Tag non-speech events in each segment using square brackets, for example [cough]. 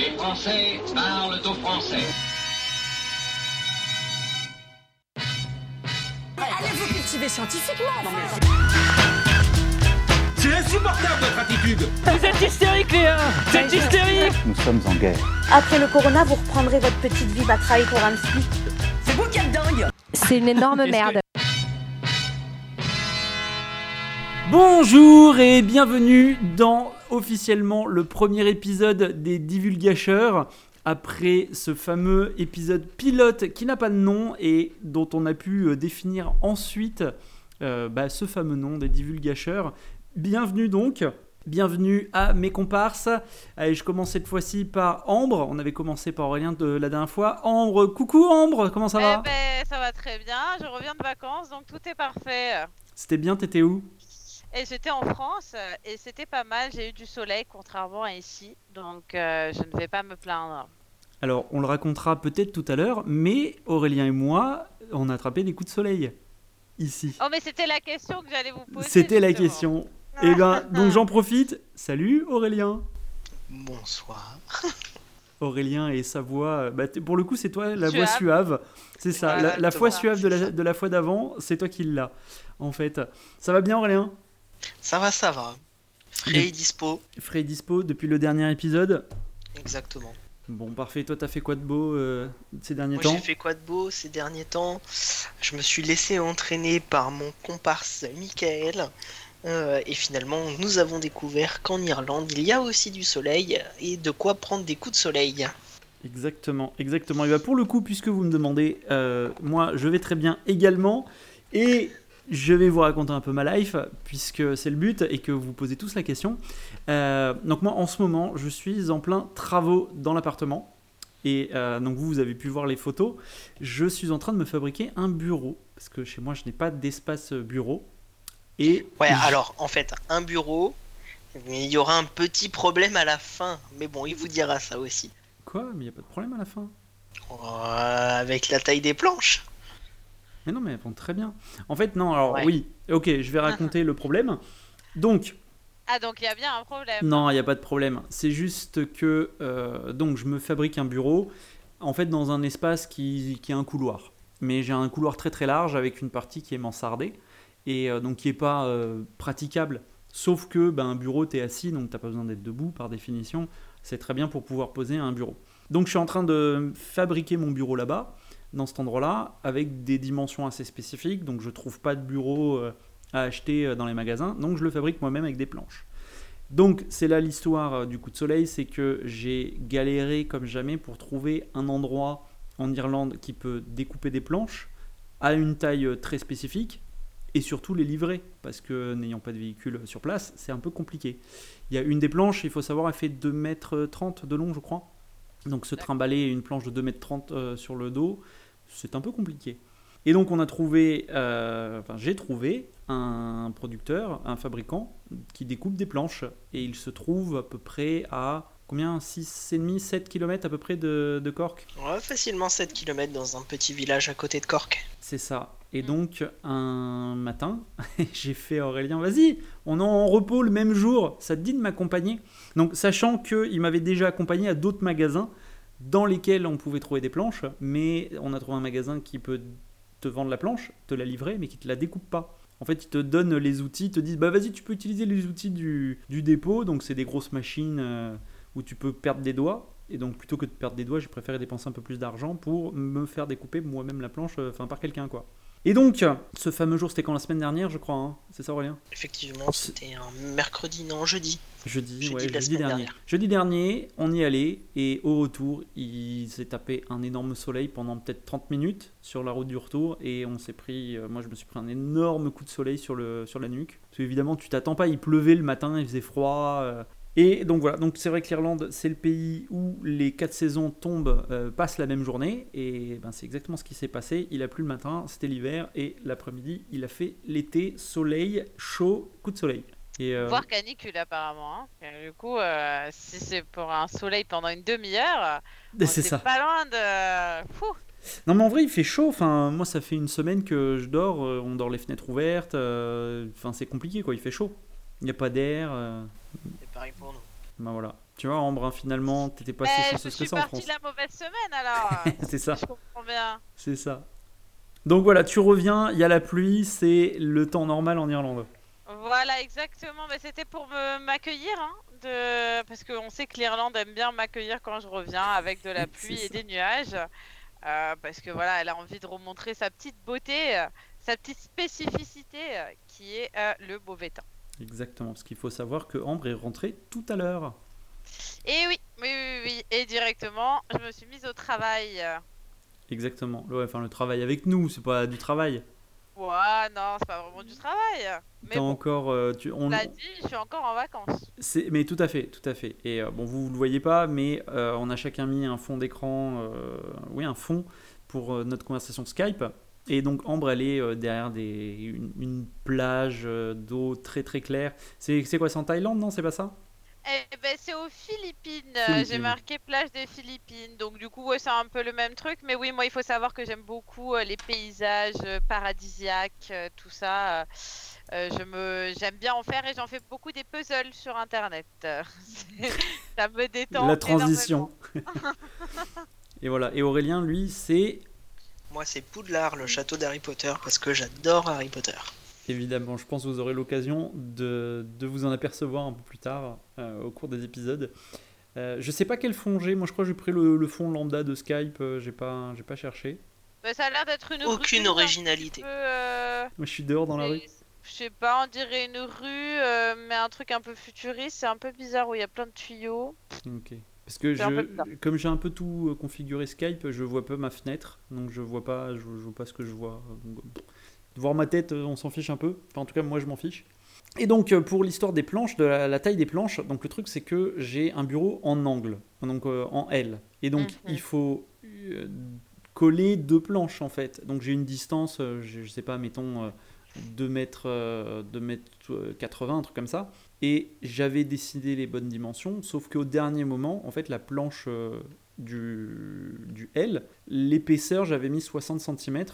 Les Français parlent au français. Allez vous cultiver scientifiquement. C'est insupportable votre attitude Vous êtes hystérique, Léa Vous êtes hystérique Nous sommes en guerre. Après le corona, vous reprendrez votre petite vie à travailler pour un SMIC. C'est vous qui êtes dingue. C'est une énorme merde. Bonjour et bienvenue dans officiellement le premier épisode des Divulgacheurs. Après ce fameux épisode pilote qui n'a pas de nom et dont on a pu euh, définir ensuite euh, bah, ce fameux nom des Divulgacheurs. Bienvenue donc, bienvenue à mes comparses. Allez, je commence cette fois-ci par Ambre. On avait commencé par Aurélien de la dernière fois. Ambre, coucou Ambre, comment ça va? Eh ben, ça va très bien. Je reviens de vacances, donc tout est parfait. C'était bien, t'étais où? Et j'étais en France euh, et c'était pas mal. J'ai eu du soleil, contrairement à ici, donc euh, je ne vais pas me plaindre. Alors, on le racontera peut-être tout à l'heure, mais Aurélien et moi, on a attrapé des coups de soleil ici. Oh, mais c'était la question que j'allais vous poser. C'était la question. Et ben, donc j'en profite. Salut Aurélien. Bonsoir. [laughs] Aurélien et sa voix. bah, pour le coup, c'est toi la voix Suave. C'est ça. La, la voix suave de la, de la fois d'avant, c'est toi qui l'as. En fait, ça va bien Aurélien? Ça va, ça va. Frais et dispo. Frais et dispo depuis le dernier épisode. Exactement. Bon, parfait. Toi, t'as fait quoi de beau euh, ces derniers Moi, temps j'ai fait quoi de beau ces derniers temps? Je me suis laissé entraîner par mon comparse Michael. Euh, et finalement, nous avons découvert qu'en Irlande, il y a aussi du soleil et de quoi prendre des coups de soleil. Exactement, exactement. Et bah pour le coup, puisque vous me demandez, euh, moi je vais très bien également. Et je vais vous raconter un peu ma life, puisque c'est le but et que vous posez tous la question. Euh, donc moi en ce moment, je suis en plein travaux dans l'appartement. Et euh, donc vous, vous avez pu voir les photos. Je suis en train de me fabriquer un bureau, parce que chez moi je n'ai pas d'espace bureau. Et Ouais, alors en fait, un bureau, mais il y aura un petit problème à la fin. Mais bon, il vous dira ça aussi. Quoi? Mais il n'y a pas de problème à la fin? Euh, avec la taille des planches. Mais non, mais elles vont très bien. En fait, non, alors Ouais. oui, ok, je vais [laughs] raconter le problème. Donc, Ah, donc il y a bien un problème. Non, il n'y a pas de problème. C'est juste que euh, donc je me fabrique un bureau en fait dans un espace qui, qui a un couloir. Mais j'ai un couloir très très large avec une partie qui est mansardée et euh, donc qui n'est pas euh, praticable. Sauf que ben, un bureau, tu es assis, donc tu n'as pas besoin d'être debout par définition. C'est très bien pour pouvoir poser un bureau. Donc je suis en train de fabriquer mon bureau là-bas, dans cet endroit-là, avec des dimensions assez spécifiques. Donc je trouve pas de bureau euh, à acheter euh, dans les magasins. Donc je le fabrique moi-même avec des planches. Donc c'est là l'histoire euh, du coup de soleil, c'est que j'ai galéré comme jamais pour trouver un endroit en Irlande qui peut découper des planches à une taille très spécifique et surtout les livrer parce que n'ayant pas de véhicule sur place, c'est un peu compliqué. Il y a une des planches, il faut savoir, elle fait 2 mètres 30 de long, je crois. Donc se trimballer une planche de 2 mètres 30 euh, sur le dos, c'est un peu compliqué. Et donc on a trouvé, euh, enfin j'ai trouvé un producteur, un fabricant qui découpe des planches et il se trouve à peu près à combien? 6,5 7 km à peu près de, de Cork. Ouais, facilement 7 km dans un petit village à côté de Cork. C'est ça. Et donc un matin, [laughs] j'ai fait Aurélien, vas-y, on est en repos le même jour, ça te dit de m'accompagner? Donc sachant qu'il m'avait déjà accompagné à d'autres magasins dans lesquels on pouvait trouver des planches, mais on a trouvé un magasin qui peut te vendre la planche, te la livrer, mais qui te la découpe pas. En fait, ils te donnent les outils, ils te disent bah vas-y, tu peux utiliser les outils du, du dépôt, donc c'est des grosses machines euh, où tu peux perdre des doigts. Et donc plutôt que de perdre des doigts, j'ai préféré dépenser un peu plus d'argent pour me faire découper moi-même la planche, euh, enfin par quelqu'un quoi. Et donc, ce fameux jour, c'était quand la semaine dernière, je crois, hein? C'est ça Aurélien? Effectivement, c'était un mercredi, non, jeudi. Jeudi, Jeudi ouais, de la jeudi semaine dernier. dernière. Jeudi dernier, on y allait et au retour, il s'est tapé un énorme soleil pendant peut-être 30 minutes sur la route du retour et on s'est pris, euh, moi je me suis pris un énorme coup de soleil sur, le, sur la nuque. Parce qu'évidemment, tu t'attends pas, il pleuvait le matin, il faisait froid. euh, et donc voilà, donc c'est vrai que l'Irlande, c'est le pays où les quatre saisons tombent, euh, passent la même journée, et ben, c'est exactement ce qui s'est passé. Il a plu le matin, c'était l'hiver, et l'après-midi, il a fait l'été, soleil, chaud, coup de soleil. Et, euh, Voire canicule apparemment. hein. Du coup, euh, si c'est pour un soleil pendant une demi-heure, on c'est pas loin de. Fou. Non mais en vrai il fait chaud, enfin moi ça fait une semaine que je dors, euh, on dort les fenêtres ouvertes, enfin c'est compliqué quoi, il fait chaud. Il n'y a pas d'air, euh, C'est pareil pour nous. ben voilà. Tu vois, Ambre, hein, finalement, t'étais pas si Mais je chanceuse que suis ça en partie France. la mauvaise semaine alors. [laughs] C'est ça, je comprends bien. c'est ça. Donc voilà, tu reviens, il y a la pluie, c'est le temps normal en Irlande. Voilà, exactement. Mais c'était pour me m'accueillir, hein, de... parce qu'on sait que l'Irlande aime bien m'accueillir quand je reviens avec de la [laughs] pluie et des nuages. Euh, parce que voilà, elle a envie de remontrer sa petite beauté, euh, sa petite spécificité euh, qui est le mauvais temps. Exactement, parce qu'il faut savoir que Ambre est rentrée tout à l'heure. Et oui, oui, oui, oui. Et directement, je me suis mise au travail. Exactement. Ouais, enfin, le travail avec nous, c'est pas du travail. Ouais, non, c'est pas vraiment du travail. Mais bon, encore. euh, tu, on, l'a dit, je suis encore en vacances. c'est, mais tout à fait, tout à fait. Et euh, bon, vous ne le voyez pas, mais euh, on a chacun mis un fond d'écran, oui, un fond pour notre conversation Skype. Et donc Ambre, elle est derrière des, une, une plage d'eau très très claire. C'est, c'est quoi, c'est en Thaïlande, non? C'est pas ça? Eh ben, c'est aux Philippines. Euh, J'ai marqué plage des Philippines. Donc, du coup, ouais, c'est un peu le même truc. Mais oui, moi, il faut savoir que j'aime beaucoup euh, les paysages euh, paradisiaques, euh, tout ça. Je me... J'aime bien en faire et j'en fais beaucoup des puzzles sur Internet. [laughs] Ça me détend. La transition. [laughs] Et voilà. Et Aurélien, lui, c'est Moi, c'est Poudlard, le château d'Harry Potter, parce que j'adore Harry Potter. Évidemment, je pense que vous aurez l'occasion de, de vous en apercevoir un peu plus tard euh, au cours des épisodes. Euh, je sais pas quel fond j'ai, moi je crois que j'ai pris le, le fond lambda de Skype, euh, j'ai pas, j'ai pas cherché. Bah, ça a l'air d'être une Aucune rue, un originalité. peu, euh, Moi je suis dehors dans la rue. Je sais pas, on dirait une rue, euh, mais un truc un peu futuriste. C'est un peu bizarre où il y a plein de tuyaux. Ok. Parce que je, comme j'ai un peu tout configuré Skype, je vois pas ma fenêtre, donc je vois pas, je, je vois pas ce que je vois. Voir ma tête, euh, on s'en fiche un peu. Enfin, en tout cas, moi je m'en fiche. Et donc euh, pour l'histoire des planches, de la, la taille des planches, donc le truc c'est que j'ai un bureau en angle, donc euh, en L, et donc Mhm. il faut euh, coller deux planches en fait. Donc j'ai une distance, euh, je, je sais pas, mettons euh, 2 mètres, euh, 2 mètres euh, 80, un truc comme ça. Et j'avais décidé les bonnes dimensions, sauf qu'au dernier moment, en fait, la planche du, L, l'épaisseur, j'avais mis 60 cm.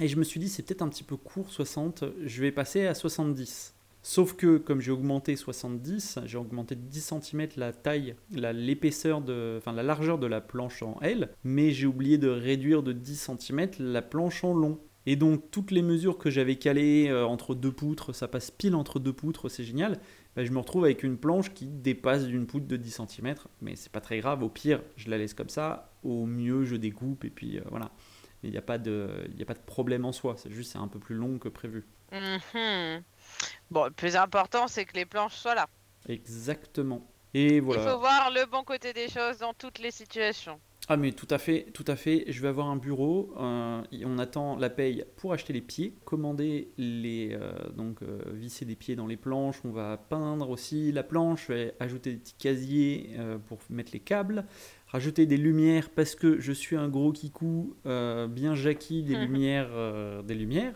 Et je me suis dit, c'est peut-être un petit peu court, 60, je vais passer à 70. Sauf que, comme j'ai augmenté 70, j'ai augmenté de 10 cm la taille, l'épaisseur, de, enfin la largeur de la planche en L, mais j'ai oublié de réduire de 10 cm la planche en long. Et donc, toutes les mesures que j'avais calées euh, entre deux poutres, ça passe pile entre deux poutres, c'est génial. Bah, je me retrouve avec une planche qui dépasse d'une poutre de 10 cm, mais c'est pas très grave. Au pire, je la laisse comme ça. Au mieux, je découpe et puis euh, voilà. Il n'y a, pas de- il y a pas de problème en soi, c'est juste c'est un peu plus long que prévu. Mhm. Bon, le plus important, c'est que les planches soient là. Exactement. Et Il faut voir le bon côté des choses dans toutes les situations. Ah mais tout à fait, tout à fait. Je vais avoir un bureau. euh, on attend la paye pour acheter les pieds, commander les, euh, donc euh, visser des pieds dans les planches. On va peindre aussi la planche, je vais ajouter des petits casiers euh, pour mettre les câbles, rajouter des lumières parce que je suis un gros kikou bien Jackie [laughs] des lumières, des lumières.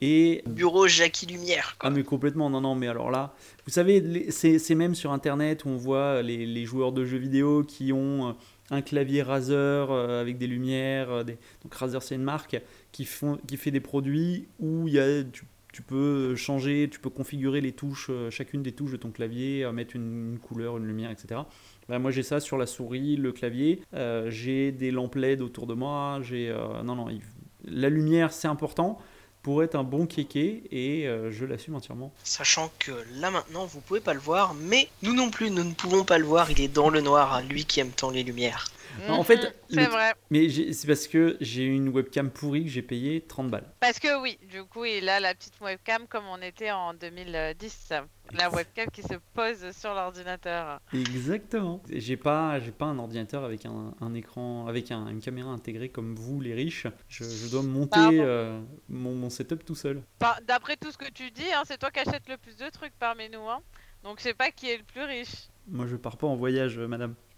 Et Bureau Jackie Lumière, quoi. ah mais complètement, non, non, mais alors là, vous savez, c'est même sur Internet où on voit les, les joueurs de jeux vidéo qui ont euh, un clavier Razer euh, avec des lumières, euh, des... donc Razer c'est une marque qui, font, qui fait des produits où il y a, tu, tu peux changer, tu peux configurer les touches, chacune des touches de ton clavier, mettre une, une couleur, une lumière, etc. Bah, moi j'ai ça sur la souris, le clavier, euh, j'ai des lampes LED autour de moi, j'ai... euh, non, non, il- la lumière c'est important pour être un bon kéké et euh, je l'assume entièrement. Sachant que là maintenant, vous pouvez pas le voir, mais nous non plus, nous ne pouvons pas le voir. Il est dans le noir, lui qui aime tant les lumières. Non, en fait, c'est vrai. Mais c'est parce que j'ai une webcam pourrie que j'ai payé 30 balles. Parce que oui, du coup, il a la petite webcam comme on était en 2010. La webcam qui se pose sur l'ordinateur. Exactement. J'ai pas, j'ai pas un ordinateur avec un, un écran, avec un- une caméra intégrée comme vous, les riches. Je, je dois monter euh, mon, mon setup tout seul. Enfin, D'après tout ce que tu dis, hein, c'est toi qui achètes le plus de trucs parmi nous. Hein. Donc je sais pas qui est le plus riche. Moi, je pars pas en voyage,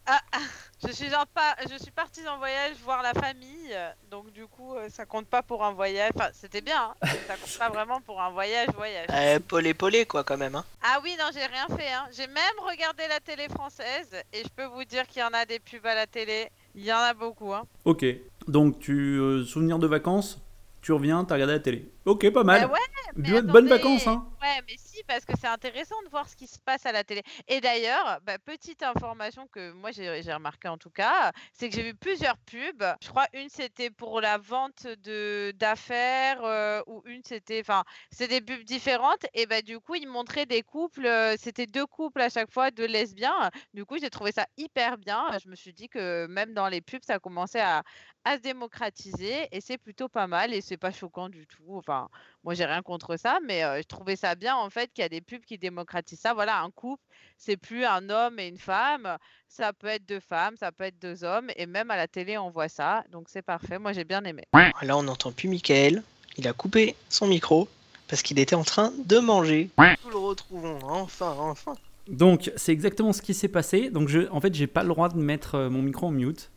euh, madame. Je suis, en pas... je suis partie en voyage voir la famille, donc du coup euh, ça compte pas pour un voyage. Enfin, c'était bien, hein, mais ça compte pas vraiment pour un voyage, voyage. [laughs] Euh, et Paulé, quoi, quand même. Hein. Ah oui, non, j'ai rien fait. Hein. J'ai même regardé la télé française et je peux vous dire qu'il y en a des pubs à la télé. Il y en a beaucoup. Hein. Ok. Donc, tu euh, souvenir de vacances, tu reviens, t'as regardé la télé. Ok, pas mal. Bah ouais, Bonnes vacances, hein. Ouais, mais si, parce que c'est intéressant de voir ce qui se passe à la télé. Et d'ailleurs, bah, petite information que moi j'ai remarqué en tout cas, c'est que j'ai vu plusieurs pubs. Je crois une c'était pour la vente de d'affaires euh, ou une c'était, enfin, c'est des pubs différentes. Et bah du coup ils montraient des couples, euh, c'était deux couples à chaque fois, deux lesbiens. Du coup j'ai trouvé ça hyper bien. Je me suis dit que même dans les pubs ça commençait à à se démocratiser et c'est plutôt pas mal et c'est pas choquant du tout. Enfin, moi, j'ai rien contre ça, mais euh, je trouvais ça bien en fait qu'il y a des pubs qui démocratisent ça. Voilà, un couple, c'est plus un homme et une femme. Ça peut être deux femmes, ça peut être deux hommes, et même à la télé, on voit ça. Donc c'est parfait. Moi, j'ai bien aimé. Là, on n'entend plus Michael. Il a coupé son micro parce qu'il était en train de manger. Nous le retrouvons enfin, enfin. Donc, c'est exactement ce qui s'est passé. Donc, je, en fait, j'ai pas le droit de mettre mon micro en mute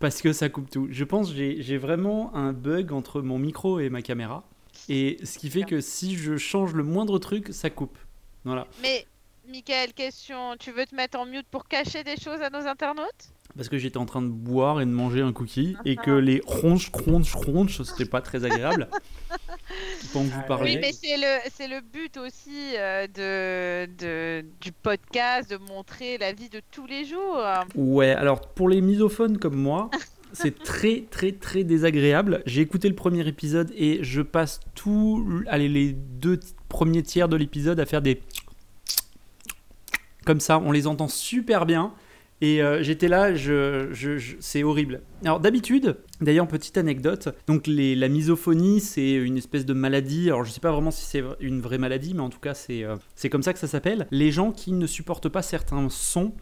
parce que ça coupe tout. Je pense que j'ai vraiment un bug entre mon micro et ma caméra. Et ce qui fait que si je change le moindre truc, ça coupe. Voilà. Mais Michael, question, tu veux te mettre en mute pour cacher des choses à nos internautes? Parce que j'étais en train de boire et de manger un cookie et que les ronches, ronches, ronches, c'était pas très agréable. [laughs] Pendant que vous parliez. Oui, mais c'est le, c'est le but aussi euh, de, de, du podcast, de montrer la vie de tous les jours. Ouais, alors pour les misophones comme moi, [laughs] c'est très très très désagréable. J'ai écouté le premier épisode et je passe tout, allez, les deux premiers tiers de l'épisode à faire des comme ça, on les entend super bien. Et euh, j'étais là, je, je- c'est horrible. Alors d'habitude, d'ailleurs petite anecdote, donc la misophonie c'est une espèce de maladie, alors je sais pas vraiment si c'est une vraie maladie, mais en tout cas c'est euh, c'est comme ça que ça s'appelle. Les gens qui ne supportent pas certains sons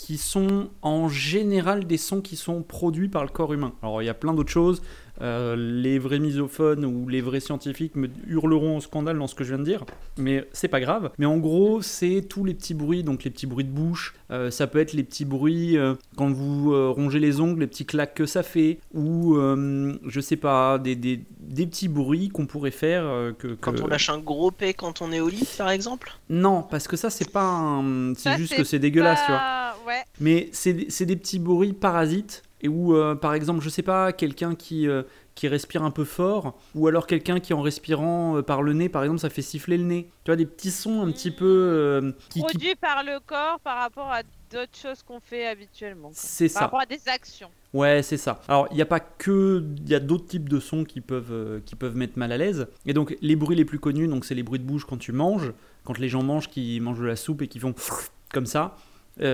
qui sont en général des sons qui sont produits par le corps humain. Alors il y a plein d'autres choses. Euh, les vrais misophones ou les vrais scientifiques me hurleront au scandale dans ce que je viens de dire, mais c'est pas grave. Mais en gros, c'est tous les petits bruits, donc les petits bruits de bouche. Euh, ça peut être les petits bruits euh, quand vous euh, rongez les ongles, les petits claques que ça fait, ou euh, je sais pas, des, des, des petits bruits qu'on pourrait faire. euh, que, Quand on lâche un gros pet quand on est au lit, par exemple? Non, parce que ça c'est pas un... C'est juste que c'est dégueulasse, tu vois. Ouais. Mais c'est des petits bruits parasites et où, euh, par exemple, je sais pas, quelqu'un qui, euh, qui respire un peu fort, ou alors quelqu'un qui, en respirant euh, par le nez, par exemple, ça fait siffler le nez. Tu vois, des petits sons un petit peu. euh, qui, qui- Produit par le corps par rapport à d'autres choses qu'on fait habituellement. C'est Par ça. rapport à des actions. Ouais, c'est ça. Alors, il n'y a pas que. Il y a d'autres types de sons qui peuvent, qui peuvent mettre mal à l'aise. Et donc, les bruits les plus connus, donc c'est les bruits de bouche quand tu manges, quand les gens mangent, qui mangent de la soupe et qui font comme ça. [laughs]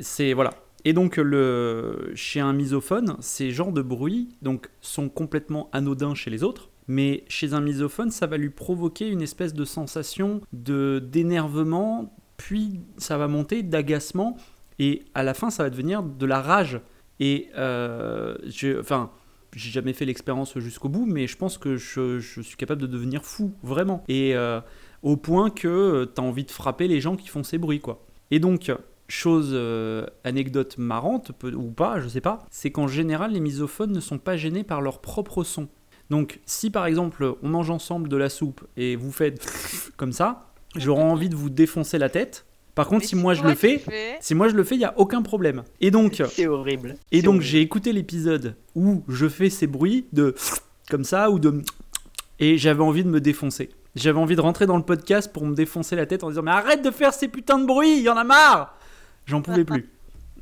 C'est. Voilà. Et donc, le, chez un misophone, ces genres de bruits donc, sont complètement anodins chez les autres. Mais chez un misophone, ça va lui provoquer une espèce de sensation de d'énervement, puis ça va monter d'agacement, et à la fin, ça va devenir de la rage. Et euh, enfin, j'ai jamais fait l'expérience jusqu'au bout, mais je pense que je, suis capable de devenir fou, vraiment. Et euh, au point que tu as envie de frapper les gens qui font ces bruits, quoi. Et donc, chose, euh, anecdote marrante, peut- ou pas, je sais pas, c'est qu'en général, les misophones ne sont pas gênés par leur propre son. Donc, si par exemple, on mange ensemble de la soupe et vous faites [laughs] comme ça, j'aurais envie de vous défoncer la tête. Par contre, Mais si moi je le fais, fais- si moi je le fais, il y a aucun problème. Et donc, [laughs] C'est horrible. et donc j'ai écouté l'épisode où je fais ces bruits de [sniffs] comme ça ou de [sniffs] et j'avais envie de me défoncer. J'avais envie de rentrer dans le podcast pour me défoncer la tête en disant mais arrête de faire ces putains de bruits, il y en a marre. J'en pouvais plus.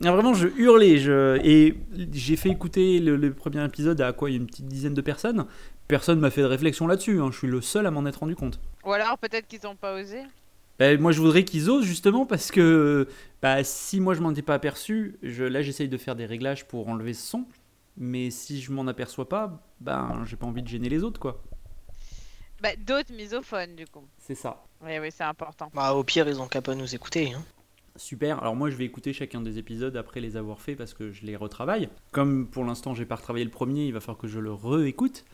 Ah, Vraiment, je hurlais. Je... Et j'ai fait écouter le, le premier épisode à quoi Une petite dizaine de personnes. Personne m'a fait de réflexion là-dessus. hein. Je suis le seul à m'en être rendu compte. Ou alors peut-être qu'ils n'ont pas osé. Ben, moi, je voudrais qu'ils osent justement parce que bah, si moi je m'en étais pas aperçu, je, là j'essaye de faire des réglages pour enlever ce son. Mais si je m'en aperçois pas, ben j'ai pas envie de gêner les autres quoi. Bah, D'autres misophones du coup. C'est ça. Oui, oui, c'est important. Bah, au pire, ils ont qu'à pas nous écouter. Hein. Super. Alors moi je vais écouter chacun des épisodes après les avoir faits parce que je les retravaille. Comme pour l'instant j'ai pas retravaillé le premier, il va falloir que je le réécoute.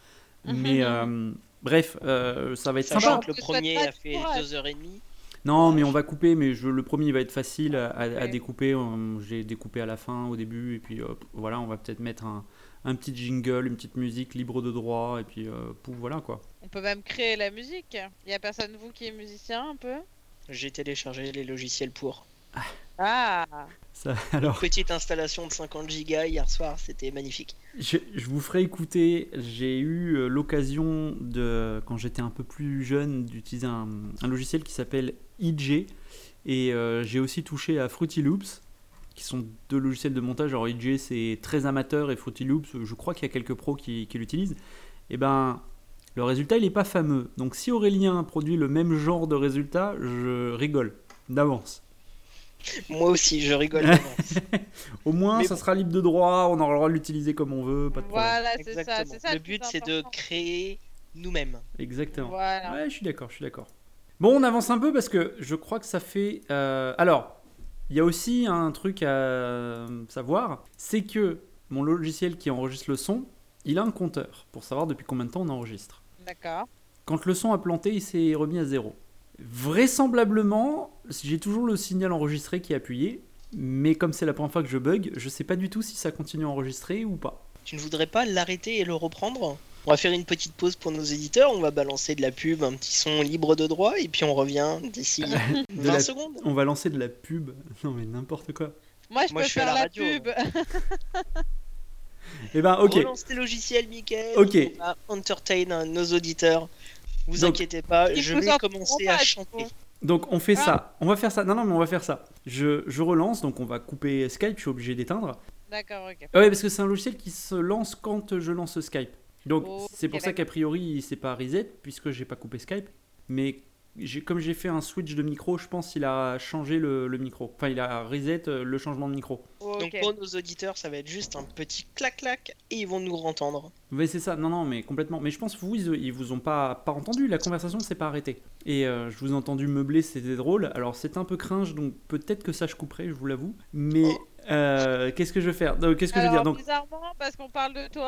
Mais euh, bref, euh, ça va être Sachant sympa. que le premier a fait courage. 2h30. Non, mais on va couper, mais je, le premier il va être facile à, découper. Euh, J'ai découpé à la fin, au début, et puis hop, voilà, on va peut-être mettre un, un petit jingle, une petite musique libre de droit, et puis euh, pouf, voilà quoi. On peut même créer la musique. Il y a personne de vous qui est musicien un peu? J'ai téléchargé les logiciels pour. Ah Ça, alors, Petite installation de 50 gigas hier soir, c'était magnifique. je, je vous ferai écouter. J'ai eu euh, l'occasion de, quand j'étais un peu plus jeune, d'utiliser un, un logiciel qui s'appelle IJ. Et euh, j'ai aussi touché à Fruity Loops, qui sont deux logiciels de montage. Alors IJ c'est très amateur et Fruity Loops, je crois qu'il y a quelques pros qui, qui l'utilisent. Et ben, le résultat il n'est pas fameux. Donc si Aurélien produit le même genre de résultat, je rigole d'avance. [laughs] Moi aussi, je rigole. [laughs] Au moins, Mais ça bon. sera libre de droit, on aura le droit de l'utiliser comme on veut, pas de problème. Voilà, c'est ça, Exactement. c'est ça. Le but, c'est de créer nous-mêmes. Exactement. Voilà. Ouais, je suis d'accord, je suis d'accord. Bon, on avance un peu parce que je crois que ça fait. euh, Alors, il y a aussi un truc à savoir, c'est que mon logiciel qui enregistre le son, il a un compteur pour savoir depuis combien de temps on enregistre. D'accord. Quand le son a planté, il s'est remis à zéro. Vraisemblablement, j'ai toujours le signal enregistré qui est appuyé, mais comme c'est la première fois que je bug, je sais pas du tout si ça continue à enregistrer ou pas. Tu ne voudrais pas l'arrêter et le reprendre? On va faire une petite pause pour nos éditeurs, on va balancer de la pub, un petit son libre de droit, et puis on revient d'ici [laughs] De 20 la- secondes. On va lancer de la pub. [laughs] Non mais n'importe quoi. Moi, je Moi, peux je faire la la, radio, pub. Eh ben ok. Relance tes logiciels, Mickaël. Ok. On va entertain nos auditeurs. Vous Donc- inquiétez pas, je vais en commencer à chanter. Donc on fait Ah. ça, on va faire ça. Non non mais on va faire ça. Je, je relance, donc on va couper Skype, je suis obligé d'éteindre. D'accord, ok. Ah ouais parce que c'est un logiciel qui se lance quand je lance Skype. Donc c'est pour ça qu'a priori il s'est pas reset puisque j'ai pas coupé Skype. Mais comme j'ai fait un switch de micro, je pense qu'il a changé le, le micro. Enfin il a reset euh, le changement de micro. Ok. Donc pour nos auditeurs, ça va être juste un petit clac-clac et ils vont nous entendre. Mais c'est ça, non non mais complètement. Mais je pense que vous ils, ils vous ont pas, pas entendu, la conversation ne s'est pas arrêtée. Et euh, je vous ai entendu meubler, c'était drôle. Alors c'est un peu cringe donc peut-être que ça je couperai, je vous l'avoue. Mais Oh. Euh, qu'est-ce que je vais faire Qu'est-ce que je vais dire donc bizarrement, parce qu'on parle de toi,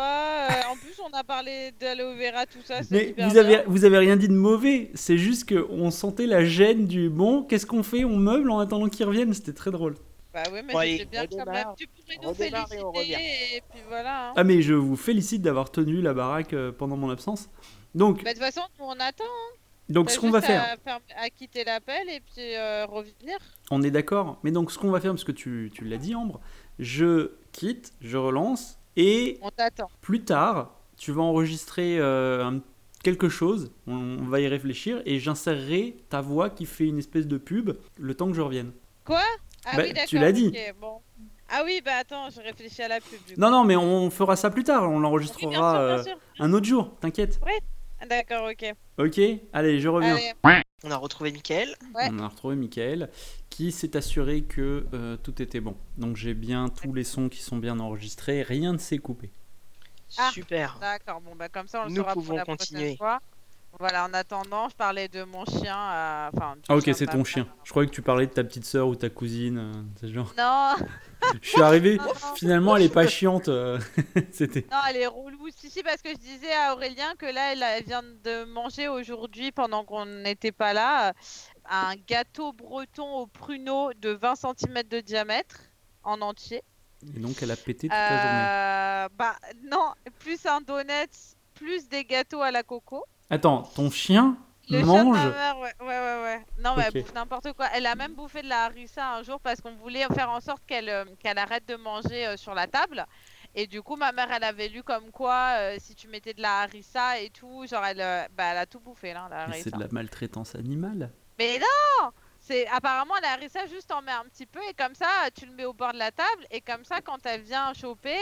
euh, en plus on a parlé d'aloe vera, tout ça, Mais hyper vous avez, bien. vous avez rien dit de mauvais, c'est juste qu'on sentait la gêne du bon, qu'est-ce qu'on fait? On meuble en attendant qu'ils reviennent, c'était très drôle. Bah oui, mais allez, bien quand même. Tu pourrais nous et féliciter, revient. et puis voilà. hein. Ah mais je vous félicite d'avoir tenu la baraque euh, pendant mon absence. Donc, Bah, de toute façon, nous on attend. Donc ce qu'on va faire, faire- à quitter l'appel et puis euh, revenir. on est d'accord, mais donc ce qu'on va faire, parce que tu, tu l'as dit Ambre, je quitte, je relance, et On t'attend. plus tard, tu vas enregistrer euh, un- quelque chose, on, on va y réfléchir, et j'insérerai ta voix qui fait une espèce de pub le temps que je revienne. Quoi? Ah Bah, oui, d'accord. tu l'as dit. bon. Ah oui, bah attends, je réfléchis à la pub. du coup. Non, non, mais on fera ça plus tard, on Oui, bien l'enregistrera sûr, bien euh, un autre jour, t'inquiète. Ah, D'accord, ok. Ok, allez, je reviens. Allez, On a retrouvé Mickaël. Ouais. On a retrouvé Michael qui s'est assuré que euh, tout était bon. Donc j'ai bien tous les sons qui sont bien enregistrés, rien ne s'est coupé. Ah. Super. d'accord. Bon, bah comme ça, on le Nous saura pouvons pour la continuer. prochaine fois. Voilà, en attendant, je parlais de mon chien. euh, Enfin, Ah ok, c'est ton chien. Je croyais que tu parlais de ta petite sœur ou ta cousine. euh, genre... Non, Je suis arrivé, finalement elle est pas chiante. euh, [laughs] C'était... Non, elle est relou. Si, si, parce que je disais à Aurélien que là, elle, elle vient de manger aujourd'hui, pendant qu'on n'était pas là, un gâteau breton au pruneau de 20 cm de diamètre en entier. Et donc elle a pété toute la journée. Euh, bah non, plus un donut, plus des gâteaux à la coco. Attends, ton chien Le chien de mange ma mère, ouais, ouais, ouais, ouais. Non, mais elle bouffe n'importe quoi. Elle a même bouffé de la harissa un jour parce qu'on voulait faire en sorte qu'elle euh, qu'elle arrête de manger euh, sur la table. Et du coup, ma mère, elle avait lu comme quoi, euh, si tu mettais de la harissa et tout, genre, elle, bah, elle a tout bouffé, là, la. C'est de la maltraitance animale. Mais non c'est apparemment la harissa juste en met un petit peu et comme ça tu le mets au bord de la table et comme ça quand elle vient choper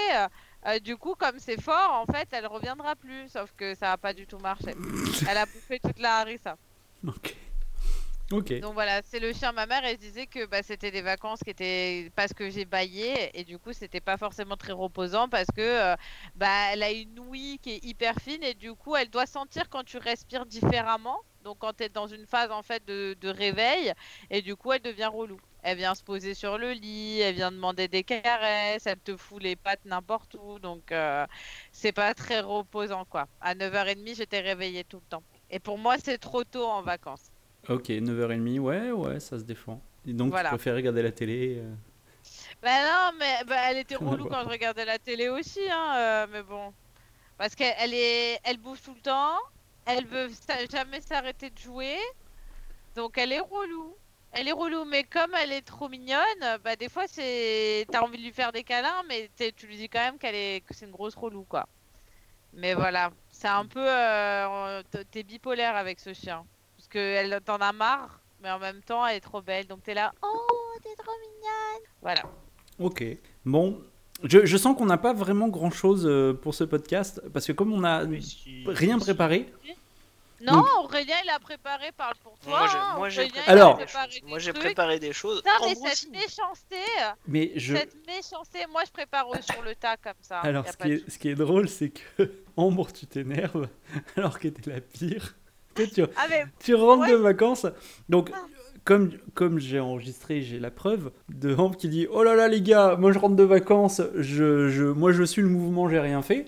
euh, du coup comme c'est fort en fait elle reviendra plus sauf que ça a pas du tout marché. [laughs] elle a bouffé toute la harissa. Ok. Ok. Donc voilà, c'est le chien. Ma mère, elle disait que bah, c'était des vacances qui étaient parce que j'ai baillé et du coup c'était pas forcément très reposant parce que euh, bah elle a une ouïe qui est hyper fine et du coup elle doit sentir quand tu respires différemment. Donc quand tu es dans une phase en fait de, de réveil et du coup elle devient relou. Elle vient se poser sur le lit, elle vient demander des caresses, elle te fout les pattes n'importe où. Donc euh, c'est pas très reposant quoi. À 9h30 j'étais réveillée tout le temps. Et pour moi c'est trop tôt en vacances. Ok, 9h30, ouais, ouais, ça se défend. Et donc Voilà. tu préfères regarder la télé euh, Bah non, mais bah, elle était [laughs] relou quand je regardais la télé aussi, hein, euh, mais bon. Parce qu'elle elle est, elle bouge tout le temps, elle veut jamais s'arrêter de jouer, donc elle est relou. Elle est relou, mais comme elle est trop mignonne, bah des fois c'est, t'as envie de lui faire des câlins, mais tu lui dis quand même qu'elle est, que c'est une grosse relou quoi. Mais voilà, c'est un peu, euh, t'es bipolaire avec ce chien, parce que elle t'en a marre, mais en même temps elle est trop belle, donc t'es là, oh t'es trop mignonne. Voilà. Ok. Bon, je, je sens qu'on n'a pas vraiment grand chose pour ce podcast parce que comme on n'a rien préparé. Non, Donc- Aurélien il a préparé, parle pour toi. Moi, j'ai- hein, moi, Aurélien, préparé, Alors- des Moi, j'ai préparé des choses. Non, mais cette aussi. méchanceté, Mais je. cette méchanceté, moi je prépare au- sur le tas comme ça. Alors, ce qui, est, ce qui est drôle, c'est que [laughs] Ambre, tu t'énerves [laughs] alors que t'es la pire. [laughs] Tu, tu, Ah mais tu rentres Ouais. de vacances. Donc, Ah. comme, comme j'ai enregistré, j'ai la preuve de Ambre qui dit Oh là là, les gars, moi je rentre de vacances, je, je, moi je suis le mouvement, j'ai rien fait.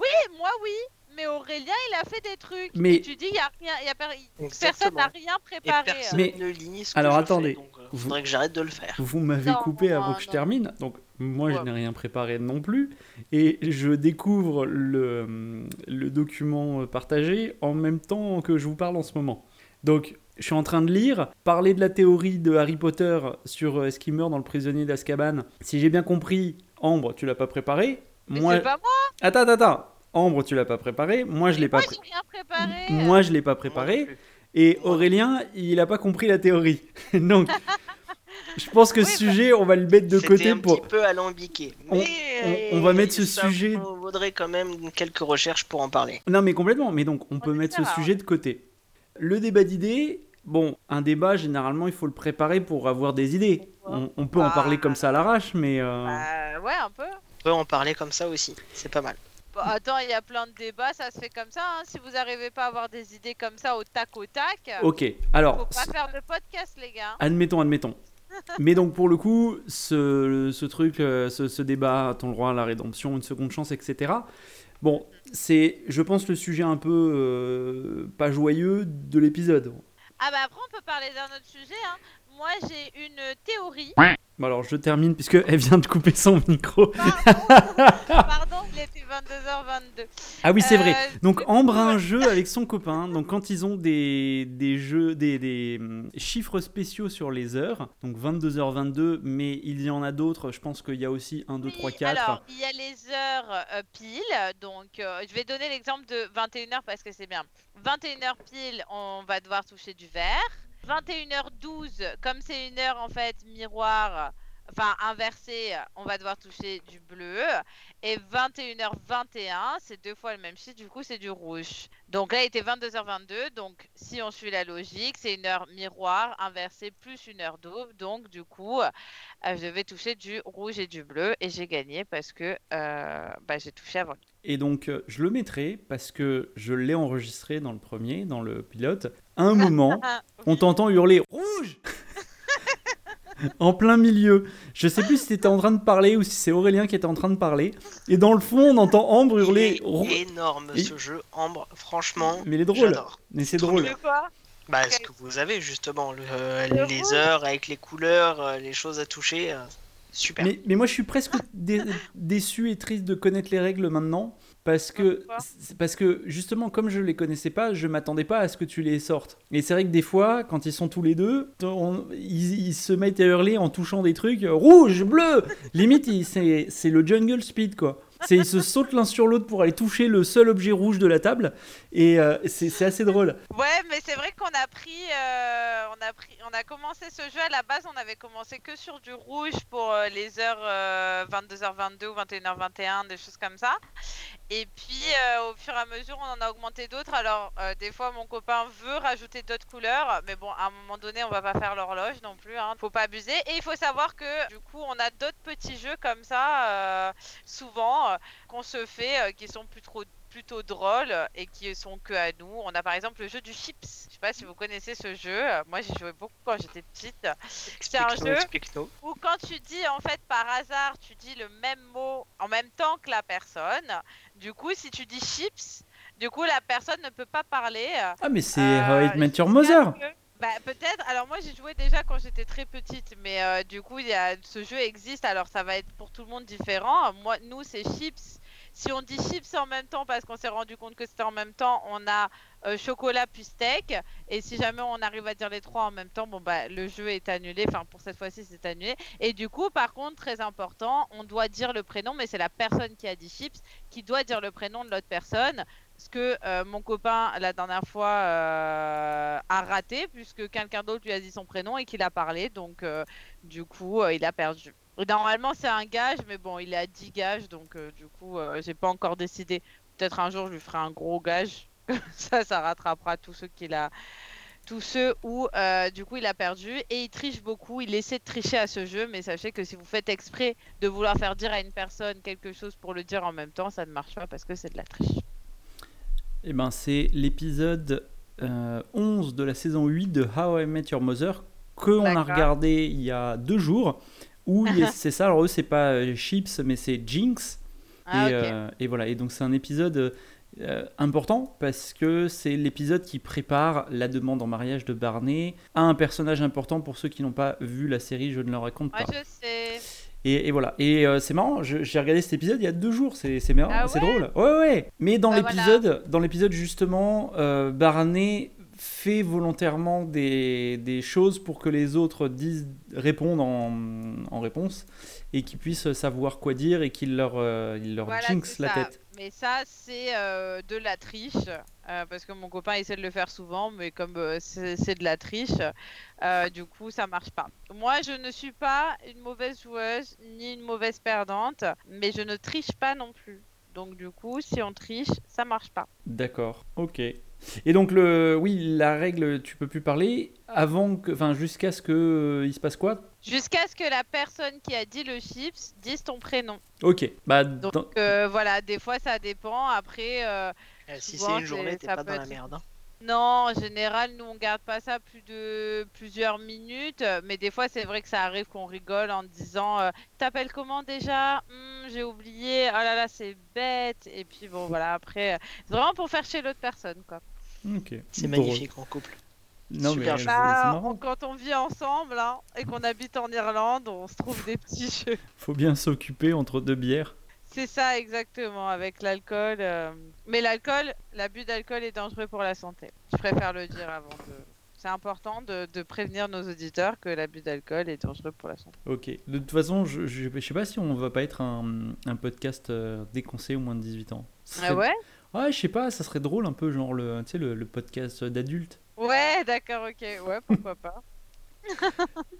oui, moi oui, mais Aurélien il a fait des trucs. Mais- Et tu dis il y a rien, il y a per- personne n'a rien Et préparé. personne Mais- ne lit ce que Alors, je attendez. fais, donc, euh, Vous- faudrait que j'arrête de le faire. Vous m'avez Non, coupé avant non, que je non. termine, donc moi je n'ai rien préparé non plus. Et je découvre le, le document euh, partagé en même temps que je vous parle en ce moment. Donc je suis en train de lire, parler de la théorie de Harry Potter sur euh, est-ce qu'il meurt dans le prisonnier d'Azkaban. Si j'ai bien compris, Ambre, tu l'as pas préparé. Moi... c'est pas moi, Attends, attends, attends. Ambre, tu l'as pas préparé. Moi je l'ai pas moi pré- j'ai rien préparé. Moi je l'ai pas préparé. Et Aurélien, il a pas compris la théorie. [laughs] Donc [laughs] je pense que Oui, ce bah- sujet, on va le mettre de côté un pour... petit peu alambiqué. On- Mais on- on va mettre ce ça sujet- vaudrait quand même quelques recherches pour en parler. Non, mais complètement. Mais donc, on peut mettre ce sujet de côté. Le débat d'idées, bon, un débat, généralement, il faut le préparer pour avoir des idées. On, on peut en Ah. parler comme ça à l'arrache, mais. euh, Bah, ouais, un peu. On peut en parler comme ça aussi. C'est pas mal. Bon, attends, il y a plein de débats, ça se fait comme ça. hein. Si vous arrivez pas à avoir des idées comme ça au tac au tac, Ok, faut alors, pas faire de podcast, les gars. admettons, admettons. [laughs] Mais donc, pour le coup, ce, ce truc, euh, ce, ce débat, ton droit à la rédemption, une seconde chance, etc. Bon, c'est, je pense, le sujet un peu euh, pas joyeux de l'épisode. Ah bah après, on peut parler d'un autre sujet. Hein. Moi, j'ai une théorie. Bon, alors, je termine puisque elle vient de couper son micro. Pardon, Pardon il était 22h22. Ah oui, c'est vrai. Euh, Donc Ambre a un [laughs] jeu avec son copain. Donc quand ils ont des, des jeux, des, des, hum, chiffres spéciaux sur les heures, donc 22h22, mais il y en a d'autres. Je pense qu'il y a aussi 1, 2, 3, Oui, 4. Alors, il y a les heures euh, pile. Donc, euh, je vais donner l'exemple de 21h parce que c'est bien. 21h pile, on va devoir toucher du vert. 21h12, comme c'est une heure en fait miroir, enfin inversée, on va devoir toucher du bleu. Et 21h21, c'est deux fois le même chiffre, du coup c'est du rouge. Donc là, il était 22h22, donc si on suit la logique, c'est une heure miroir inversée plus une heure d'aube. Donc du coup, euh, je vais toucher du rouge et du bleu et j'ai gagné parce que euh, bah, j'ai touché avant. Et donc euh, je le mettrai parce que je l'ai enregistré dans le premier, dans le pilote. À un [laughs] moment, on t'entend hurler rouge [laughs] en plein milieu. Je sais plus si t'étais en train de parler ou si c'est Aurélien qui était en train de parler. Et dans le fond, on entend Ambre Il hurler est rouge. énorme Et- ce jeu. Ambre, franchement, Mais il est drôle. j'adore. Mais c'est drôle. Bah, ce que vous avez justement, le- euh, Le les rouge. heures avec les couleurs, euh, les choses à toucher, euh, super. Mais, mais moi, je suis presque dé- déçu et triste de connaître les règles maintenant. Parce que, parce que justement, comme je les connaissais pas, je m'attendais pas à ce que tu les sortes. Et c'est vrai que des fois, quand ils sont tous les deux, on- ils, ils se mettent à hurler en touchant des trucs euh, rouge, bleu. Limite, c'est le jungle speed quoi. C'est ils se sautent l'un sur l'autre pour aller toucher le seul objet rouge de la table. Et euh, c'est assez drôle. Ouais, mais c'est vrai qu'on euh, on a pris, on a commencé ce jeu à la base, on avait commencé que sur du rouge pour euh, les heures euh, 22h22 ou 21h21, des choses comme ça. Et puis au fur et à mesure, on en a augmenté d'autres. Alors des fois, mon copain veut rajouter d'autres couleurs, mais bon, à un moment donné, on va pas faire l'horloge non plus. Hein. Faut pas abuser. Et il faut savoir que du coup, on a d'autres petits jeux comme ça, souvent qu'on se fait, qui sont plus trop plutôt drôles et qui sont que à nous. On a par exemple le jeu du chips. Je sais pas si vous connaissez ce jeu. Moi, j'ai joué beaucoup quand j'étais petite. C'est un jeu. Ou quand tu dis en fait par hasard, tu dis le même mot en même temps que la personne. Du coup, si tu dis chips, du coup la personne ne peut pas parler. Ah, mais c'est euh, How I Met Your Mother. Bah peut-être. Alors moi j'ai joué déjà quand j'étais très petite, mais euh, du coup il y a ce jeu existe. Alors ça va être pour tout le monde différent. Moi nous c'est chips. Si on dit chips en même temps parce qu'on s'est rendu compte que c'était en même temps, on a euh, chocolat puis steak. Et si jamais on arrive à dire les trois en même temps, bon bah le jeu est annulé. Enfin pour cette fois-ci c'est annulé. Et du coup par contre très important, on doit dire le prénom, mais c'est la personne qui a dit chips qui doit dire le prénom de l'autre personne. Ce que euh, mon copain la dernière fois euh, a raté puisque quelqu'un d'autre lui a dit son prénom et qu'il a parlé. Donc du coup il a perdu. Normalement c'est un gage, mais bon il est à 10 gages donc euh, du coup euh, j'ai pas encore décidé. Peut-être un jour je lui ferai un gros gage. [laughs] ça, ça rattrapera tous ceux qu'il a, tous ceux où euh, du coup il a perdu et il triche beaucoup. Il essaie de tricher à ce jeu, mais sachez que si vous faites exprès de vouloir faire dire à une personne quelque chose pour le dire en même temps, ça ne marche pas parce que c'est de la triche. Eh ben, c'est l'épisode euh, 11 de la saison 8 de How I Met Your Mother qu'on a D'accord. regardé il y a deux jours. A- [laughs] c'est ça, alors eux, c'est pas euh, Chips, mais c'est Jinx. Ah, et, euh, et voilà, et donc c'est un épisode euh, important parce que c'est l'épisode qui prépare la demande en mariage de Barney à un personnage important pour ceux qui n'ont pas vu la série, je ne le raconte pas. je sais. Et, et voilà, et euh, c'est marrant, j'ai regardé cet épisode il y a deux jours, c'est marrant, Ah c'est drôle. Ouais, ouais, mais dans Bah l'épisode, dans l'épisode justement, euh, Barney fait volontairement des, des choses pour que les autres disent, répondent en, en réponse et qu'ils puissent savoir quoi dire et qu'il leur, euh, il leur Voilà, jinx c'est la ça. tête. Mais ça, c'est euh, de la triche. euh, parce que mon copain essaie de le faire souvent, mais comme euh, c'est c'est de la triche, du coup, ça marche pas. Moi, je ne suis pas une mauvaise joueuse ni une mauvaise perdante, mais je ne triche pas non plus. Donc, du coup, si on triche, ça marche pas. D'accord, ok. Et donc, le, oui, la règle, tu peux plus parler avant que, enfin, jusqu'à ce que euh, il se passe quoi? Jusqu'à ce que la personne qui a dit le chips dise ton prénom. Ok, bah, Donc, dans- euh, voilà, des fois, ça dépend. Après. euh, Euh, si c'est une journée, t'es ça pas dans la merde. hein. Non, en général, nous on garde pas ça plus de plusieurs minutes, euh, mais des fois c'est vrai que ça arrive qu'on rigole en disant euh, T'appelles comment déjà Hmm, J'ai oublié, oh là là, c'est bête. Et puis bon, voilà, après, euh, c'est vraiment pour faire chez l'autre personne quoi. ok. C'est magnifique en couple. Non, Super mais jeu. c'est Bah, marrant. on- quand on vit ensemble hein, et qu'on habite en Irlande, on se trouve des petits jeux. Faut bien s'occuper entre deux bières. C'est ça exactement, avec l'alcool. euh, Mais l'alcool, l'abus d'alcool est dangereux pour la santé. Je préfère le dire avant de. C'est important de, de prévenir nos auditeurs que l'abus d'alcool est dangereux pour la santé. Ok. De toute façon, je, je, je sais pas si on va pas être un, un podcast euh, déconseillé au moins de 18 ans. Ah ouais? Ouais, je sais pas, ça serait drôle un peu, genre le, tu sais, le, le podcast d'adultes. Ouais, d'accord, ok. Ouais, pourquoi pas.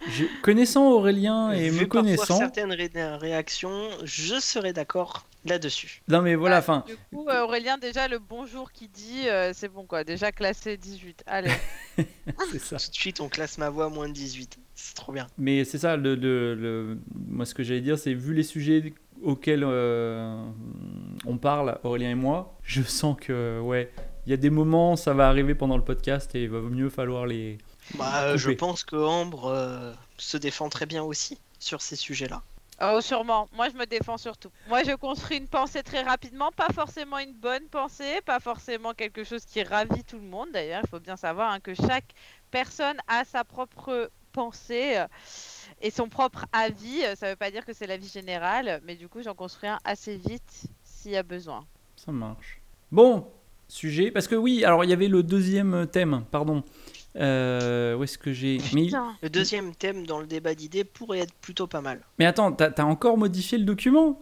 Je- Connaissant Aurélien et Vu me connaissant. certaines ré- réactions, je serais d'accord là-dessus. Non, mais voilà, Bah, enfin. Du coup, euh, Aurélien, déjà, le bonjour qu'il dit, euh, c'est bon quoi. Déjà classé 18. Allez. [laughs] [laughs] c'est ça. Tout de suite, on classe ma voix moins de 18. C'est trop bien. Mais c'est ça, le, le- le- moi ce que j'allais dire, c'est vu les sujets auxquels euh, on parle, Aurélien et moi, je sens que, ouais, il y a des moments, ça va arriver pendant le podcast et il va mieux falloir les. Bah, euh, je pense que Ambre euh, se défend très bien aussi sur ces sujets-là. Oh, sûrement. Moi, je me défends surtout. Moi, je construis une pensée très rapidement. Pas forcément une bonne pensée, pas forcément quelque chose qui ravit tout le monde. D'ailleurs, il faut bien savoir hein, que chaque personne a sa propre pensée euh, et son propre avis. Ça veut pas dire que c'est l'avis général, mais du coup, j'en construis un assez vite s'il y a besoin. Ça marche. Bon, sujet, parce que oui, alors il y avait le deuxième thème, pardon. Euh, où est-ce que j'ai. Mais. Le deuxième thème dans le débat d'idées pourrait être plutôt pas mal. mais attends, t'as encore modifié le document?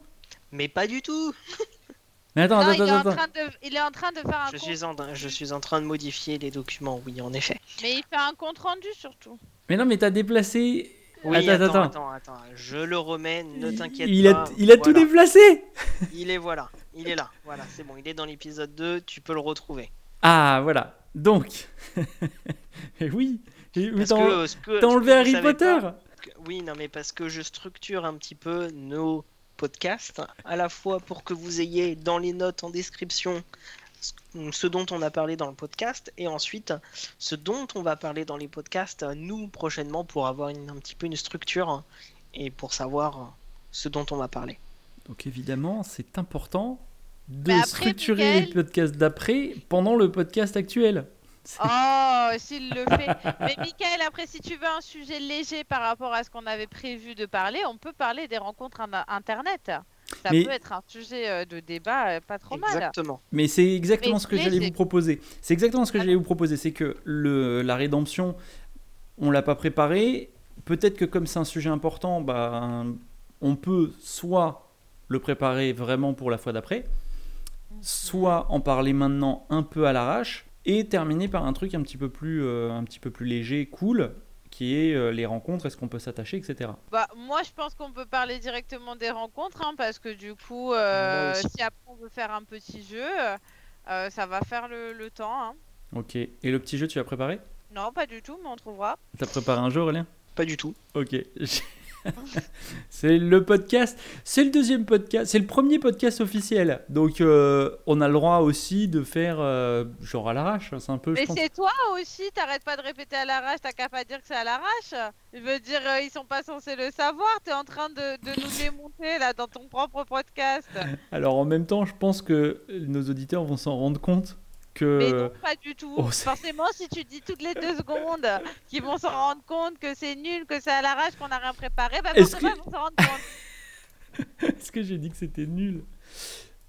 Mais pas du tout Mais attends, Non, attends, il, est en attends. de, il est en train de faire un je compte, suis, en, je suis en train de modifier les documents, oui, en effet. mais il fait un compte rendu surtout. Mais non, mais t'as déplacé. Oui, Attends, attends, attends. attends, attends, Je le remets, ne t'inquiète il pas. a, il a tout déplacé Il est voilà, il est là. Voilà, c'est bon, il est dans l'épisode 2, tu peux le retrouver. Ah, voilà. Donc. [laughs] Et oui. Parce t'as- que, euh, que- T'as enlevé Harry Potter pas, que- Oui, non, mais parce que je structure un petit peu nos podcasts, à la fois pour que vous ayez dans les notes en description ce- ce dont on a parlé dans le podcast, et ensuite ce dont on va parler dans les podcasts, nous, prochainement, pour avoir une- un petit peu une structure et pour savoir ce dont on va parler. Donc évidemment, c'est important de après, structurer Mickaël- les podcasts d'après pendant le podcast actuel. Oh, s'il le fait. Mais Michael, après, si tu veux un sujet léger par rapport à ce qu'on avait prévu de parler, on peut parler des rencontres in- internet. Ça Mais- peut être un sujet euh, de débat euh, pas trop mal. Exactement. Mais c'est exactement ce que j'allais vous proposer. C'est exactement ce que Ah j'allais vous proposer. C'est que le, la rédemption, on l'a pas préparé. Peut-être que comme c'est un sujet important, bah, on peut soit le préparer vraiment pour la fois d'après, soit en parler maintenant un peu à l'arrache et terminer par un truc un petit peu plus, euh, un petit peu plus léger, cool, qui est euh, les rencontres, est-ce qu'on peut s'attacher, etc. Bah, moi, je pense qu'on peut parler directement des rencontres, hein, parce que du coup, euh, si après on veut faire un petit jeu, euh, ça va faire le, le temps. hein. Ok. Et le petit jeu, tu as préparé? Non, pas du tout, mais on trouvera. T'as préparé un jeu, Aurélien? Pas du tout. Ok. [laughs] c'est le podcast. C'est le deuxième podcast. C'est le premier podcast officiel. Donc, euh, on a le droit aussi de faire euh, genre à l'arrache. C'est un peu. Mais c'est toi aussi, t'arrêtes pas de répéter à l'arrache, t'as qu'à pas dire que c'est à l'arrache. Je veux dire, euh, ils sont pas censés le savoir, t'es en train de, de nous démonter là dans ton propre podcast. Alors, en même temps, je pense que nos auditeurs vont s'en rendre compte Mais non, pas du tout. oh, Forcément, si tu dis toutes les deux secondes qu'ils vont s'en rendre compte que c'est nul, que c'est à l'arrache, qu'on a rien préparé, bah forcément que- ils vont s'en rendre compte. [laughs] Est-ce que j'ai dit que c'était nul?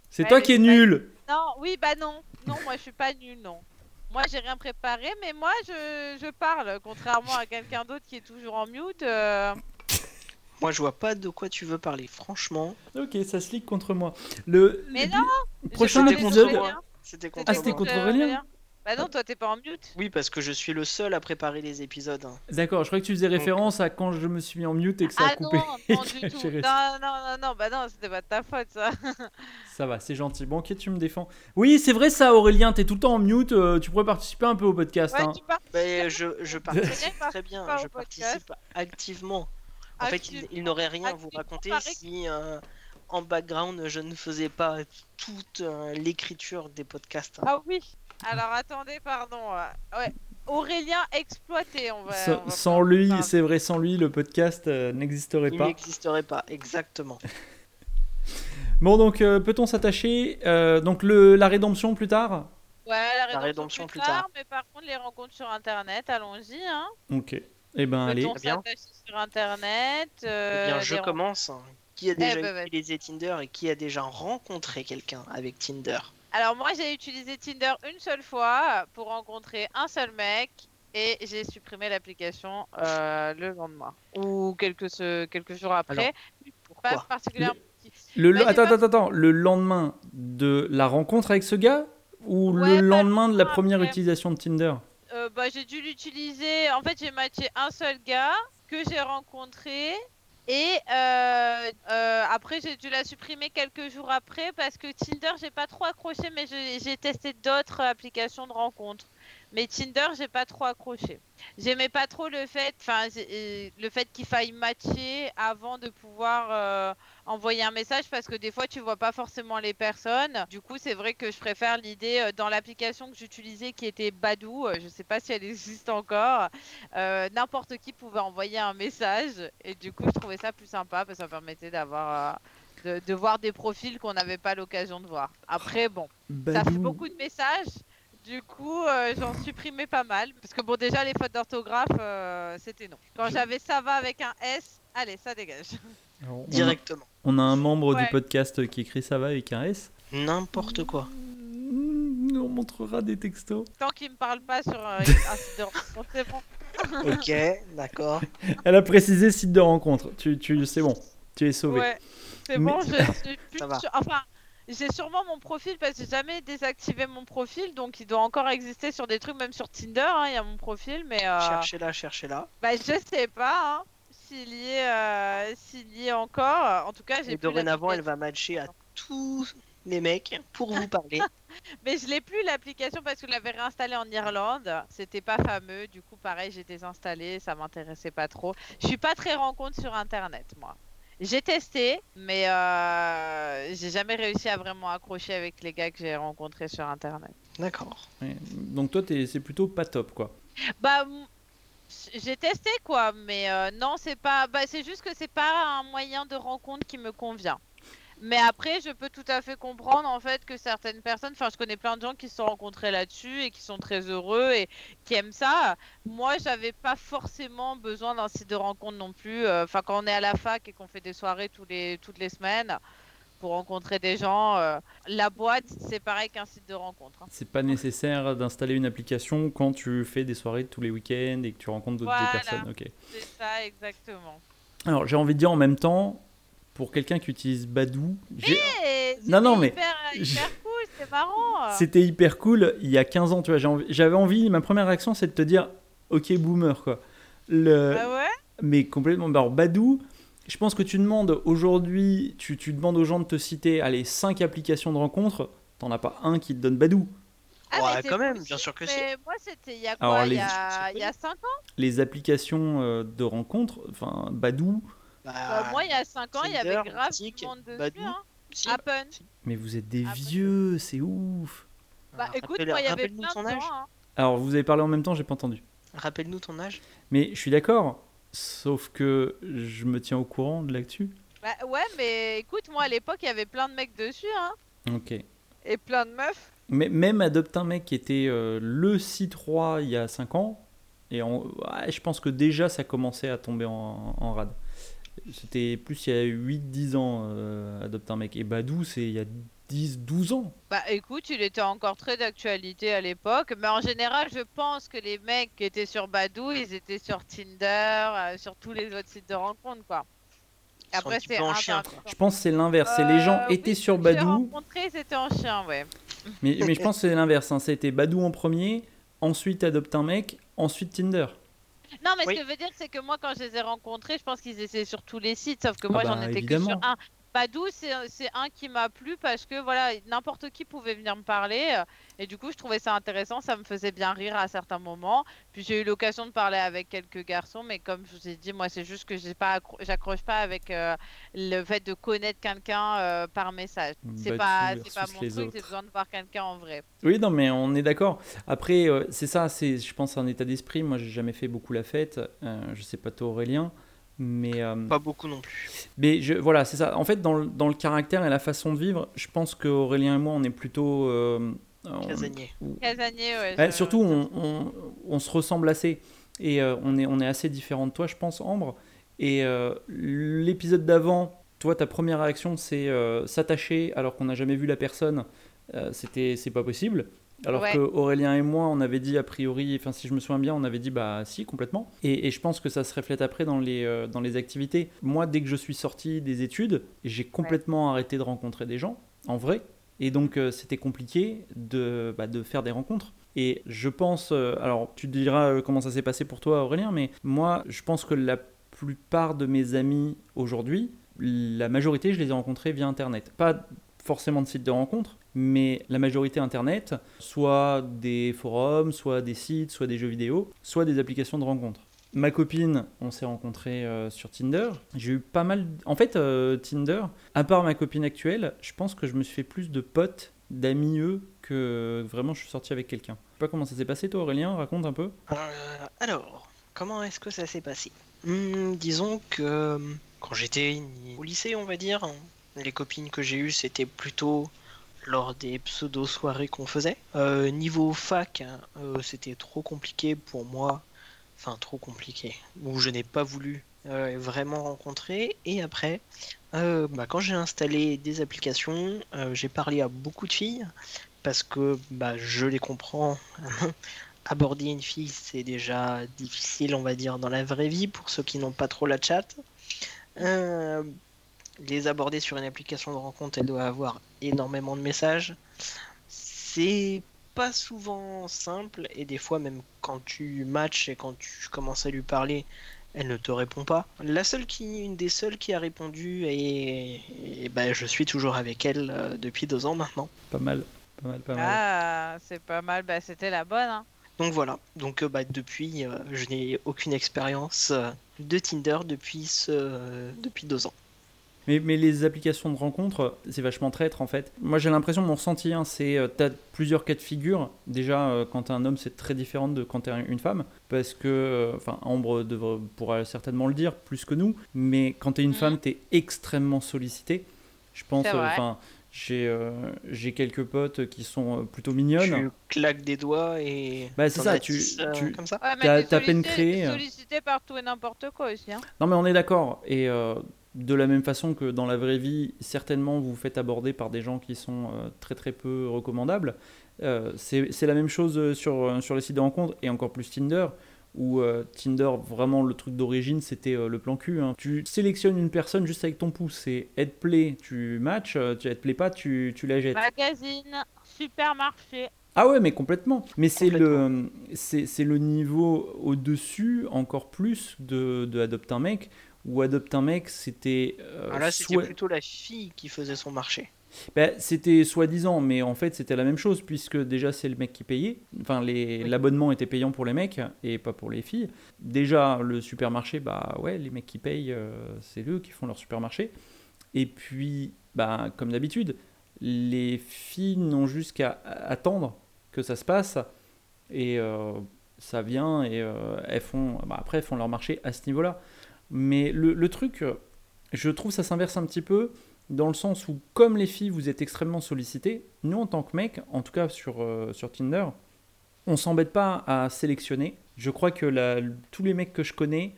C'est Ouais, toi qui es pas- nul. Non, oui, bah non. Non, moi je suis pas nulle, non. Moi j'ai rien préparé, mais moi je, je parle, contrairement à quelqu'un d'autre qui est toujours en mute. euh, Moi, je vois pas de quoi tu veux parler, franchement. Ok, ça se ligue contre moi. Le. Mais non Prochain épisode. C'était contre Ah, contre Aurélien? Bah non, toi t'es pas en mute. Oui, parce que je suis le seul à préparer les épisodes. hein. D'accord, je crois que tu faisais référence à quand je me suis mis en mute et que ça a Ah coupé. non, non du [laughs] tout. Non, non, non, non, bah non, c'était pas de ta faute ça. [laughs] Ça va, c'est gentil. Bon, ok, tu me défends. Oui, c'est vrai ça, Aurélien, t'es tout le temps en mute. euh, tu pourrais participer un peu au podcast. Ouais, hein. tu. Ben, je, je participe très bien, je participe activement. En fait, il, n'aurait rien à vous raconter si euh, en background je ne faisais pas toute euh, l'écriture des podcasts. Ah oui. Alors attendez, pardon. euh, Ouais. Aurélien exploité, on va. Sans, on va sans pouvoir lui, c'est vrai, sans lui, le podcast euh, n'existerait Il pas. n'existerait pas, exactement. [laughs] Bon, donc, euh, peut-on s'attacher euh, Donc, le, la rédemption plus tard? Ouais, la rédemption, rédemption plus, plus tard, tard. mais par contre les rencontres sur internet, allons-y. Hein. Ok. Eh ben, allez. Peut-on Très bien. s'attacher sur internet Eh bien, je commence. Qui a déjà ben, utilisé Tinder et qui a déjà rencontré quelqu'un avec Tinder Alors moi j'ai utilisé Tinder une seule fois pour rencontrer un seul mec et j'ai supprimé l'application euh, le lendemain ou quelques, jours après. Alors, pas Pourquoi? particulièrement. Le, Bah, attends, pas- attends, attends. Le lendemain de la rencontre avec ce gars ou Ouais, le pas lendemain de la première après. utilisation de Tinder? Euh, bah, j'ai dû l'utiliser. En fait, j'ai matché un seul gars que j'ai rencontré. Et euh, euh, après, j'ai dû la supprimer quelques jours après parce que Tinder, j'ai pas trop accroché, mais j'ai testé d'autres applications de rencontres. Mais Tinder, j'ai pas trop accroché. J'aimais pas trop le fait, enfin, euh, le fait qu'il faille matcher avant de pouvoir envoyer un message parce que des fois, tu vois pas forcément les personnes. Du coup, c'est vrai que je préfère l'idée euh, dans l'application que j'utilisais qui était Badou. euh, Je sais pas si elle existe encore. Euh, N'importe qui pouvait envoyer un message et du coup, je trouvais ça plus sympa parce que ça permettait d'avoir de, de voir des profils qu'on n'avait pas l'occasion de voir. Après, bon, ça fait beaucoup de messages. Du coup, euh, j'en supprimais pas mal. Parce que bon, déjà, les fautes d'orthographe, euh, c'était non. Quand j'avais ça va avec un S, allez, ça dégage. Alors, on, a, Directement. on a un membre du podcast qui écrit ça va avec un S. N'importe quoi. Mm, On montrera des textos. Tant qu'il me parle pas sur euh, un site de rencontre, c'est bon. Ok, d'accord. [laughs] Elle a précisé site de rencontre. Tu, tu, c'est bon. Tu es sauvé. Ouais, c'est Mais- bon, je [laughs] suis plus Ça va. sur- Enfin, j'ai sûrement mon profil parce que j'ai jamais désactivé mon profil, donc il doit encore exister sur des trucs, même sur Tinder, hein, il y a mon profil, mais euh, Cherchez-la, cherchez-la. bah, je sais pas hein, s'il y, est, euh, s'il y est encore. En tout cas, j'ai dorénavant, elle va matcher à tous les mecs pour vous parler. [laughs] Mais je l'ai plus l'application parce que je l'avais réinstallée en Irlande. C'était pas fameux, du coup, pareil, j'ai désinstallé, ça m'intéressait pas trop. Je suis pas très rencontre sur internet, moi. J'ai testé, mais euh, j'ai jamais réussi à vraiment accrocher avec les gars que j'ai rencontrés sur internet. D'accord. Ouais. Donc toi, c'est plutôt pas top, quoi. Bah, j'ai testé quoi, mais euh, non, c'est pas. Bah, c'est juste que c'est pas un moyen de rencontre qui me convient. Mais après, je peux tout à fait comprendre en fait que certaines personnes, enfin, je connais plein de gens qui se sont rencontrés là-dessus et qui sont très heureux et qui aiment ça. Moi, j'avais pas forcément besoin d'un site de rencontre non plus. Euh, Enfin, quand on est à la fac et qu'on fait des soirées tous les toutes les semaines, pour rencontrer des gens. euh, la boîte, c'est pareil qu'un site de rencontre. hein. C'est pas nécessaire d'installer une application quand tu fais des soirées tous les week-ends et que tu rencontres d'autres Voilà. personnes. Ok. C'est ça, exactement. Alors j'ai envie de dire en même temps, pour quelqu'un qui utilise Badou, j'ai- Et Non, non, c'était mais- Hyper, [laughs] hyper cool, c'est marrant. c'était hyper cool il y a 15 ans. Tu vois, envie- j'avais envie, ma première réaction c'est de te dire, ok boomer quoi. Le... Ah ouais? Mais complètement. bah, Alors, Badou, je pense que tu demandes aujourd'hui, tu, tu demandes aux gens de te citer allez, 5 applications de rencontres, t'en as pas un qui te donne Badou. Ah, Ouais, mais quand même, bien sûr que si. mais Moi, c'était il y a Alors, quoi les- Il y a, il y a 5 ans? Les applications euh, de rencontres, enfin Badou, Bah, Bah, Moi, il y a 5 ans, il y avait grave Tic, du monde dessus. Badou. Hein. si, Appen. mais vous êtes des Ah, vieux, c'est ouf. Bah rappelle- écoute, moi, il y avait plein ton de âge. gens. hein. Alors, vous avez parlé en même temps, j'ai pas entendu. Rappelle-nous ton âge. Mais je suis d'accord, sauf que je me tiens au courant de l'actu. Bah ouais, mais écoute, moi, à l'époque, il y avait plein de mecs dessus. Hein. Ok. Et plein de meufs. Mais même Adopte un mec qui était euh, le site roi il y a 5 ans, et ouais, je pense que déjà ça commençait à tomber en, en rade. C'était plus il y a 8-10 ans, euh, Adopte un mec. Et Badou, c'est il y a 10-12 ans. Bah écoute, il était encore très d'actualité à l'époque, mais en général, je pense que les mecs qui étaient sur Badou, ils étaient sur Tinder, euh, sur tous les autres sites de rencontres, quoi. Ils Après, c'est en chien. Je pense que c'est l'inverse. C'est les gens Euh, étaient oui, sur ceux que j'ai Badou, rencontrés, c'était en chien, ouais. [laughs] mais, mais je pense que c'est l'inverse. Hein. C'était Badou en premier, ensuite Adopte un mec, ensuite Tinder. Non, mais Oui. ce que je veux dire, c'est que moi, quand je les ai rencontrés, je pense qu'ils étaient sur tous les sites, sauf que Ah moi, bah, j'en étais évidemment. que sur un. Badou, c'est c'est un qui m'a plu parce que voilà, n'importe qui pouvait venir me parler euh, et du coup, je trouvais ça intéressant, ça me faisait bien rire à certains moments. Puis j'ai eu l'occasion de parler avec quelques garçons, mais comme je vous ai dit, moi, c'est juste que j'ai pas, j'accroche pas avec euh, le fait de connaître quelqu'un euh, par message. C'est pas, c'est pas versus mon truc, j'ai besoin de voir quelqu'un en vrai. Oui, non, mais on est d'accord. Après, euh, c'est ça, c'est, je pense, un état d'esprit. Moi, j'ai jamais fait beaucoup la fête. Je sais pas toi, Aurélien. Mais, euh, Pas beaucoup non plus. mais je, voilà, c'est ça. En fait, dans le, dans le caractère et la façon de vivre, je pense qu'Aurélien et moi, on est plutôt. euh, on- Casanier. Casanier, ouais. Ouais, je- surtout, on, on- on se ressemble assez. Et euh, on, est, on est assez différents de toi, je pense, Ambre. Et euh, l'épisode d'avant, toi, ta première réaction, c'est euh, s'attacher alors qu'on n'a jamais vu la personne. Euh, C'était, c'est pas possible. Alors Ouais. que Aurélien et moi, on avait dit a priori, enfin si je me souviens bien, on avait dit bah si complètement. Et, et je pense que ça se reflète après dans les euh, dans les activités. Moi, dès que je suis sorti des études, j'ai complètement arrêté de rencontrer des gens en vrai. Et donc euh, c'était compliqué de bah, de faire des rencontres. Et je pense, euh, alors tu diras comment ça s'est passé pour toi Aurélien, mais moi je pense que la plupart de mes amis aujourd'hui, la majorité je les ai rencontrés via Internet. Pas forcément de sites de rencontres, mais la majorité Internet, soit des forums, soit des sites, soit des jeux vidéo, soit des applications de rencontres. Ma copine, on s'est rencontrés euh, sur Tinder. J'ai eu pas mal. En fait, euh, Tinder, à part ma copine actuelle, je pense que je me suis fait plus de potes, d'amis eux, que vraiment je suis sorti avec quelqu'un. Je sais pas comment ça s'est passé, toi, Aurélien Raconte un peu. Euh, alors, comment est-ce que ça s'est passé? Hmm, Disons que quand j'étais au lycée, on va dire, les copines que j'ai eues, c'était plutôt lors des pseudo-soirées qu'on faisait. Euh, niveau fac, hein, euh, c'était trop compliqué pour moi. Enfin, trop compliqué. Où je n'ai pas voulu euh, vraiment rencontrer. Et après, bah, quand j'ai installé des applications, j'ai parlé à beaucoup de filles. Parce que bah, je les comprends. [laughs] aborder une fille, c'est déjà difficile, on va dire, dans la vraie vie pour ceux qui n'ont pas trop la chat. Les aborder sur une application de rencontre, elle doit avoir énormément de messages. C'est pas souvent simple et des fois même quand tu matches et quand tu commences à lui parler, elle ne te répond pas. La seule qui, une des seules qui a répondu et, et ben, je suis toujours avec elle euh, depuis deux ans maintenant. Pas mal, pas mal, pas mal. Ah, c'est pas mal, bah c'était la bonne. Hein. Donc voilà, donc euh, bah, depuis, euh, je n'ai aucune expérience de Tinder depuis, ce... depuis deux ans. Mais, mais les applications de rencontres, c'est vachement traître en fait. Moi j'ai l'impression, mon ressenti, hein, c'est euh, t'as plusieurs cas de figure. Déjà, euh, quand t'es un homme, c'est très différent de quand t'es une femme. Parce que, euh, enfin, Ambre pourra certainement le dire plus que nous. Mais quand t'es une Mhm. femme, t'es extrêmement sollicité. Je pense, C'est euh, vrai. enfin, j'ai euh, j'ai quelques potes qui sont plutôt Tu mignonnes. claques des doigts et. Bah, c'est ça, as tu- 10, euh, tu- Comme ça Ouais, mais T'as- peine sollicité- créé, euh. sollicité par tout et n'importe quoi aussi. Hein. Non mais on est d'accord. Et euh, de la même façon que dans la vraie vie, certainement vous vous faites aborder par des gens qui sont euh, très très peu recommandables. Euh, c'est la même chose sur, euh, sur les sites de rencontres et encore plus Tinder. Où euh, Tinder, vraiment le truc d'origine, c'était euh, le plan cul. hein. Tu sélectionnes une personne juste avec ton pouce. C'est elle te plaît, tu matches, euh, tu elle te plaît pas, tu, tu la jettes. Magazine, supermarché. Ah ouais, mais complètement. Mais c'est le, c'est le niveau au-dessus, encore plus, de, de Adopte un mec, où Adopte un mec, c'était... euh, Ah, là, c'était soit- plutôt la fille qui faisait son marché. Ben, c'était soi-disant, mais en fait c'était la même chose, puisque déjà c'est le mec qui payait. Enfin, les- Oui. l'abonnement était payant pour les mecs et pas pour les filles. Déjà, le supermarché, bah ouais, les mecs qui payent, euh, c'est eux qui font leur supermarché. Et puis, bah, comme d'habitude, les filles n'ont juste qu'à attendre que ça se passe et euh, ça vient et euh, elles font, bah, après elles font leur marché à ce niveau-là. Mais le, le truc, euh, je trouve ça s'inverse un petit peu dans le sens où, comme les filles, vous êtes extrêmement sollicités, nous en tant que mecs, en tout cas sur, euh, sur Tinder, on s'embête pas à sélectionner. Je crois que la- tous les mecs que je connais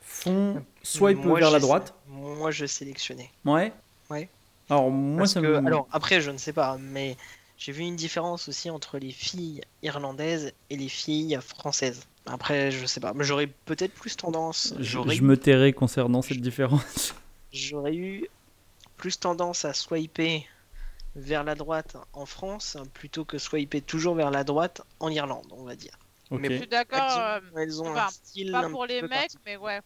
font swipe Moi, vers la droite. Moi, je sélectionnais. Ouais. Ouais. Alors moi Parce ça que, me... alors après, je ne sais pas, mais j'ai vu une différence aussi entre les filles irlandaises et les filles françaises. Après, je sais pas, mais j'aurais peut-être plus tendance. je, J'aurais je me tairai concernant cette différence. j'aurais eu plus tendance à swiper vers la droite en France plutôt que swiper toujours vers la droite en Irlande, on va dire. Ok. Je suis d'accord. euh, Elles ont enfin, un style Pas pour les peu mecs, particulier. mais ouais.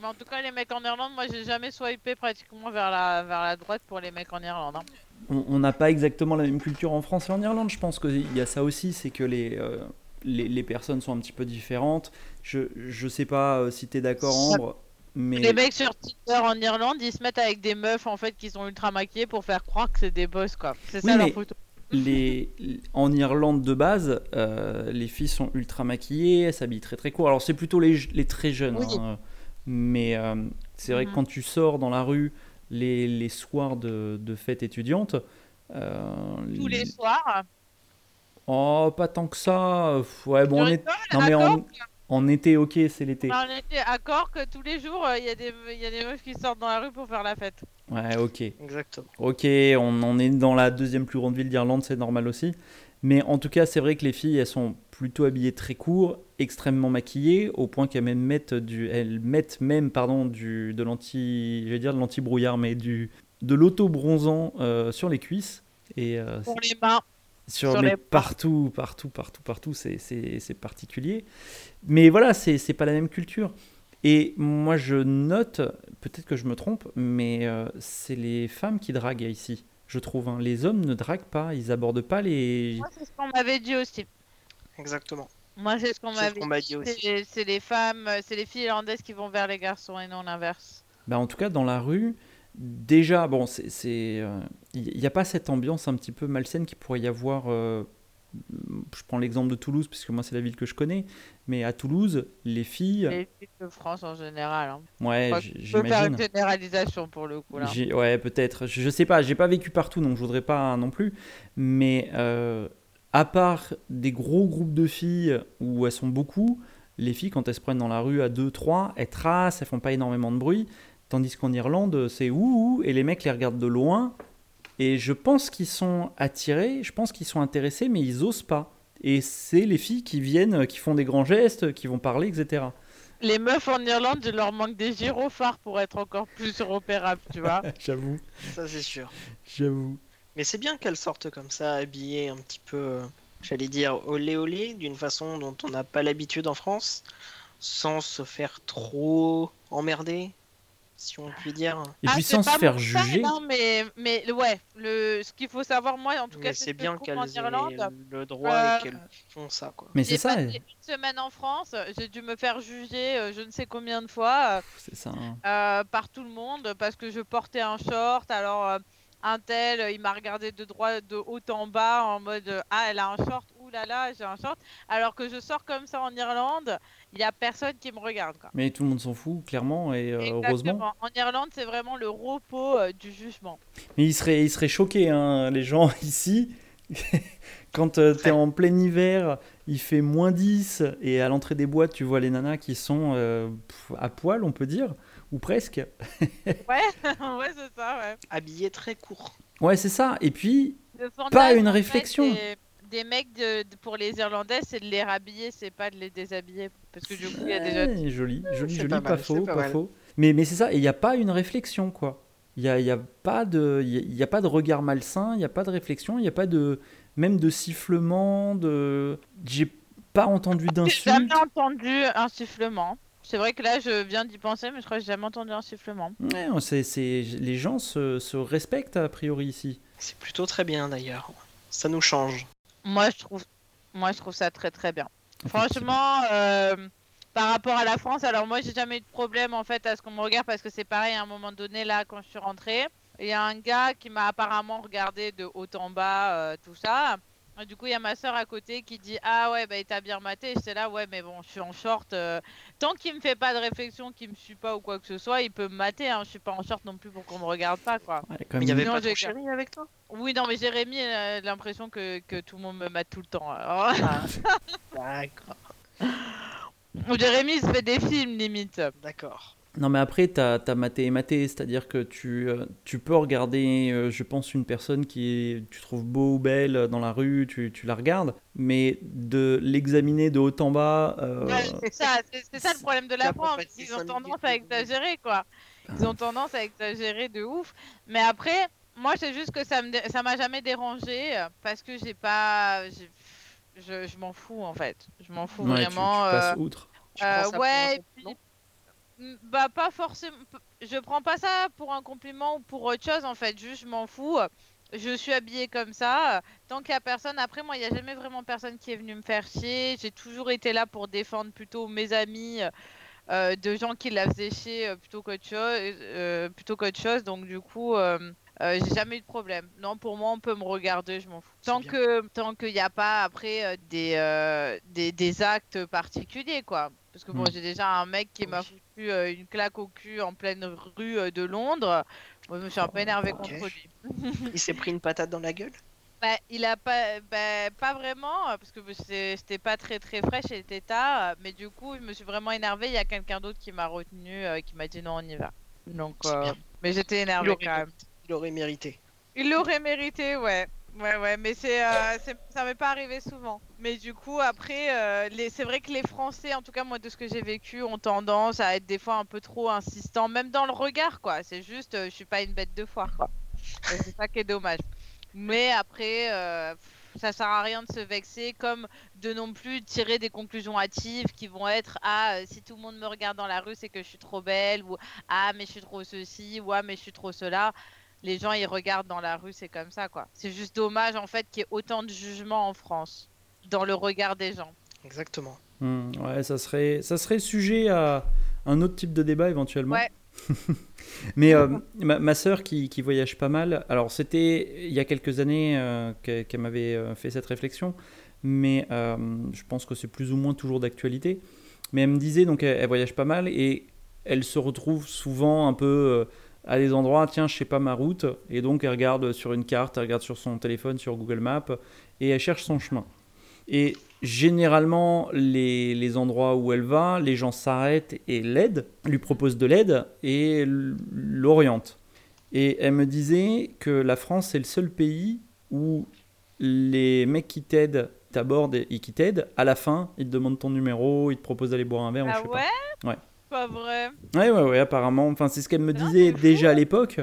Mais en tout cas, les mecs en Irlande, moi j'ai jamais swipé pratiquement vers la, vers la droite pour les mecs en Irlande. hein. on on n'a pas exactement la même culture en France et en Irlande. Je pense qu'il y a ça aussi, c'est que les, euh, les, les personnes sont un petit peu différentes. Je, je sais pas euh, si tu es d'accord, Ambre, mais Les mecs sur Tinder en Irlande, ils se mettent avec des meufs en fait qui sont ultra maquillées pour faire croire que c'est des boss quoi. C'est Oui, ça leur photo. les, [laughs] en Irlande de base, euh, les filles sont ultra maquillées, elles s'habillent très très court. Alors c'est plutôt les, les très jeunes, Oui. hein, mais euh, c'est vrai que Mhm. quand tu sors dans la rue les, les soirs de, de fêtes étudiantes, euh, Tous les soirs. Oh, pas tant que ça. euh, Ouais, bon, on est... non, mais en, en été, ok, c'est l'été. On était d'accord que tous les jours, euh, il y, a des- il y a des meufs qui sortent dans la rue pour faire la fête. Ouais, ok. Exactement. Ok, on en est dans la deuxième plus grande ville d'Irlande, c'est normal aussi. Mais en tout cas, c'est vrai que les filles, elles sont plutôt habillées très court, extrêmement maquillées, au point qu'elles même mettent du, elles mettent même, pardon, du, de l'anti, je vais dire de l'anti-brouillard, mais du, de l'auto-bronzant euh, sur les cuisses et euh, Pour les mains. Sur, sur mais les- partout, partout, partout, partout, c'est- c'est c'est particulier. Mais voilà, c'est c'est pas la même culture. Et moi, je note, peut-être que je me trompe, mais euh, c'est les femmes qui draguent ici, je trouve. hein. Les hommes ne draguent pas, ils abordent pas les. Moi, c'est ce qu'on m'avait dit aussi. Exactement. Moi, c'est ce qu'on ce m'avait dit. aussi. C'est les femmes, c'est les filles irlandaises qui vont vers les garçons et non l'inverse. Bah, en tout cas, dans la rue, déjà, bon, c'est, c'est, euh, il n'y a pas cette ambiance un petit peu malsaine qu'il pourrait y avoir. euh, je prends l'exemple de Toulouse, puisque moi, c'est la ville que je connais. Mais à Toulouse, les filles. Les filles de France en général. Hein. Ouais, Enfin, j- Je peux faire j'imagine. une généralisation pour le coup là. Ouais, peut-être. Je, je sais pas, j'ai pas vécu partout, donc je voudrais pas non plus. Mais euh, à part des gros groupes de filles où elles sont beaucoup, les filles, quand elles se prennent dans la rue à 2-3, elles tracent, elles font pas énormément de bruit. Tandis qu'en Irlande, c'est ouh, ouh, et les mecs les regardent de loin. Et je pense qu'ils sont attirés, je pense qu'ils sont intéressés, mais ils osent pas. Et c'est les filles qui viennent, qui font des grands gestes, qui vont parler, etc. Les meufs en Irlande, il leur manque des gyrophares pour être encore plus repérables, tu vois. [laughs] J'avoue, Ça, c'est sûr. j'avoue. Mais c'est bien qu'elles sortent comme ça, habillées un petit peu, euh, j'allais dire, olé olé, d'une façon dont on n'a pas l'habitude en France, sans se faire trop emmerder, si on peut dire. Et Ah, sans se pas faire juger. hein, mais, mais ouais, le, ce qu'il faut savoir, moi, en tout cas, Mais c'est bien qu'elles en aient Irlande. le droit Euh, et qu'elles font ça, quoi. Mais c'est J'ai ça, passé une semaine en France, j'ai dû me faire juger euh, je ne sais combien de fois ça. hein. euh, par tout le monde parce que je portais un short. Alors euh, un tel, euh, il m'a regardé de droit, de haut en bas en mode euh, ah elle a un short, là j'ai un short. Alors que je sors comme ça en Irlande, il y a personne qui me regarde quoi. Mais tout le monde s'en fout, clairement, et euh, heureusement. En Irlande, c'est vraiment le repos euh, du jugement. Mais ils seraient, ils seraient choqués, hein, les gens [laughs] ici. [laughs] Quand euh, t'es en plein hiver, il fait moins 10, et à l'entrée des boîtes, tu vois les nanas qui sont euh, à poil, on peut dire, ou presque. [laughs] Ouais, ouais, c'est ça, ouais. Habillé très court. Ouais, c'est ça. Et puis, Pas une fait, réflexion. des, des mecs de, de- pour les Irlandais, c'est de les rhabiller, c'est pas de les déshabiller. Parce que du coup, il y a déjà. Joli, joli, joli, pas pas, mal, faux, pas faux. Mais, mais c'est ça, et il n'y a pas une réflexion, quoi. Il n'y a, il y a, pas de- il y a, y a pas de regard malsain, il n'y a pas de réflexion, il n'y a pas de. Même de sifflement, de. J'ai pas entendu J'ai d'insultes. jamais entendu un sifflement. C'est vrai que là, je viens d'y penser, mais je crois que j'ai jamais entendu un sifflement. Ouais, c'est, c'est- les gens se, se respectent a priori ici. C'est plutôt très bien d'ailleurs. Ça nous change. Moi, je trouve, moi, je trouve ça très très bien. Franchement, euh, par rapport à la France, alors moi, j'ai jamais eu de problème en fait à ce qu'on me regarde parce que c'est pareil à un moment donné là quand je suis rentrée, il y a un gars qui m'a apparemment regardé de haut en bas, euh, tout ça. Et du coup, il y a ma soeur à côté qui dit Ah ouais, bah il t'a bien maté. J'étais là, ouais, mais bon, je suis en short. euh, tant qu'il me fait pas de réflexion, qu'il me suit pas ou quoi que ce soit, il peut me mater. Hein. Je suis pas en short non plus pour qu'on me regarde pas, quoi. Ouais, quand Mais il y avait Non, pas j'ai ton chéri avec toi? Oui, non, mais Jérémy a l'impression que, que tout le monde me mate tout le temps. Alors... [laughs] D'accord. Jérémy il se fait des films limite. D'accord. Non, mais après, tu as, maté et maté, c'est-à-dire que tu, euh, tu peux regarder, euh, je pense, une personne qui est, tu trouves beau ou belle dans la rue, tu, tu la regardes, mais de l'examiner de haut en bas. euh, Ouais, c'est ça, c'est ça le problème de la France. Ils ont tendance à exagérer quoi. Ils ont tendance à exagérer de ouf. Mais après, moi c'est juste que ça me dé- ça m'a jamais dérangé euh, parce que j'ai pas, je, je m'en fous en fait. Je m'en fous ouais, vraiment. tu, passes euh, outre. Tu Euh, pour un ouais, et puis- Bah pas forcément. Je prends pas ça pour un compliment ou pour autre chose en fait. Juste je m'en fous. Je suis habillée comme ça. Tant qu'il y a personne. Après moi il y a jamais vraiment personne qui est venu me faire chier. J'ai toujours été là pour défendre plutôt mes amis. euh, de gens qui la faisaient chier euh, plutôt qu'autre chose, euh, plutôt qu'autre chose. Donc du coup, euh, euh, j'ai jamais eu de problème. Non, pour moi, on peut me regarder, je m'en fous. Tant que tant qu'il n'y a pas après euh, des, euh, des des actes particuliers, quoi. Parce que bon, Mm. j'ai déjà un mec qui m'a foutu euh, une claque au cul en pleine rue euh, de Londres. Moi, je me suis un peu énervée Ok. contre lui. [laughs] Il s'est pris une patate dans la gueule? Bah, il a pas, bah, pas vraiment, parce que c'est- c'était pas très très frais chez Teta, euh, mais du coup, je me suis vraiment énervée. Il y a quelqu'un d'autre qui m'a retenu, euh, qui m'a dit non, on y va. Donc, euh, mais j'étais il énervée aurait, quand même. il aurait mérité. Il l'aurait mérité, ouais. Ouais, ouais, mais c'est, euh, ça m'est pas arrivé souvent. Mais du coup, après, euh, c'est vrai que les Français, en tout cas moi de ce que j'ai vécu, ont tendance à être des fois un peu trop insistants, même dans le regard, quoi. C'est juste, euh, je suis pas une bête de foire, quoi. C'est ça qui est dommage. Mais après, euh, ça sert à rien de se vexer, comme de non plus tirer des conclusions hâtives qui vont être ah euh, si tout le monde me regarde dans la rue, c'est que je suis trop belle, ou ah mais je suis trop ceci, ou ah mais je suis trop cela les gens ils regardent dans la rue, c'est comme ça quoi. C'est juste dommage en fait qu'il y ait autant de jugement en France dans le regard des gens. Exactement. Hmm, ouais, ça serait, ça serait sujet à un autre type de débat éventuellement. Ouais. [laughs] Mais euh, ma, ma sœur qui, qui voyage pas mal, alors c'était il y a quelques années euh, qu'elle m'avait euh, fait cette réflexion, mais euh, je pense que c'est plus ou moins toujours d'actualité. Mais elle me disait, donc elle, elle voyage pas mal et elle se retrouve souvent un peu euh, à des endroits, tiens, je sais pas ma route, et donc elle regarde sur une carte, elle regarde sur son téléphone, sur Google Maps, et elle cherche son chemin. Et généralement, les, les endroits où elle va, les gens s'arrêtent et l'aident, lui proposent de l'aide et l'orientent. Et elle me disait que la France est le seul pays où les mecs qui t'aident t'abordent et qui t'aident, à la fin, ils te demandent ton numéro, ils te proposent d'aller boire un verre, ou je Ah sais ouais? Pas. Ouais. Pas vrai. Ouais, ouais, ouais, apparemment. Enfin, c'est ce qu'elle me disait déjà à l'époque.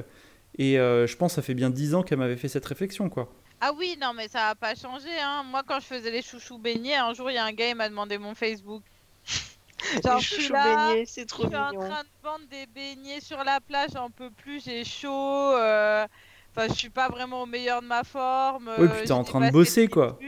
Et euh, je pense que ça fait bien 10 ans qu'elle m'avait fait cette réflexion, quoi. Ah oui, non mais ça a pas changé hein. Moi quand je faisais les chouchous beignets, un jour il y a un gars il m'a demandé mon Facebook. [laughs] Genre Les je suis chouchous là, beignets, c'est je trop suis en mignon. train de vendre des beignets sur la plage, j'en peux plus, j'ai chaud. euh, Enfin, je suis pas vraiment au meilleur de ma forme. Oui, euh, puis t'es en train de bosser, quoi.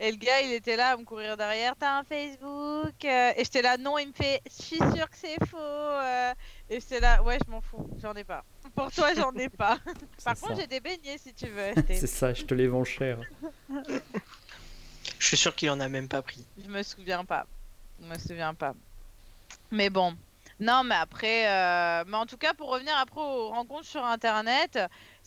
Et le gars, il était là à me courir derrière. T'as un Facebook? Euh, Et j'étais là, non, il me fait, je suis sûr que c'est faux. euh. Et j'étais là, ouais, je m'en fous, j'en ai pas. Pour toi, j'en ai pas. [laughs] Par contre, j'ai des beignets si tu veux. [laughs] C'est ça, je te les vends cher. Je suis sûr qu'il en a même pas pris. Je me souviens pas. Je me souviens pas. Mais bon. Non, mais après, euh, mais en tout cas, pour revenir après aux rencontres sur Internet,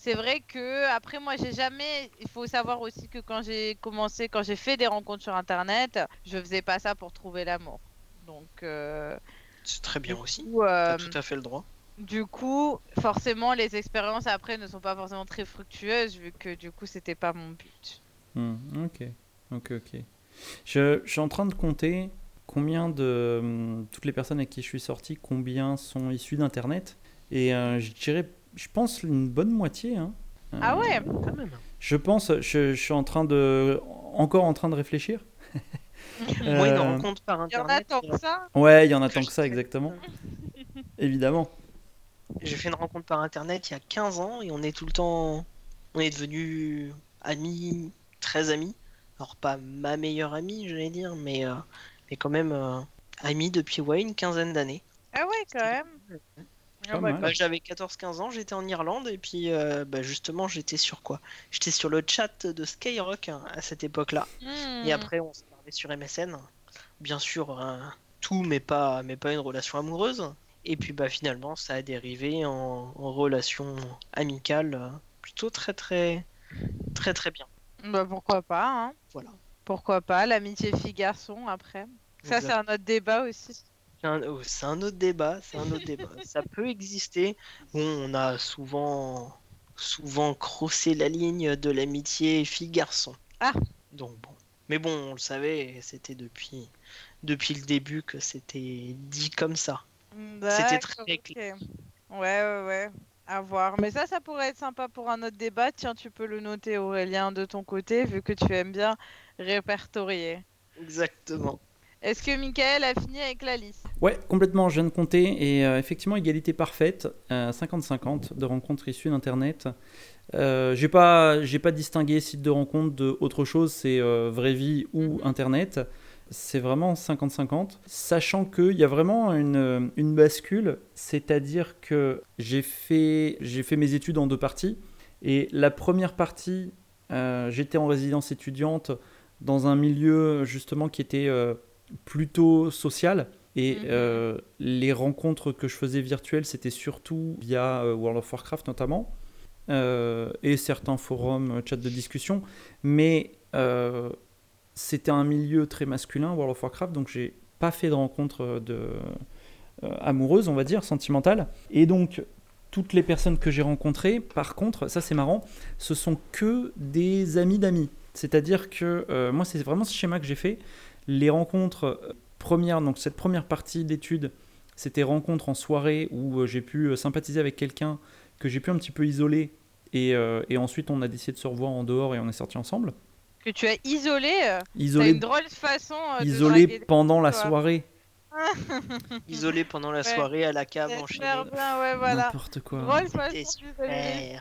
c'est vrai que après moi, j'ai jamais. Il faut savoir aussi que quand j'ai commencé, quand j'ai fait des rencontres sur Internet, je faisais pas ça pour trouver l'amour. Donc, euh, C'est très bien du aussi. coup, euh, T'as tout à fait le droit. du coup, forcément, les expériences après ne sont pas forcément très fructueuses vu que du coup, c'était pas mon but. Hmm, ok, ok, ok. Je, je suis en train de compter combien de hum, toutes les personnes avec qui je suis sorti, combien sont issues d'internet, et euh, je dirais, je pense une bonne moitié. Hein. Ah Euh, ouais Quand même. Je pense, je, je suis en train de, encore en train de réfléchir. [laughs] Moi, une Euh, rencontre par Il y en a internet. tant que ça? Ouais, il y en a tant que ça, exactement. [laughs] Évidemment. J'ai fait une rencontre par internet il y a 15 ans et on est tout le temps. On est devenus amis, très amis. Alors, pas ma meilleure amie, j'allais dire, mais, euh, mais quand même euh, amis depuis ouais, une quinzaine d'années. Ah ouais, quand même. Ah bah. Bah, J'avais 14-15 ans, j'étais en Irlande et puis euh, bah, justement, j'étais sur quoi? J'étais sur le chat de Skyrock hein, à cette époque-là. hmm. Et après, on se parlait sur MSN. Bien sûr, un- tout, mais pas, mais pas une relation amoureuse. Et puis bah finalement, ça a dérivé en, en relation amicale, euh, plutôt très très très très bien. Bah pourquoi pas, hein. Voilà. Pourquoi pas, l'amitié fille-garçon après. Ça, c'est un autre débat aussi. C'est un, oh, c'est un autre débat, c'est un autre débat. [laughs] Ça peut exister. Bon, on a souvent souvent crossé la ligne de l'amitié fille-garçon. Ah. Donc bon. Mais bon, on le savait, c'était depuis depuis le début que c'était dit comme ça. C'était très clair. Ouais, ouais, ouais. À voir. Mais ça, ça pourrait être sympa pour un autre débat. Tiens, tu peux le noter, Aurélien, de ton côté, vu que tu aimes bien répertorier. Exactement. Est-ce que Michael a fini avec la liste? Ouais, complètement, je viens de compter. Et euh, effectivement, égalité parfaite, euh, 50-50 de rencontres issues d'Internet. Euh, j'ai pas, j'ai pas distingué site de rencontre de autre chose, c'est euh, vraie vie ou Mhm. Internet. C'est vraiment 50-50, sachant qu'il y a vraiment une, une bascule, c'est-à-dire que j'ai fait, j'ai fait mes études en deux parties. Et la première partie, euh, j'étais en résidence étudiante dans un milieu justement qui était euh, plutôt social. Et Mhm. euh, les rencontres que je faisais virtuelles, c'était surtout via euh, World of Warcraft notamment, euh, et certains forums, chats de discussion. Mais euh, c'était un milieu très masculin, World of Warcraft, donc j'ai pas fait de rencontres de, amoureuses, on va dire, sentimentales. Et donc, toutes les personnes que j'ai rencontrées, par contre, ça c'est marrant, ce sont que des amis d'amis. C'est-à-dire que moi, c'est vraiment ce schéma que j'ai fait. Les rencontres euh, premières, donc cette première partie d'études, c'était rencontres en soirée où euh, j'ai pu euh, sympathiser avec quelqu'un que j'ai pu un petit peu isoler. Et, euh, et ensuite, on a décidé de se revoir en dehors et on est sortis ensemble. Que tu as isolé Isolé, une drôle de façon euh, isolé pendant la toi. soirée. [laughs] Isolé pendant la Ouais. soirée à la cave en bien, ouais, voilà. N'importe quoi.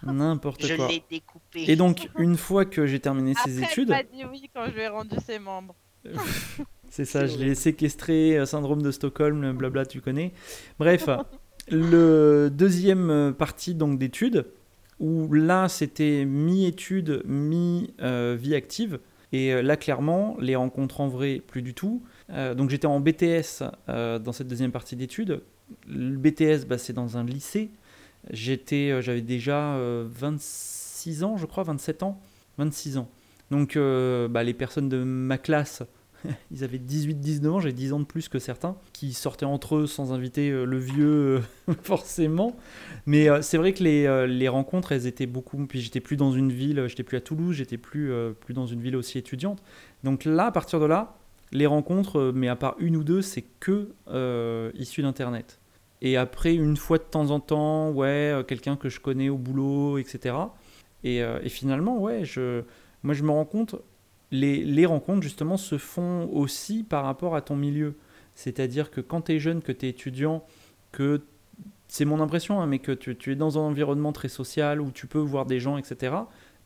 N'importe Je quoi. l'ai découpé. Et donc, une fois que j'ai terminé ces Après, études, elle m'a dit oui quand je lui ai rendu ses membres. [laughs] C'est ça, je l'ai séquestré, euh, syndrome de Stockholm, blabla, tu connais. Bref, [laughs] le deuxième euh, partie donc d'études, où là c'était mi-études, mi-vie active, et euh, là clairement, les rencontres en vrai, plus du tout. Euh, donc j'étais en BTS euh, dans cette deuxième partie d'études. Le BTS, bah, c'est dans un lycée. J'étais, euh, j'avais déjà euh, 26 ans, je crois, 27 ans, 26 ans. Donc euh, bah, les personnes de ma classe, [laughs] ils avaient 18-19 ans, j'ai 10 ans de plus que certains, qui sortaient entre eux sans inviter euh, le vieux euh, [laughs] forcément. Mais c'est vrai que les, les rencontres, elles étaient beaucoup... Puis j'étais plus dans une ville, j'étais plus à Toulouse, j'étais plus, plus dans une ville aussi étudiante. Donc là, à partir de là, les rencontres, mais à part une ou deux, c'est que euh, issu d'Internet. Et après, une fois de temps en temps, ouais, quelqu'un que je connais au boulot, etc. Et, et finalement, ouais, je, moi je me rends compte, les, les rencontres justement se font aussi par rapport à ton milieu. C'est-à-dire que quand tu es jeune, que tu es étudiant, que c'est mon impression, hein, mais que tu, tu es dans un environnement très social où tu peux voir des gens, etc.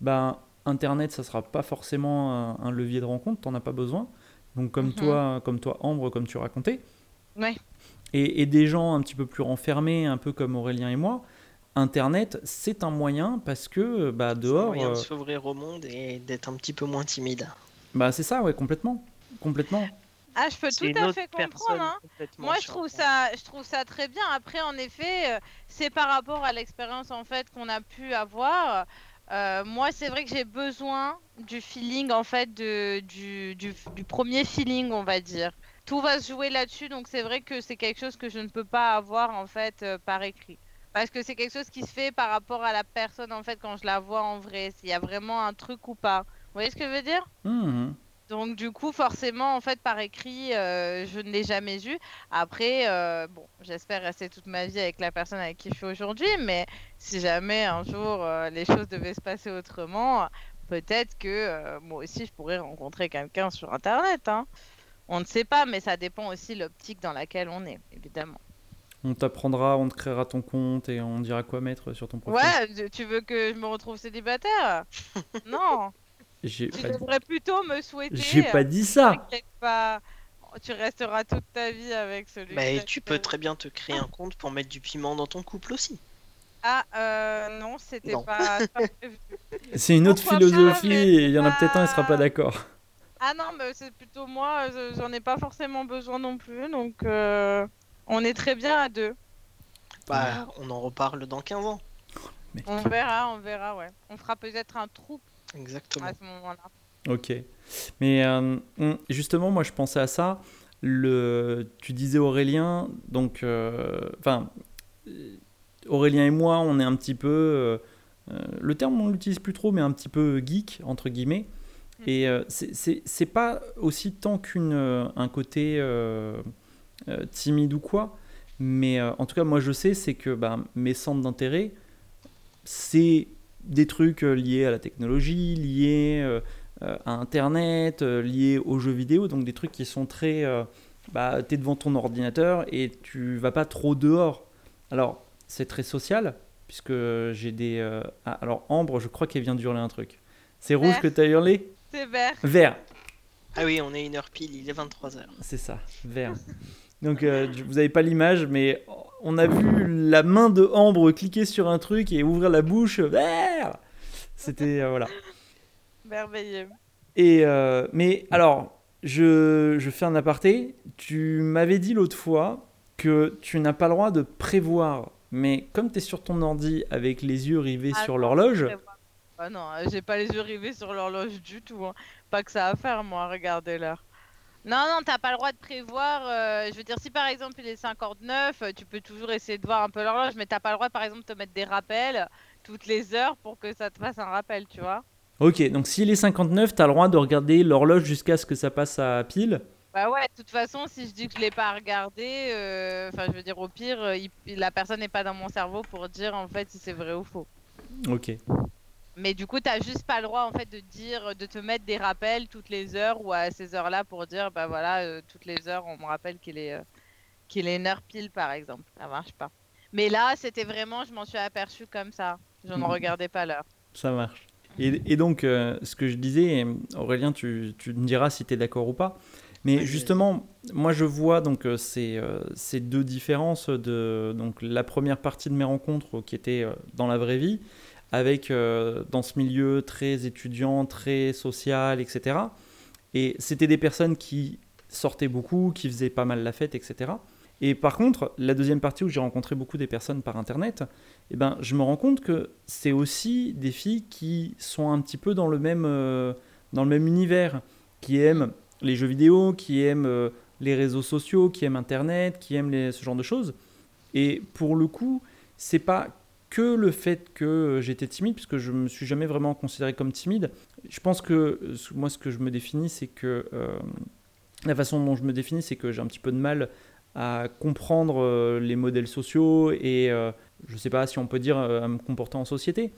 Ben, Internet, ça sera pas forcément un, un levier de rencontre, t'en as pas besoin. Donc comme Mhm. toi, comme toi, Ambre, comme tu racontais. Ouais. Et, et des gens un petit peu plus renfermés, un peu comme Aurélien et moi. Internet, c'est un moyen parce que bah, C'est un dehors, moyen euh, de s'ouvrir au monde et d'être un petit peu moins timide. bah c'est ça, ouais, complètement, complètement. Ah, je peux C'est tout à fait comprendre. Hein. Moi, je trouve ça, je trouve ça très bien. Après, en effet, euh, c'est par rapport à l'expérience en fait qu'on a pu avoir. Euh, moi, c'est vrai que j'ai besoin du feeling en fait de, du, du, du premier feeling, on va dire. Tout va se jouer là-dessus, donc c'est vrai que c'est quelque chose que je ne peux pas avoir en fait euh, par écrit. Parce que c'est quelque chose qui se fait par rapport à la personne en fait quand je la vois en vrai, s'il y a vraiment un truc ou pas. Vous voyez ce que je veux dire? Mhm. Donc du coup forcément en fait par écrit euh, je ne l'ai jamais eu. Après euh, bon j'espère rester toute ma vie avec la personne avec qui je suis aujourd'hui, mais si jamais un jour euh, les choses devaient se passer autrement, peut-être que moi aussi je pourrais rencontrer quelqu'un sur internet. hein. On ne sait pas, mais ça dépend aussi de l'optique dans laquelle on est, évidemment. On t'apprendra, on te créera ton compte et on dira quoi mettre sur ton profil. Ouais, tu- veux que je me retrouve célibataire? [laughs] Non, tu pas, dit- devrais plutôt me souhaiter. j'ai pas dit ça. Pas, tu resteras toute ta vie avec celui. Mais tu peux très bien te créer un compte pour mettre du piment dans ton couple aussi. Ah, euh, non, c'était pas, [laughs] c'est prévu. C'est une autre Pourquoi philosophie et il y en a peut-être un, il sera pas d'accord. Ah non, mais c'est plutôt moi, je- j'en ai pas forcément besoin non plus, donc euh, on est très bien à deux. Bah, on en reparle dans 15 ans. On verra, on verra, ouais. On fera peut-être un trou Exactement. à ce moment-là. Ok. Mais euh, justement, moi, je pensais à ça. Le, tu disais Aurélien, donc, euh, enfin, euh, Aurélien et moi, on est un petit peu, euh, le terme on l'utilise plus trop, mais un petit peu geek entre guillemets. Et euh, c'est- pas aussi tant qu'une euh, un côté timide ou quoi, mais euh, en tout cas, moi, je sais, c'est que bah, mes centres d'intérêt, c'est des trucs euh, liés à la technologie, liés euh, euh, à Internet, euh, liés aux jeux vidéo, donc des trucs qui sont très... euh, bah, t'es devant ton ordinateur et tu vas pas trop dehors. Alors, c'est très social, puisque j'ai des... euh, ah, alors, Ambre, je crois qu'elle vient d'hurler un truc. C'est rouge que t'as hurlé? C'est vert. Vert, Ah oui, on est une heure pile, il est 23h. c'est ça, vert. [laughs] Donc, euh, vous avez pas l'image, mais on a vu la main de Ambre cliquer sur un truc et ouvrir la bouche, vert C'était... euh, voilà. Merveilleux. Et euh, mais alors, je, je fais un aparté. Tu m'avais dit l'autre fois que tu n'as pas le droit de prévoir. Mais comme tu es sur ton ordi avec les yeux rivés Ah sur l'horloge. Ah non, j'ai pas les yeux rivés sur l'horloge du tout. hein. Pas que ça à faire, moi, regardez l'heure. Non, non, t'as pas le droit de prévoir. euh, je veux dire, si par exemple il est 59, euh, tu peux toujours essayer de voir un peu l'horloge, mais t'as pas le droit, par exemple, de te mettre des rappels toutes les heures pour que ça te fasse un rappel, tu vois. ok, donc s'il est 59, tu as le droit de regarder l'horloge jusqu'à ce que ça passe à pile. Bah ouais, de toute façon, si je dis que je l'ai pas regardé, euh, enfin, je veux dire, au pire, euh, il- la personne n'est pas dans mon cerveau pour dire en fait si c'est vrai ou faux. Ok, Mais du coup, t'as juste pas le droit en fait de dire, de te mettre des rappels toutes les heures ou à ces heures-là pour dire, bah voilà, euh, toutes les heures, on me rappelle qu'il est, euh, qu'il est une heure pile, par exemple. Ça marche pas. Mais là, c'était vraiment, je m'en suis aperçu comme ça. Je ne Mhm. regardais pas l'heure. ça marche. Et, et donc, euh, ce que je disais, Aurélien, tu, tu me diras si tu es d'accord ou pas. Mais Oui, justement, moi je vois donc euh, ces, ces deux différences de donc la première partie de mes rencontres qui était dans la vraie vie, avec euh, dans ce milieu très étudiant, très social, etc. Et c'était des personnes qui sortaient beaucoup, qui faisaient pas mal la fête, etc. Et par contre, la deuxième partie où j'ai rencontré beaucoup des personnes par internet, eh ben, je me rends compte que c'est aussi des filles qui sont un petit peu dans le même, euh, dans le même univers, qui aiment les jeux vidéo, qui aiment euh, les réseaux sociaux, qui aiment Internet, qui aiment ce genre de choses. Et pour le coup, c'est pas que le fait que j'étais timide, puisque je me suis jamais vraiment considéré comme timide. Je pense que euh, moi, ce que je me définis, c'est que euh, la façon dont je me définis, c'est que j'ai un petit peu de mal à comprendre euh, les modèles sociaux et euh, je sais pas si on peut dire à me comporter en société,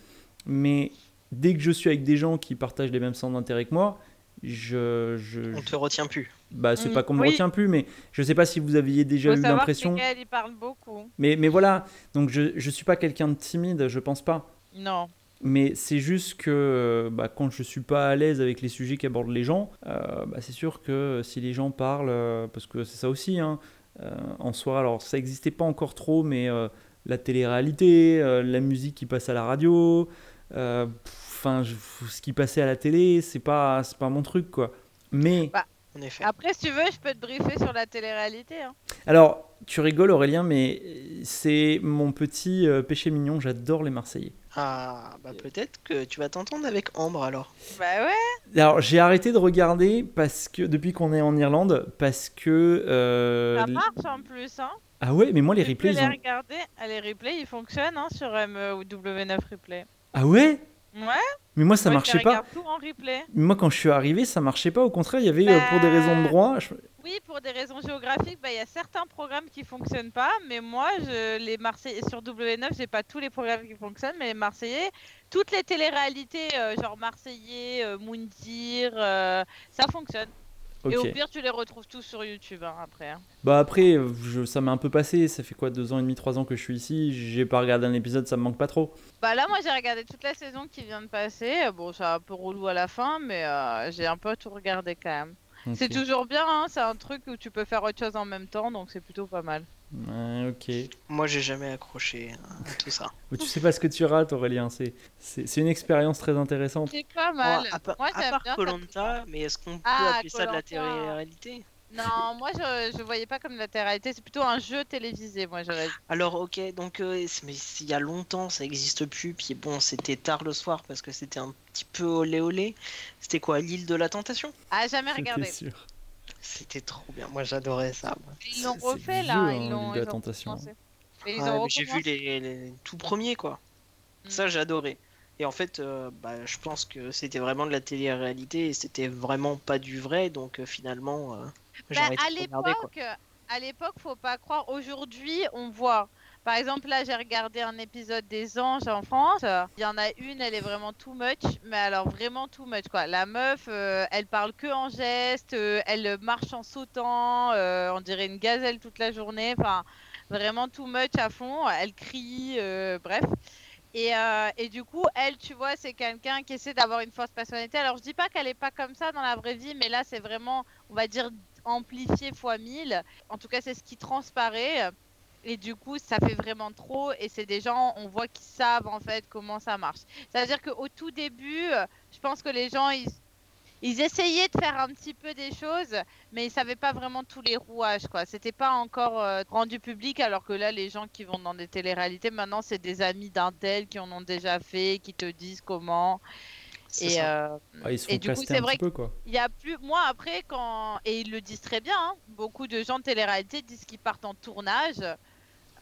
mais dès que je suis avec des gens qui partagent les mêmes centres d'intérêt que moi, je, je, On te retient plus. Bah c'est Mm, pas qu'on me oui. retient plus, mais je sais pas si vous aviez déjà Faut eu l'impression. Il parle beaucoup. Mais, mais voilà, donc je, je suis pas quelqu'un de timide, je pense pas. Non. Mais c'est juste que bah, quand je suis pas à l'aise avec les sujets qu'abordent les gens, euh, bah, c'est sûr que si les gens parlent, euh, parce que c'est ça aussi, hein, euh, en soi, alors ça n'existait pas encore trop, mais euh, la télé-réalité, euh, la musique qui passe à la radio, euh, enfin ce qui passait à la télé, c'est pas, c'est pas mon truc quoi. Mais En effet. Après, si tu veux, je peux te briefer sur la télé-réalité. hein. Alors, tu rigoles Aurélien, mais c'est mon petit euh, péché mignon, j'adore les Marseillais. Ah, bah peut-être que tu vas t'entendre avec Ambre alors. Bah ouais, Alors, j'ai arrêté de regarder parce que depuis qu'on est en Irlande, parce que... euh, ça marche en plus, hein. Ah ouais, mais moi les Tu peux replays, ils les ont... regarder, ah, les replays ils fonctionnent hein, sur M ou W9 Replay. Ah ouais? Ouais, Mais moi ça moi, marchait pas. tout en replay. Moi quand je suis arrivé, ça marchait pas. Au contraire, il y avait euh, pour des raisons de Bah, droit. je- Oui, pour des raisons géographiques, bah, il y a certains programmes qui fonctionnent pas, mais moi, je, les Marseillais sur W9, j'ai pas tous les programmes qui fonctionnent, mais les Marseillais, toutes les téléréalités, euh, genre Marseillais, euh, Moundir, euh, ça fonctionne. Et au pire, tu les retrouves tous sur YouTube hein, après. hein. Bah après, je- ça m'a un peu passé. Ça fait quoi, deux ans et demi, trois ans que je suis ici? J'ai pas regardé un épisode, ça me manque pas trop. Bah là, moi, j'ai regardé toute la saison qui vient de passer. Bon, c'est un peu relou à la fin, mais euh, j'ai un peu tout regardé quand même. C'est toujours bien, hein, c'est un truc où tu peux faire autre chose en même temps, donc c'est plutôt pas mal. Ouais, ok. Moi, j'ai jamais accroché à tout ça. [laughs] Tu sais pas ce que tu rates, Aurélien. C'est c'est c'est une expérience très intéressante. C'est pas mal. à, pa- Moi, à part. Colanta, mais est-ce qu'on peut Ah, appeler ça de la télé-réalité? Non, moi je, je voyais pas comme de la télé-réalité, c'est plutôt un jeu télévisé, moi j'aurais. Alors, ok, donc, euh, c'est- mais il y a longtemps, ça existe plus. Puis bon, c'était tard le soir parce que c'était un petit peu olé olé. C'était quoi, l'île de la tentation? Ah, jamais regardé. sûr. C'était trop bien. Moi, j'adorais ça. moi. Ils l'ont refait là, hein, ils l'ont. la tentation. mais j'ai vu les, les tout premiers, quoi. Ça, Mm. j'ai adoré. Et en fait, euh, bah, je pense que c'était vraiment de la télé-réalité et c'était vraiment pas du vrai. Donc, euh, finalement, euh, Bah, à l'époque, à l'époque, faut pas croire. Aujourd'hui, on voit. Par exemple, là, j'ai regardé un épisode des Anges en France. Il y en a une, elle est vraiment too much, mais alors vraiment too much quoi. La meuf, euh, elle parle que en gestes, euh, elle marche en sautant, euh, on dirait une gazelle toute la journée. Enfin, vraiment too much à fond. Elle crie, bref. Et, et du coup, elle, tu vois, c'est quelqu'un qui essaie d'avoir une force personnalité. Alors, je dis pas qu'elle est pas comme ça dans la vraie vie, mais là, c'est vraiment, on va dire, amplifié fois 1000. En tout cas, c'est ce qui transparaît. Et du coup, ça fait vraiment trop. Et c'est des gens, on voit qu'ils savent en fait comment ça marche. C'est-à-dire qu'au tout début, euh, je pense que les gens, ils, ils essayaient de faire un petit peu des choses, mais ils savaient pas vraiment tous les rouages. quoi. C'était pas encore euh, rendu public, alors que là, les gens qui vont dans des téléréalités, maintenant, c'est des amis d'un tel qui en ont déjà fait, qui te disent comment. C'est Et, euh, Ah, ils se Et font du coup, c'est vrai petit peu, quoi. il y a plus. Moi, après, quand. Et ils le disent très bien, hein, beaucoup de gens de télé-réalité disent qu'ils partent en tournage.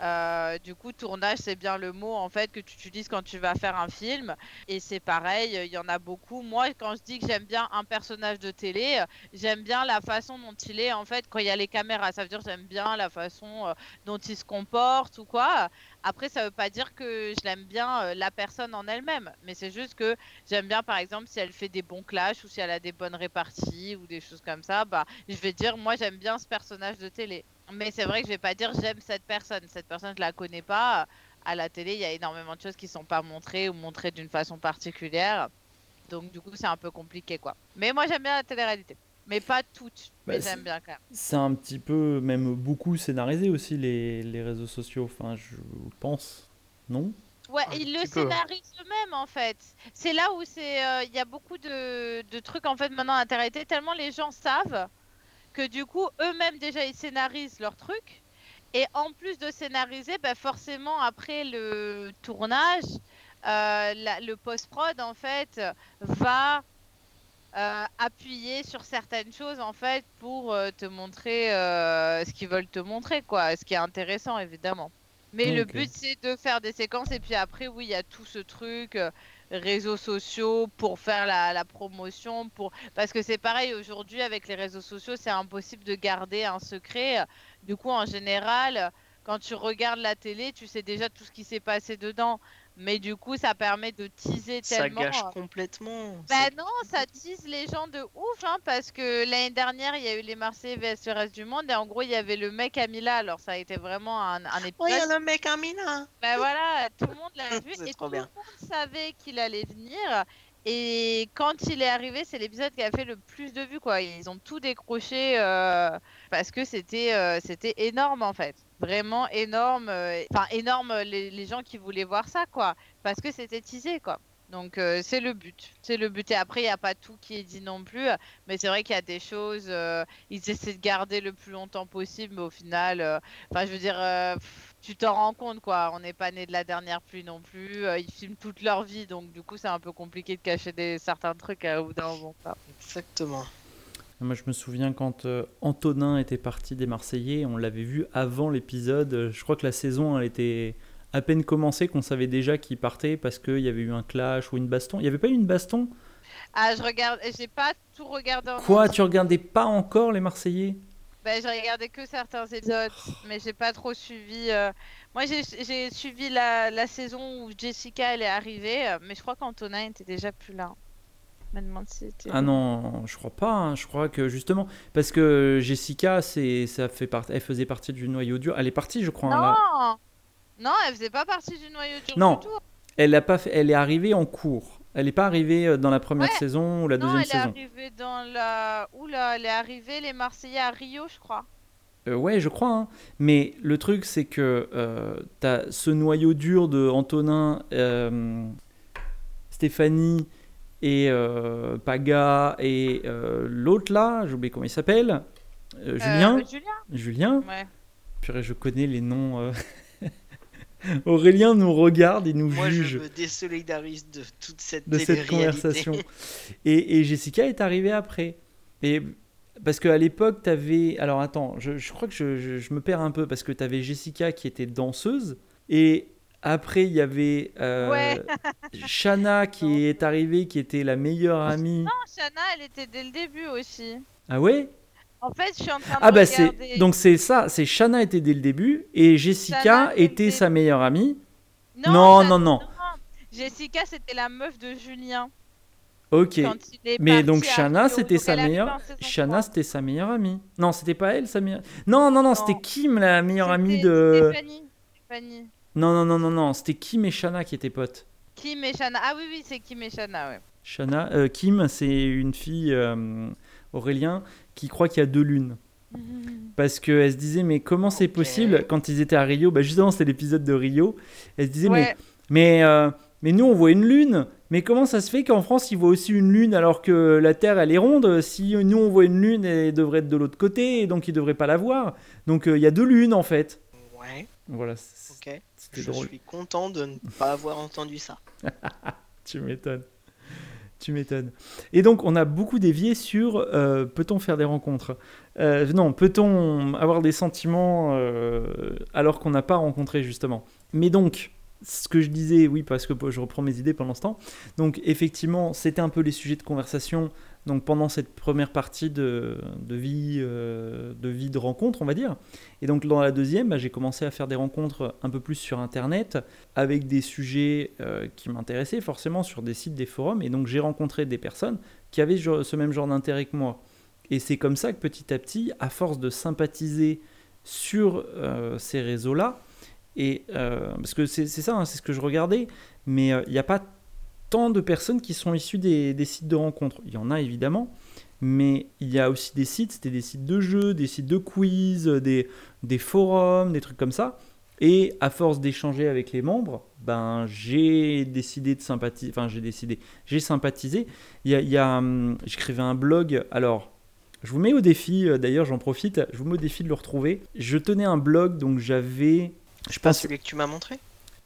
Euh, du coup, tournage, c'est bien le mot en fait que tu utilises quand tu vas faire un film. Et c'est pareil, il y en a beaucoup. Moi, quand je dis que j'aime bien un personnage de télé, euh, j'aime bien la façon dont il est en fait quand il y a les caméras. Ça veut dire j'aime bien la façon euh, dont il se comporte ou quoi. Après, ça veut pas dire que je l'aime bien euh, la personne en elle-même, mais c'est juste que j'aime bien par exemple si elle fait des bons clashs ou si elle a des bonnes réparties ou des choses comme ça. Bah, je vais dire moi j'aime bien ce personnage de télé. Mais c'est vrai que je vais pas dire j'aime cette personne. Cette personne, je la connais pas. À la télé, il y a énormément de choses qui sont pas montrées ou montrées d'une façon particulière. Donc du coup, c'est un peu compliqué quoi. Mais moi j'aime bien la télé-réalité. Mais pas toutes. Bah, mais c'est- j'aime bien quand même. C'est un petit peu, même beaucoup scénarisé aussi, les, les réseaux sociaux. Enfin, je pense. Non? Ouais, ils le scénarisent eux-mêmes en fait. C'est là où c'est, euh, il y a beaucoup de, de trucs en fait maintenant à télé tellement les gens savent que du coup eux-mêmes déjà ils scénarisent leurs trucs. Et en plus de scénariser, bah, forcément après le tournage, euh, la- le post-prod en fait va euh, appuyer sur certaines choses en fait pour euh, te montrer euh, ce qu'ils veulent te montrer quoi, ce qui est intéressant évidemment. Mais le but c'est de faire des séquences et puis après oui il y a tout ce truc réseaux sociaux pour faire la, la promotion pour parce que c'est pareil aujourd'hui avec les réseaux sociaux c'est impossible de garder un secret. Du coup en général quand tu regardes la télé tu sais déjà tout ce qui s'est passé dedans. Mais du coup ça permet de teaser Ça tellement. gâche euh, complètement. bah ça- non, ça tease les gens de ouf, hein, parce que l'année dernière, il y a eu les Marseillais vs le reste du monde, et en gros, il y avait le mec Amila, alors ça a été vraiment un, un Oh, il y épisode. a le mec Amina Bah voilà, tout le monde l'a [laughs] vu, et tout bien. le monde savait qu'il allait venir, et quand il est arrivé, c'est l'épisode qui a fait le plus de vues, quoi. Ils ont tout décroché, euh, parce que c'était euh, c'était énorme, en fait. Vraiment énorme, euh, enfin énorme, les, les gens qui voulaient voir ça, quoi, parce que c'était teasé, quoi. Donc euh, c'est le but. C'est le but. Et après, il n'y a pas tout qui est dit non plus. Mais c'est vrai qu'il y a des choses, euh, ils essaient de garder le plus longtemps possible, mais au final, euh, enfin, je veux dire, euh, tu t'en rends compte, quoi. On n'est pas né de la dernière pluie non plus. euh, ils filment toute leur vie, donc du coup, c'est un peu compliqué de cacher des, certains trucs euh, au bout d'un moment. Exactement. Moi, je me souviens quand euh, Antonin était parti des Marseillais, on l'avait vu avant l'épisode. Je crois que la saison, elle était à peine commencée, qu'on savait déjà qu'il partait parce qu'il y avait eu un clash ou une baston. Il n'y avait pas eu une baston? Ah, je regarde, j'ai pas tout regardé en Quoi. Tu regardais pas encore les Marseillais? Ben, j'ai regardé que certains épisodes, mais j'ai pas trop suivi. euh, Moi, j'ai suivi la, la saison où Jessica elle est arrivée, euh, mais je crois qu'Antonin était déjà plus là. Je me demande si c'était. Ah non, je crois pas. hein. Je crois que justement, parce que Jessica, c'est, ça fait part... elle faisait partie du noyau dur. Elle est partie, je crois. hein. Non Non, elle faisait pas partie du noyau dur Non. du tout. Elle a pas fait... Elle est arrivée en cours. Elle n'est pas arrivée euh, dans la première Ouais. saison ou la non, deuxième elle est saison. arrivée dans la. Oula, elle est arrivée les Marseillais à Rio, je crois. Euh, ouais, je crois. hein. Mais le truc, c'est que euh, t'as ce noyau dur de Antonin, euh, Stéphanie et euh, Paga et euh, l'autre là, j'ai oublié comment il s'appelle. Euh, Julien. Euh, Julien Julien. Ouais. Purée, je connais les noms. euh. [laughs] Aurélien nous regarde et nous Moi, juge je me désolidarise de toute cette de cette conversation. [laughs] Et, et Jessica est arrivée après. Et parce qu'à l'époque, tu avais. Alors attends, je, je crois que je, je- je me perds un peu parce que tu avais Jessica qui était danseuse. Et après, il y avait euh, Ouais. [laughs] Shana qui est arrivée, qui était la meilleure amie. Non, Shana, elle était dès le début aussi. Ah ouais? En fait, je suis en train de Ah bah c'est. Donc c'est ça, c'est Shana était dès le début et Jessica Shana, était c'était- sa meilleure amie. Non, non, Shana- non, non. Jessica, c'était la meuf de Julien. Ok. Mais donc Shana, c'était sa meilleure. Shana, 3. c'était sa meilleure amie. Non, c'était pas elle, sa meilleure. Non, non, non, c'était Non. Kim, la meilleure amie C'était de. Stéphanie. Stéphanie. Non, non, non, non, non, c'était Kim et Shana qui étaient potes. Kim et Shana. Ah oui, oui, c'est Kim et Shana, ouais. Shana, euh, Kim, c'est une fille, euh, Aurélien, qui croit qu'il y a deux lunes. [laughs] Parce qu'elle se disait, mais comment c'est possible quand ils étaient à Rio Bah justement, c'était l'épisode de Rio. Elle se disait, mais Ouais. Mais, euh, mais nous, on voit une lune. Mais comment ça se fait qu'en France, ils voient aussi une lune alors que la Terre, elle est ronde? Si nous, on voit une lune, elle devrait être de l'autre côté, et donc ils devraient pas la voir. Donc euh, il y a deux lunes, en fait. Ouais, Voilà, ok. C'était Je drôle. suis content de ne pas avoir entendu ça. [laughs] Tu m'étonnes. Tu m'étonnes. Et donc, on a beaucoup dévié sur euh, peut-on faire des rencontres? Euh, Non, peut-on avoir des sentiments euh, alors qu'on n'a pas rencontré, justement? Mais donc, ce que je disais, oui, parce que je reprends mes idées pendant ce temps. Donc, effectivement, c'était un peu les sujets de conversation donc pendant cette première partie de, vie, euh, de vie de rencontre, on va dire. Et donc, dans la deuxième, bah, j'ai commencé à faire des rencontres un peu plus sur Internet avec des sujets euh, qui m'intéressaient forcément sur des sites, des forums. Et donc j'ai rencontré des personnes qui avaient ce même genre d'intérêt que moi. Et c'est comme ça que petit à petit, à force de sympathiser sur euh, ces réseaux-là, et parce que c'est ça, hein, c'est ce que je regardais, mais il n'y a pas tant de personnes qui sont issues des, des sites de rencontres. Il y en a évidemment, mais il y a aussi des sites, c'était des sites de jeux, des sites de quiz, des, des forums, des trucs comme ça. Et à force d'échanger avec les membres, ben j'ai décidé de sympathiser. Enfin, j'ai décidé, j'ai sympathisé. Il y a, il y a, hum, j'écrivais un blog. Alors, je vous mets au défi. euh, D'ailleurs, j'en profite. Je vous mets au défi de le retrouver. Je tenais un blog, donc j'avais. Je pense. celui que tu m'as montré?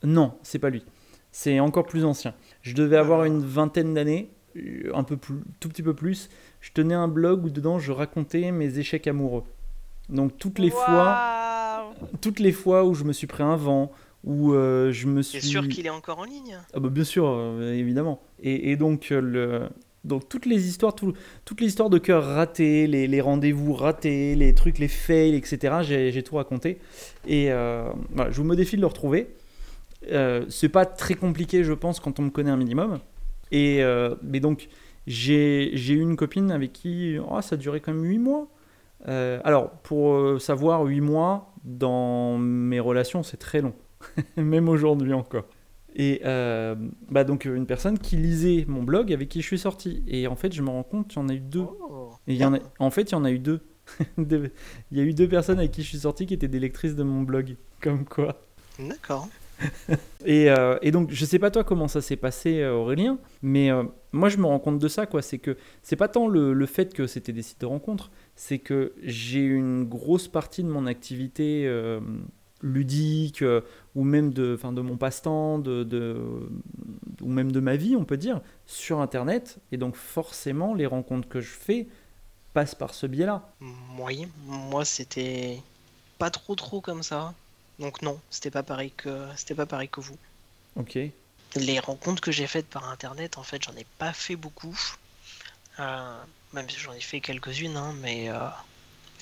Non, c'est pas lui. C'est encore plus ancien. Je devais avoir une vingtaine d'années, un peu plus, tout petit peu plus. Je tenais un blog où dedans je racontais mes échecs amoureux. Donc toutes les fois, toutes les fois où je me suis pris un vent, où euh, je me suis. T'es sûr qu'il est encore en ligne? Ah bah bien sûr, euh, évidemment. Et, et donc euh, le. Donc toutes les histoires, tout- toutes les histoires de cœur ratés, les, les rendez-vous ratés, les trucs, les fails, etc. J'ai tout raconté. Et euh, voilà, je vous modifie de le retrouver. Euh, c'est pas très compliqué, je pense, quand on me connaît un minimum. Et euh, mais donc j'ai eu une copine avec qui oh, ça duré quand même 8 mois. Euh, alors pour savoir 8 mois dans mes relations, c'est très long, [laughs] même aujourd'hui encore. Et bah donc une personne qui lisait mon blog avec qui je suis sorti. Et en fait, je me rends compte qu'il y en a eu deux. En, fait, il y en a eu. Deux- [laughs] il y a eu deux personnes avec qui je suis sorti qui étaient des lectrices de mon blog. Comme quoi. D'accord. [laughs] et, euh, et donc, je sais pas toi comment ça s'est passé, euh, Aurélien, mais euh, moi, je me rends compte de ça, quoi. C'est que c'est pas tant le, fait que c'était des sites de rencontres, c'est que j'ai une grosse partie de mon activité ludique ou même de, enfin, de mon passe-temps, de, de- ou même de ma vie, on peut dire, sur Internet. Et donc, forcément, les rencontres que je fais passent par ce biais-là. Oui, moi c'était pas trop trop comme ça. Donc non, c'était pas pareil que c'était pas pareil que vous. Ok. Les rencontres que j'ai faites par internet, en fait, j'en ai pas fait beaucoup. Euh, même si j'en ai fait quelques-unes, hein, mais euh,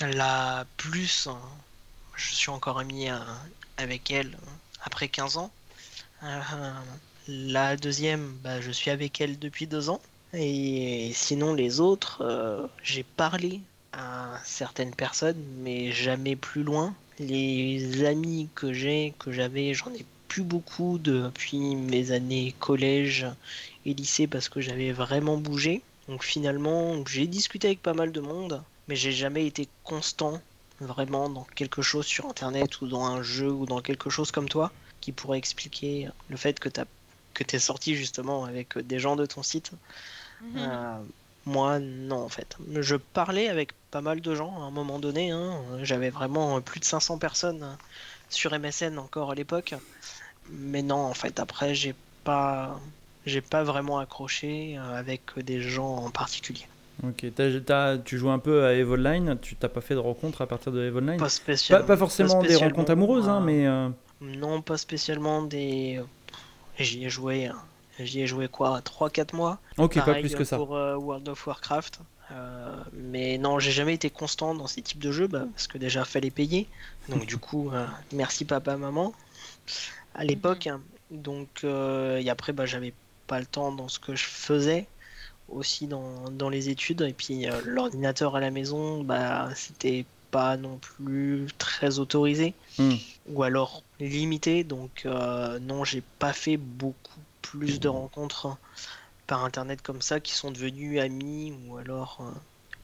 la plus, hein, je suis encore ami euh, avec elle après 15 ans. Euh, la deuxième, bah, je suis avec elle depuis deux ans. Et sinon, les autres, j'ai parlé à certaines personnes, mais jamais plus loin. Les amis que j'ai, que j'avais, j'en ai plus beaucoup depuis mes années collège et lycée parce que j'avais vraiment bougé. Donc finalement, j'ai discuté avec pas mal de monde, mais j'ai jamais été constant vraiment dans quelque chose sur internet ou dans un jeu ou dans quelque chose comme toi qui pourrait expliquer le fait que tu que t'es sorti justement avec des gens de ton site. Mhm. Euh, moi, non, en fait. Je parlais avec pas mal de gens à un moment donné. hein. J'avais vraiment plus de 500 personnes sur MSN encore à l'époque. Mais non, en fait, après, j'ai pas, j'ai pas vraiment accroché euh, avec des gens en particulier. Ok. T'as- t'as- tu joues un peu à Eve Online. Tu t'as pas fait de rencontres à partir de Eve Online Pas Pas, spécialement. pas forcément des spécialement, rencontres amoureuses, hein, euh, mais. euh, Non, pas spécialement des. J'y ai joué. J'y ai joué quoi 3-4 mois Ok, pas Pareil, plus que ça. Pour euh, World of Warcraft. Euh, mais non, j'ai jamais été constant dans ces types de jeux bah, parce que déjà fallait payer. Donc du coup, euh, merci papa, maman à l'époque. Donc euh, et après, bah, j'avais pas le temps dans ce que je faisais aussi dans, dans les études. Et puis l'ordinateur à la maison, bah, c'était pas non plus très autorisé Hmm. ou alors limité. Donc non, j'ai pas fait beaucoup plus de rencontres par internet comme ça qui sont devenus amis ou alors euh,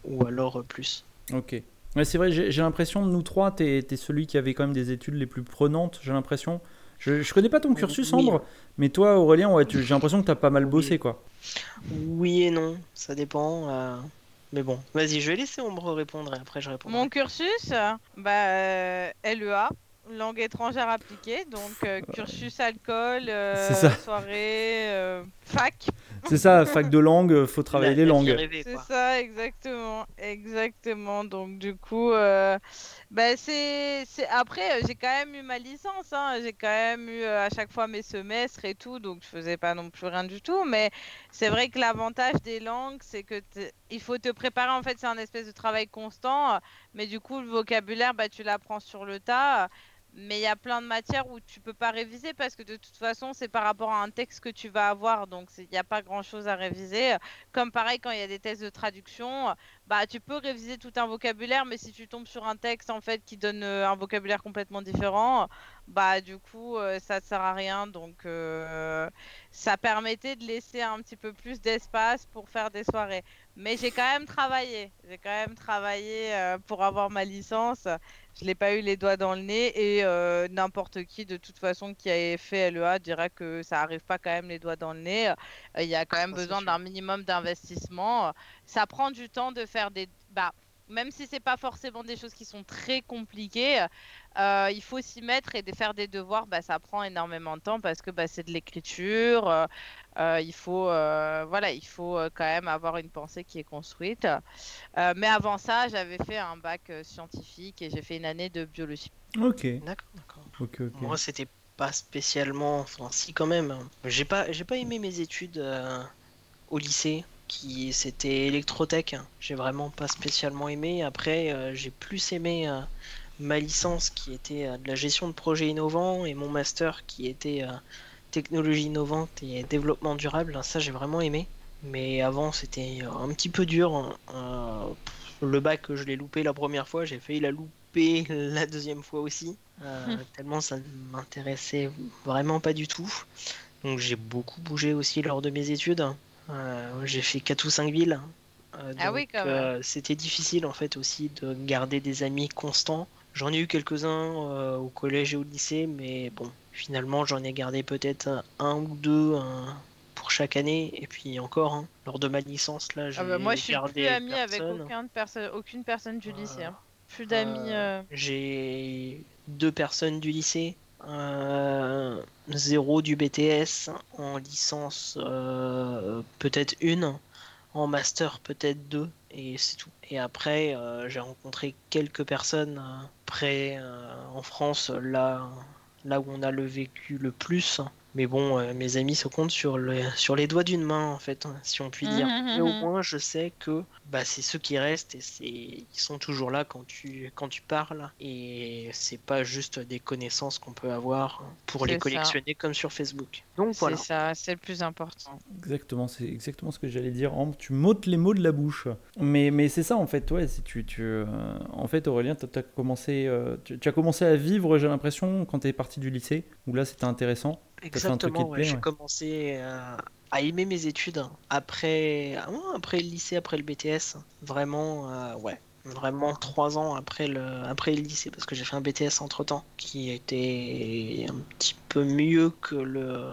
ou alors euh, plus. Ok. Ouais, c'est vrai, j'ai l'impression, de nous trois, t'es es celui qui avait quand même des études les plus prenantes, j'ai l'impression. Je, je connais pas ton cursus, Oui. Ambre, mais toi, Aurélien, ouais, tu- j'ai l'impression que t'as pas mal bossé, quoi. Oui et non, ça dépend. euh, Mais bon, vas-y, je vais laisser Ombre répondre et après je répondrai. Mon cursus, bah, euh, LEA, langue étrangère appliquée, donc euh, cursus alcool, euh, soirée, euh, fac. [laughs] C'est ça, fac de langue, faut travailler La- les la langues. C'est ça, exactement, exactement. Donc du coup, euh, bah, c'est, c'est après euh, j'ai quand même eu ma licence, hein. J'ai quand même eu euh, à chaque fois mes semestres et tout, donc je faisais pas non plus rien du tout. Mais c'est vrai que l'avantage des langues, c'est que il faut te préparer. En fait, c'est un espèce de travail constant, mais du coup le vocabulaire, bah tu l'apprends sur le tas. Mais il y a plein de matières où tu peux pas réviser parce que de toute façon, c'est par rapport à un texte que tu vas avoir, donc il n'y a pas grand-chose à réviser. Comme pareil, quand il y a des tests de traduction, bah tu peux réviser tout un vocabulaire, mais si tu tombes sur un texte en fait qui donne euh, un vocabulaire complètement différent, bah du coup euh, ça ne sert à rien. Donc euh, ça permettait de laisser un petit peu plus d'espace pour faire des soirées. Mais j'ai quand même travaillé. J'ai quand même travaillé pour avoir ma licence. Je l'ai pas eu les doigts dans le nez et euh, n'importe qui de toute façon qui a fait LEA dira que ça arrive pas quand même les doigts dans le nez. Euh, Il y a quand même besoin d'un minimum d'investissement. Ça prend du temps de faire des bah même si c'est pas forcément des choses qui sont très compliquées, euh, il faut s'y mettre et de faire des devoirs, bah, ça prend énormément de temps parce que bah, c'est de l'écriture. Euh, il faut euh, voilà, il faut euh, quand même avoir une pensée qui est construite. Euh, mais avant ça, j'avais fait un bac scientifique et j'ai fait une année de biologie. Ok, D'accord, d'accord. ok, ok. Moi, c'était pas spécialement, enfin, si quand même. J'ai pas, j'ai pas aimé mes études euh, au lycée, qui c'était électrotech. J'ai vraiment pas spécialement aimé. Après, euh, j'ai plus aimé euh, ma licence, qui était euh, de la gestion de projets innovants, et mon master, qui était euh, technologie innovante et développement durable. Ça, j'ai vraiment aimé. Mais avant, c'était un petit peu dur. hein. Euh, le bac, je l'ai loupé la première fois, j'ai failli la louper [laughs] la deuxième fois aussi. Euh, tellement ça ne m'intéressait vraiment pas du tout. Donc j'ai beaucoup bougé aussi lors de mes études. Euh, j'ai fait 4 ou 5 villes. Euh, Ah oui, c'était difficile en fait aussi de garder des amis constants. J'en ai eu quelques-uns au collège et au lycée, mais bon, Finalement, j'en ai gardé peut-être un ou deux un- pour chaque année. Et puis encore, hein, lors de ma licence, là, j'ai Ah bah, moi, je suis gardé plus amie avec aucun perso- aucune personne du lycée. Voilà. hein. Plus d'amis. Euh, euh, J'ai deux personnes du lycée, euh, zéro du BTS, en licence euh, peut-être une, en master peut-être deux, et c'est tout. Et après, euh, j'ai rencontré quelques personnes euh, près euh, en France, là, là où on a le vécu le plus. Mais bon, euh, mes amis se comptent sur, le, sur les doigts d'une main, en fait, hein, si on peut dire. Mais au mhm. moins, je sais que bah, c'est ceux qui restent et c'est ils sont toujours là quand tu, quand tu parles. Et c'est pas juste des connaissances qu'on peut avoir pour les ça. collectionner comme sur Facebook. Donc voilà. C'est ça, c'est le plus important. Exactement, c'est exactement ce que j'allais dire. Ambre, Tu m'ôtes les mots de la bouche. Mais, mais c'est ça en fait, ouais. Si tu, tu, euh, en fait, Aurélien, t'as- t'as commencé, euh, tu, tu as commencé à vivre, j'ai l'impression, quand tu es parti du lycée, où là c'était intéressant. fait un truc qui Exactement, te ouais, plaît, j'ai ouais. commencé euh, à aimer mes études après, ah après le lycée, après le BTS. Vraiment, euh, ouais. Vraiment trois ans après le, après le lycée, parce que j'ai fait un BTS entre temps qui était un petit peu mieux que le,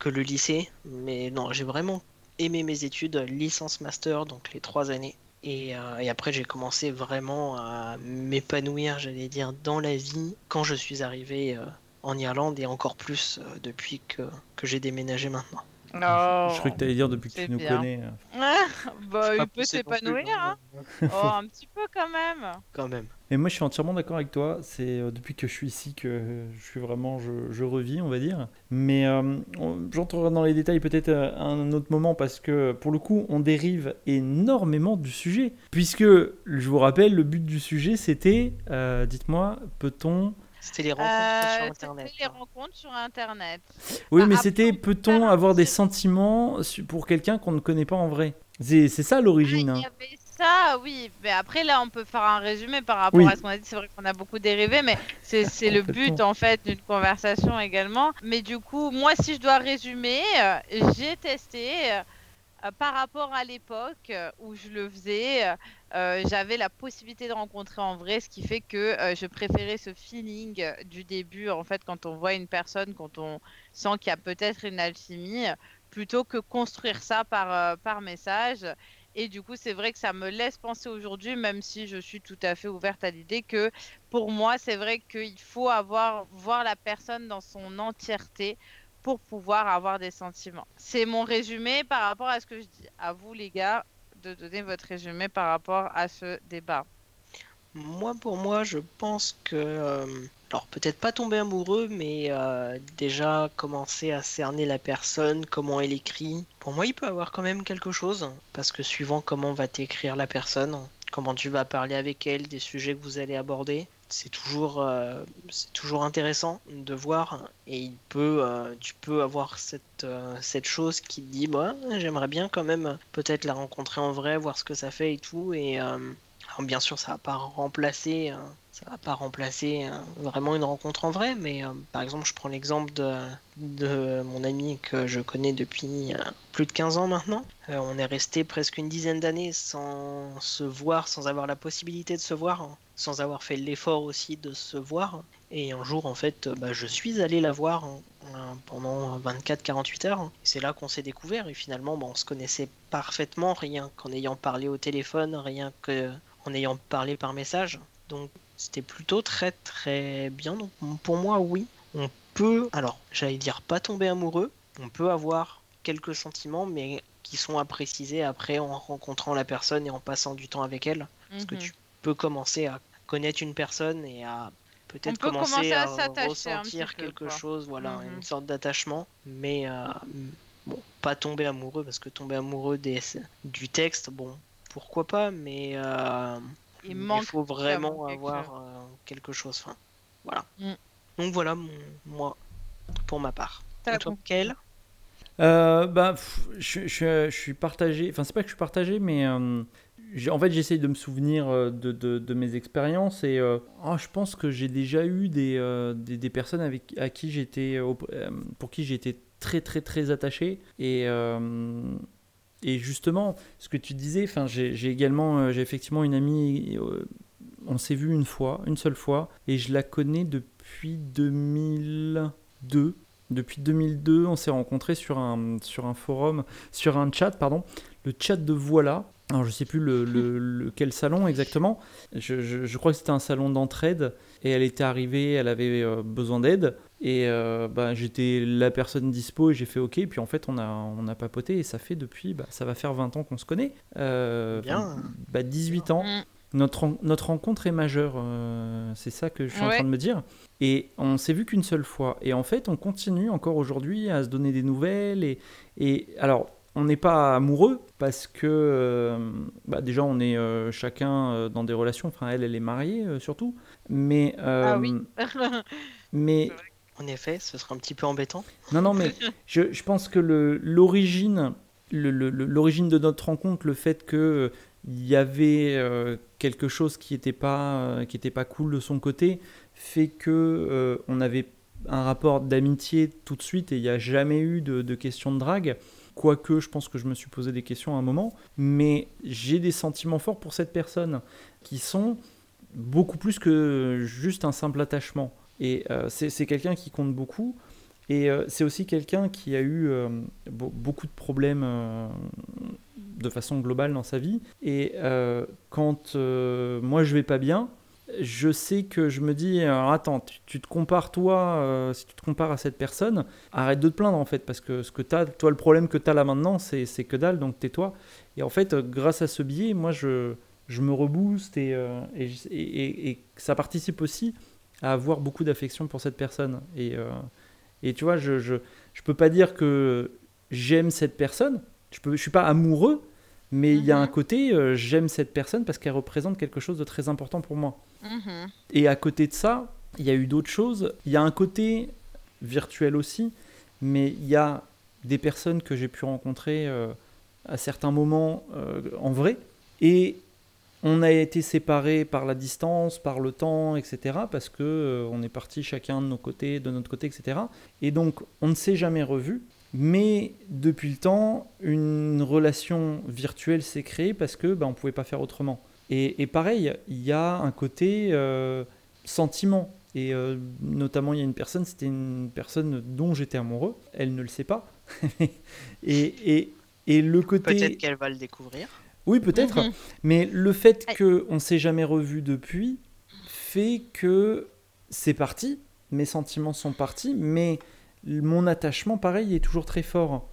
que le lycée. Mais non, j'ai vraiment aimé mes études, licence master, donc les trois années. Et, euh, et après, j'ai commencé vraiment à m'épanouir, j'allais dire, dans la vie quand je suis arrivé euh, en Irlande et encore plus euh, depuis que, que j'ai déménagé maintenant. Oh. Je crois que tu allais dire depuis que tu nous connais. euh. Ah, [laughs] bah, il peut s'épanouir, hein. Oh, un petit peu quand même. Quand même. Et moi, je suis entièrement d'accord avec toi. C'est euh, depuis que je suis ici que je suis vraiment, je, je revis, on va dire. Mais euh, j'entrerai dans les détails peut-être à un autre moment parce que pour le coup, on dérive énormément du sujet. Puisque, je vous rappelle, le but du sujet, c'était, euh, dites-moi, peut-on C'était les rencontres Euh, sur c'était les hein. rencontres sur Internet. Oui, Bah, mais c'était on peut peut-on avoir des sentiments pour quelqu'un qu'on ne connaît pas en vrai? C'est c'est ça l'origine. Ah, hein. il y avait ça, oui. Mais après, là, on peut faire un résumé par rapport Oui. à ce qu'on a dit. C'est vrai qu'on a beaucoup dérivé, mais c'est [laughs] c'est le but, en fait, d'une conversation également. Mais du coup, moi, si je dois résumer, euh, j'ai testé. euh, euh, par rapport à l'époque euh, où je le faisais, euh, euh, j'avais la possibilité de rencontrer en vrai, ce qui fait que euh, je préférais ce feeling euh, du début, en fait, quand on voit une personne, quand on sent qu'il y a peut-être une alchimie, euh, plutôt que construire ça par, euh, par message. Et du coup, c'est vrai que ça me laisse penser aujourd'hui, même si je suis tout à fait ouverte à l'idée que pour moi, c'est vrai qu'il faut avoir voir la personne dans son entièreté pour pouvoir avoir des sentiments. C'est mon résumé par rapport à ce que je dis. À vous, les gars, de donner votre résumé par rapport à ce débat. Moi, pour moi, je pense que. euh, alors, peut-être pas tomber amoureux, mais euh, déjà commencer à cerner la personne, comment elle écrit. Pour moi, il peut avoir quand même quelque chose, parce que suivant comment va t'écrire la personne, comment tu vas parler avec elle, des sujets que vous allez aborder, c'est toujours, euh, c'est toujours intéressant de voir. Et il peut, euh, tu peux avoir cette, euh, cette chose qui te dit, bah, j'aimerais bien quand même peut-être la rencontrer en vrai, voir ce que ça fait et tout. Et. Bien sûr, ça va pas remplacer, euh, ça va pas remplacer euh, vraiment une rencontre en vrai, mais euh, par exemple, je prends l'exemple de, mon ami que je connais depuis plus de 15 ans maintenant. On est resté presque une dizaine d'années sans se voir, sans avoir la possibilité de se voir, hein, sans avoir fait l'effort aussi de se voir. Et un jour, en fait, bah, je suis allé la voir hein, pendant 24-48 heures. Et c'est là qu'on s'est découvert. Et finalement, bah, on se connaissait parfaitement, rien qu'en ayant parlé au téléphone, rien que en ayant parlé par message. Donc c'était plutôt très très bien. Donc pour moi, oui, on peut, alors j'allais dire pas tomber amoureux, on peut avoir quelques sentiments, mais qui sont à préciser après en rencontrant la personne et en passant du temps avec elle. Parce que Mhm. tu peux commencer à connaître une personne et à peut-être peut commencer, commencer à ressentir peu, quelque chose, voilà, Mhm. une sorte d'attachement, mais euh, bon, pas tomber amoureux parce que tomber amoureux des, du texte, bon, pourquoi pas, mais euh, Il faut vraiment avoir chose. euh, quelque chose. Enfin, voilà. Mm. Donc voilà, mon- moi, pour ma part. T'as Et toi, Michael? Euh, bah, pff, je, je- je suis partagé. Enfin, c'est pas que je suis partagé, mais euh, en fait, j'essaye de me souvenir de, de- de mes expériences et euh, ah, je pense que j'ai déjà eu des, euh, des, des personnes avec à qui j'étais, euh, pour qui j'étais très très très attaché et euh, et justement, ce que tu disais, enfin, j'ai également, euh, j'ai effectivement une amie. euh, on s'est vu une fois, une seule fois, et je la connais depuis 2000. 2002. Depuis 2002, on s'est rencontrés sur un, sur un forum, sur un chat, pardon, le chat de Voilà. Alors je sais plus le, le- lequel salon exactement. Je, je- je crois que c'était un salon d'entraide et elle était arrivée, elle avait euh, besoin d'aide et euh, bah, j'étais la personne dispo et j'ai fait ok. Puis en fait on a on a papoté et ça fait depuis bah, ça va faire 20 ans qu'on se connaît. Euh, Bien. bah, 18 ans. Mm. Notre, notre rencontre est majeure, euh, c'est ça que je suis en train de me dire. Et on s'est vu qu'une seule fois. Et en fait, on continue encore aujourd'hui à se donner des nouvelles. Et, et alors, on n'est pas amoureux parce que euh, bah, déjà, on est euh, chacun euh, dans des relations. Enfin, elle, elle est mariée euh, surtout. Mais, Ah oui. [laughs] mais En effet, ce sera un petit peu embêtant. non, non, mais [laughs] je, je pense que l'origine, l'origine de notre rencontre, le fait que il y avait quelque chose qui n'était pas, qui était pas cool de son côté, fait que on avait un rapport d'amitié tout de suite et il n'y a jamais eu de, de question de drague. Quoique, je pense que je me suis posé des questions à un moment, mais j'ai des sentiments forts pour cette personne qui sont beaucoup plus que juste un simple attachement. Et euh, c'est quelqu'un qui compte beaucoup. Et euh, c'est aussi quelqu'un qui a eu euh, be- beaucoup de problèmes de façon globale dans sa vie. Et quand moi je vais pas bien, je sais que je me dis attends, tu, tu te compares toi, euh, si tu te compares à cette personne, arrête de te plaindre en fait, parce que ce que t'as, toi le problème que tu as là maintenant, c'est c'est que dalle, donc tais-toi. Et en fait, euh, grâce à ce biais, moi je, je me rebooste et, euh, et, et- ça participe aussi à avoir beaucoup d'affection pour cette personne. Et, et tu vois, je, je, je peux pas dire que j'aime cette personne, je peux, je suis pas amoureux, mais il y a un Mhm. côté, euh, j'aime cette personne parce qu'elle représente quelque chose de très important pour moi. Et à côté de ça, il y a eu d'autres choses. Il y a un côté virtuel aussi, mais il y a des personnes que j'ai pu rencontrer euh, à certains moments euh, en vrai. Et on a été séparés par la distance, par le temps, etc. Parce que euh, on est partis chacun de nos côtés, de notre côté, etc. Et donc on ne s'est jamais revus. Mais depuis le temps, une relation virtuelle s'est créée parce que bah, on pouvait pas faire autrement. Et, et pareil, il y a un côté euh, sentiment. Et euh, notamment, il y a une personne, c'était une personne dont j'étais amoureux. Elle ne le sait pas. [laughs] et, et, et le côté. Peut-être qu'elle va le découvrir. Oui, peut-être. Mhm. Mais le fait Aïe. qu'on ne s'est jamais revu depuis fait que c'est parti. Mes sentiments sont partis, mais mon attachement, pareil, est toujours très fort.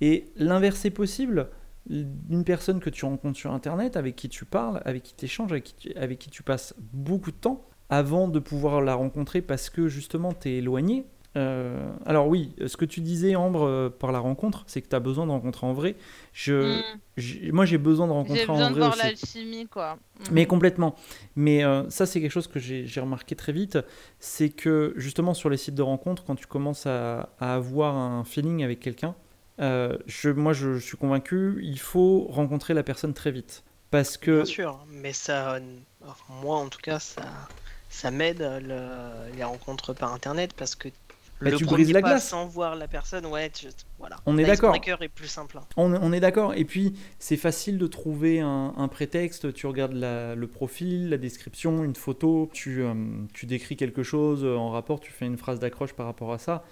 Et l'inverse est possible. Une personne que tu rencontres sur Internet, avec qui tu parles, avec qui tu échanges, avec qui tu, avec qui tu passes beaucoup de temps, avant de pouvoir la rencontrer parce que justement tu es éloigné. Euh, alors oui, ce que tu disais, Ambre, euh, par la rencontre, c'est que tu as besoin de rencontrer en vrai. Je, Mm. j'ai- moi, j'ai besoin de rencontrer J'ai en besoin de vrai voir aussi. l'alchimie, quoi. Mhm. Mais complètement. Mais euh, ça, c'est quelque chose que j'ai j'ai remarqué très vite. C'est que justement, sur les sites de rencontres, quand tu commences à, à avoir un feeling avec quelqu'un, euh, je, moi, je, je suis convaincu, il faut rencontrer la personne très vite. Parce que. Bien sûr, mais ça, moi en tout cas, ça, ça m'aide le- les rencontres par internet parce que Bah, le tu brises la pas glace. sans voir la personne, ouais, tu- voilà. On est d'accord. Est plus simple. hein. On, on est d'accord. Et puis, c'est facile de trouver un, un prétexte. Tu regardes la- le profil, la description, une photo, tu, euh, tu décris quelque chose en rapport, tu fais une phrase d'accroche par rapport à ça,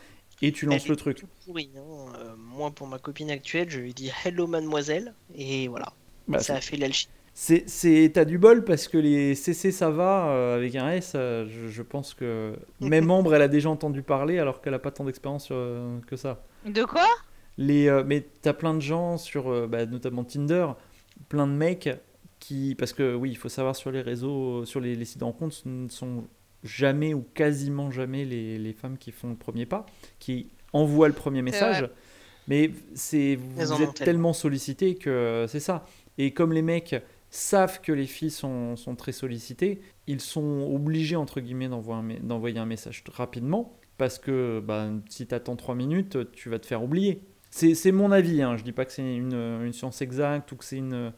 et tu lances le truc. pourri, hein. Euh, moi, pour ma copine actuelle, je lui dis Hello mademoiselle, et voilà, Bah, ça a fait l'alchimie. C'est, c'est, t'as du bol parce que les CC ça va euh, avec un S, euh, je, je pense que [laughs] même Ambre elle a déjà entendu parler alors qu'elle a pas tant d'expérience euh, que ça. De quoi? Les, euh, mais t'as plein de gens sur euh, bah, notamment Tinder, plein de mecs qui, parce que oui, il faut savoir sur les réseaux, sur les, les sites de rencontres, ce ne sont jamais ou quasiment jamais les, les femmes qui font le premier pas, qui envoient le premier message. Mais c'est, vous êtes tellement. sollicités que c'est ça. Et comme les mecs savent que les filles sont, sont très sollicitées, ils sont obligés, entre guillemets, d'envoyer un, un message rapidement, parce que bah, si tu attends 3 minutes, tu vas te faire oublier. C'est, mon avis, hein. je dis pas que c'est une, une science exacte ou que c'est une,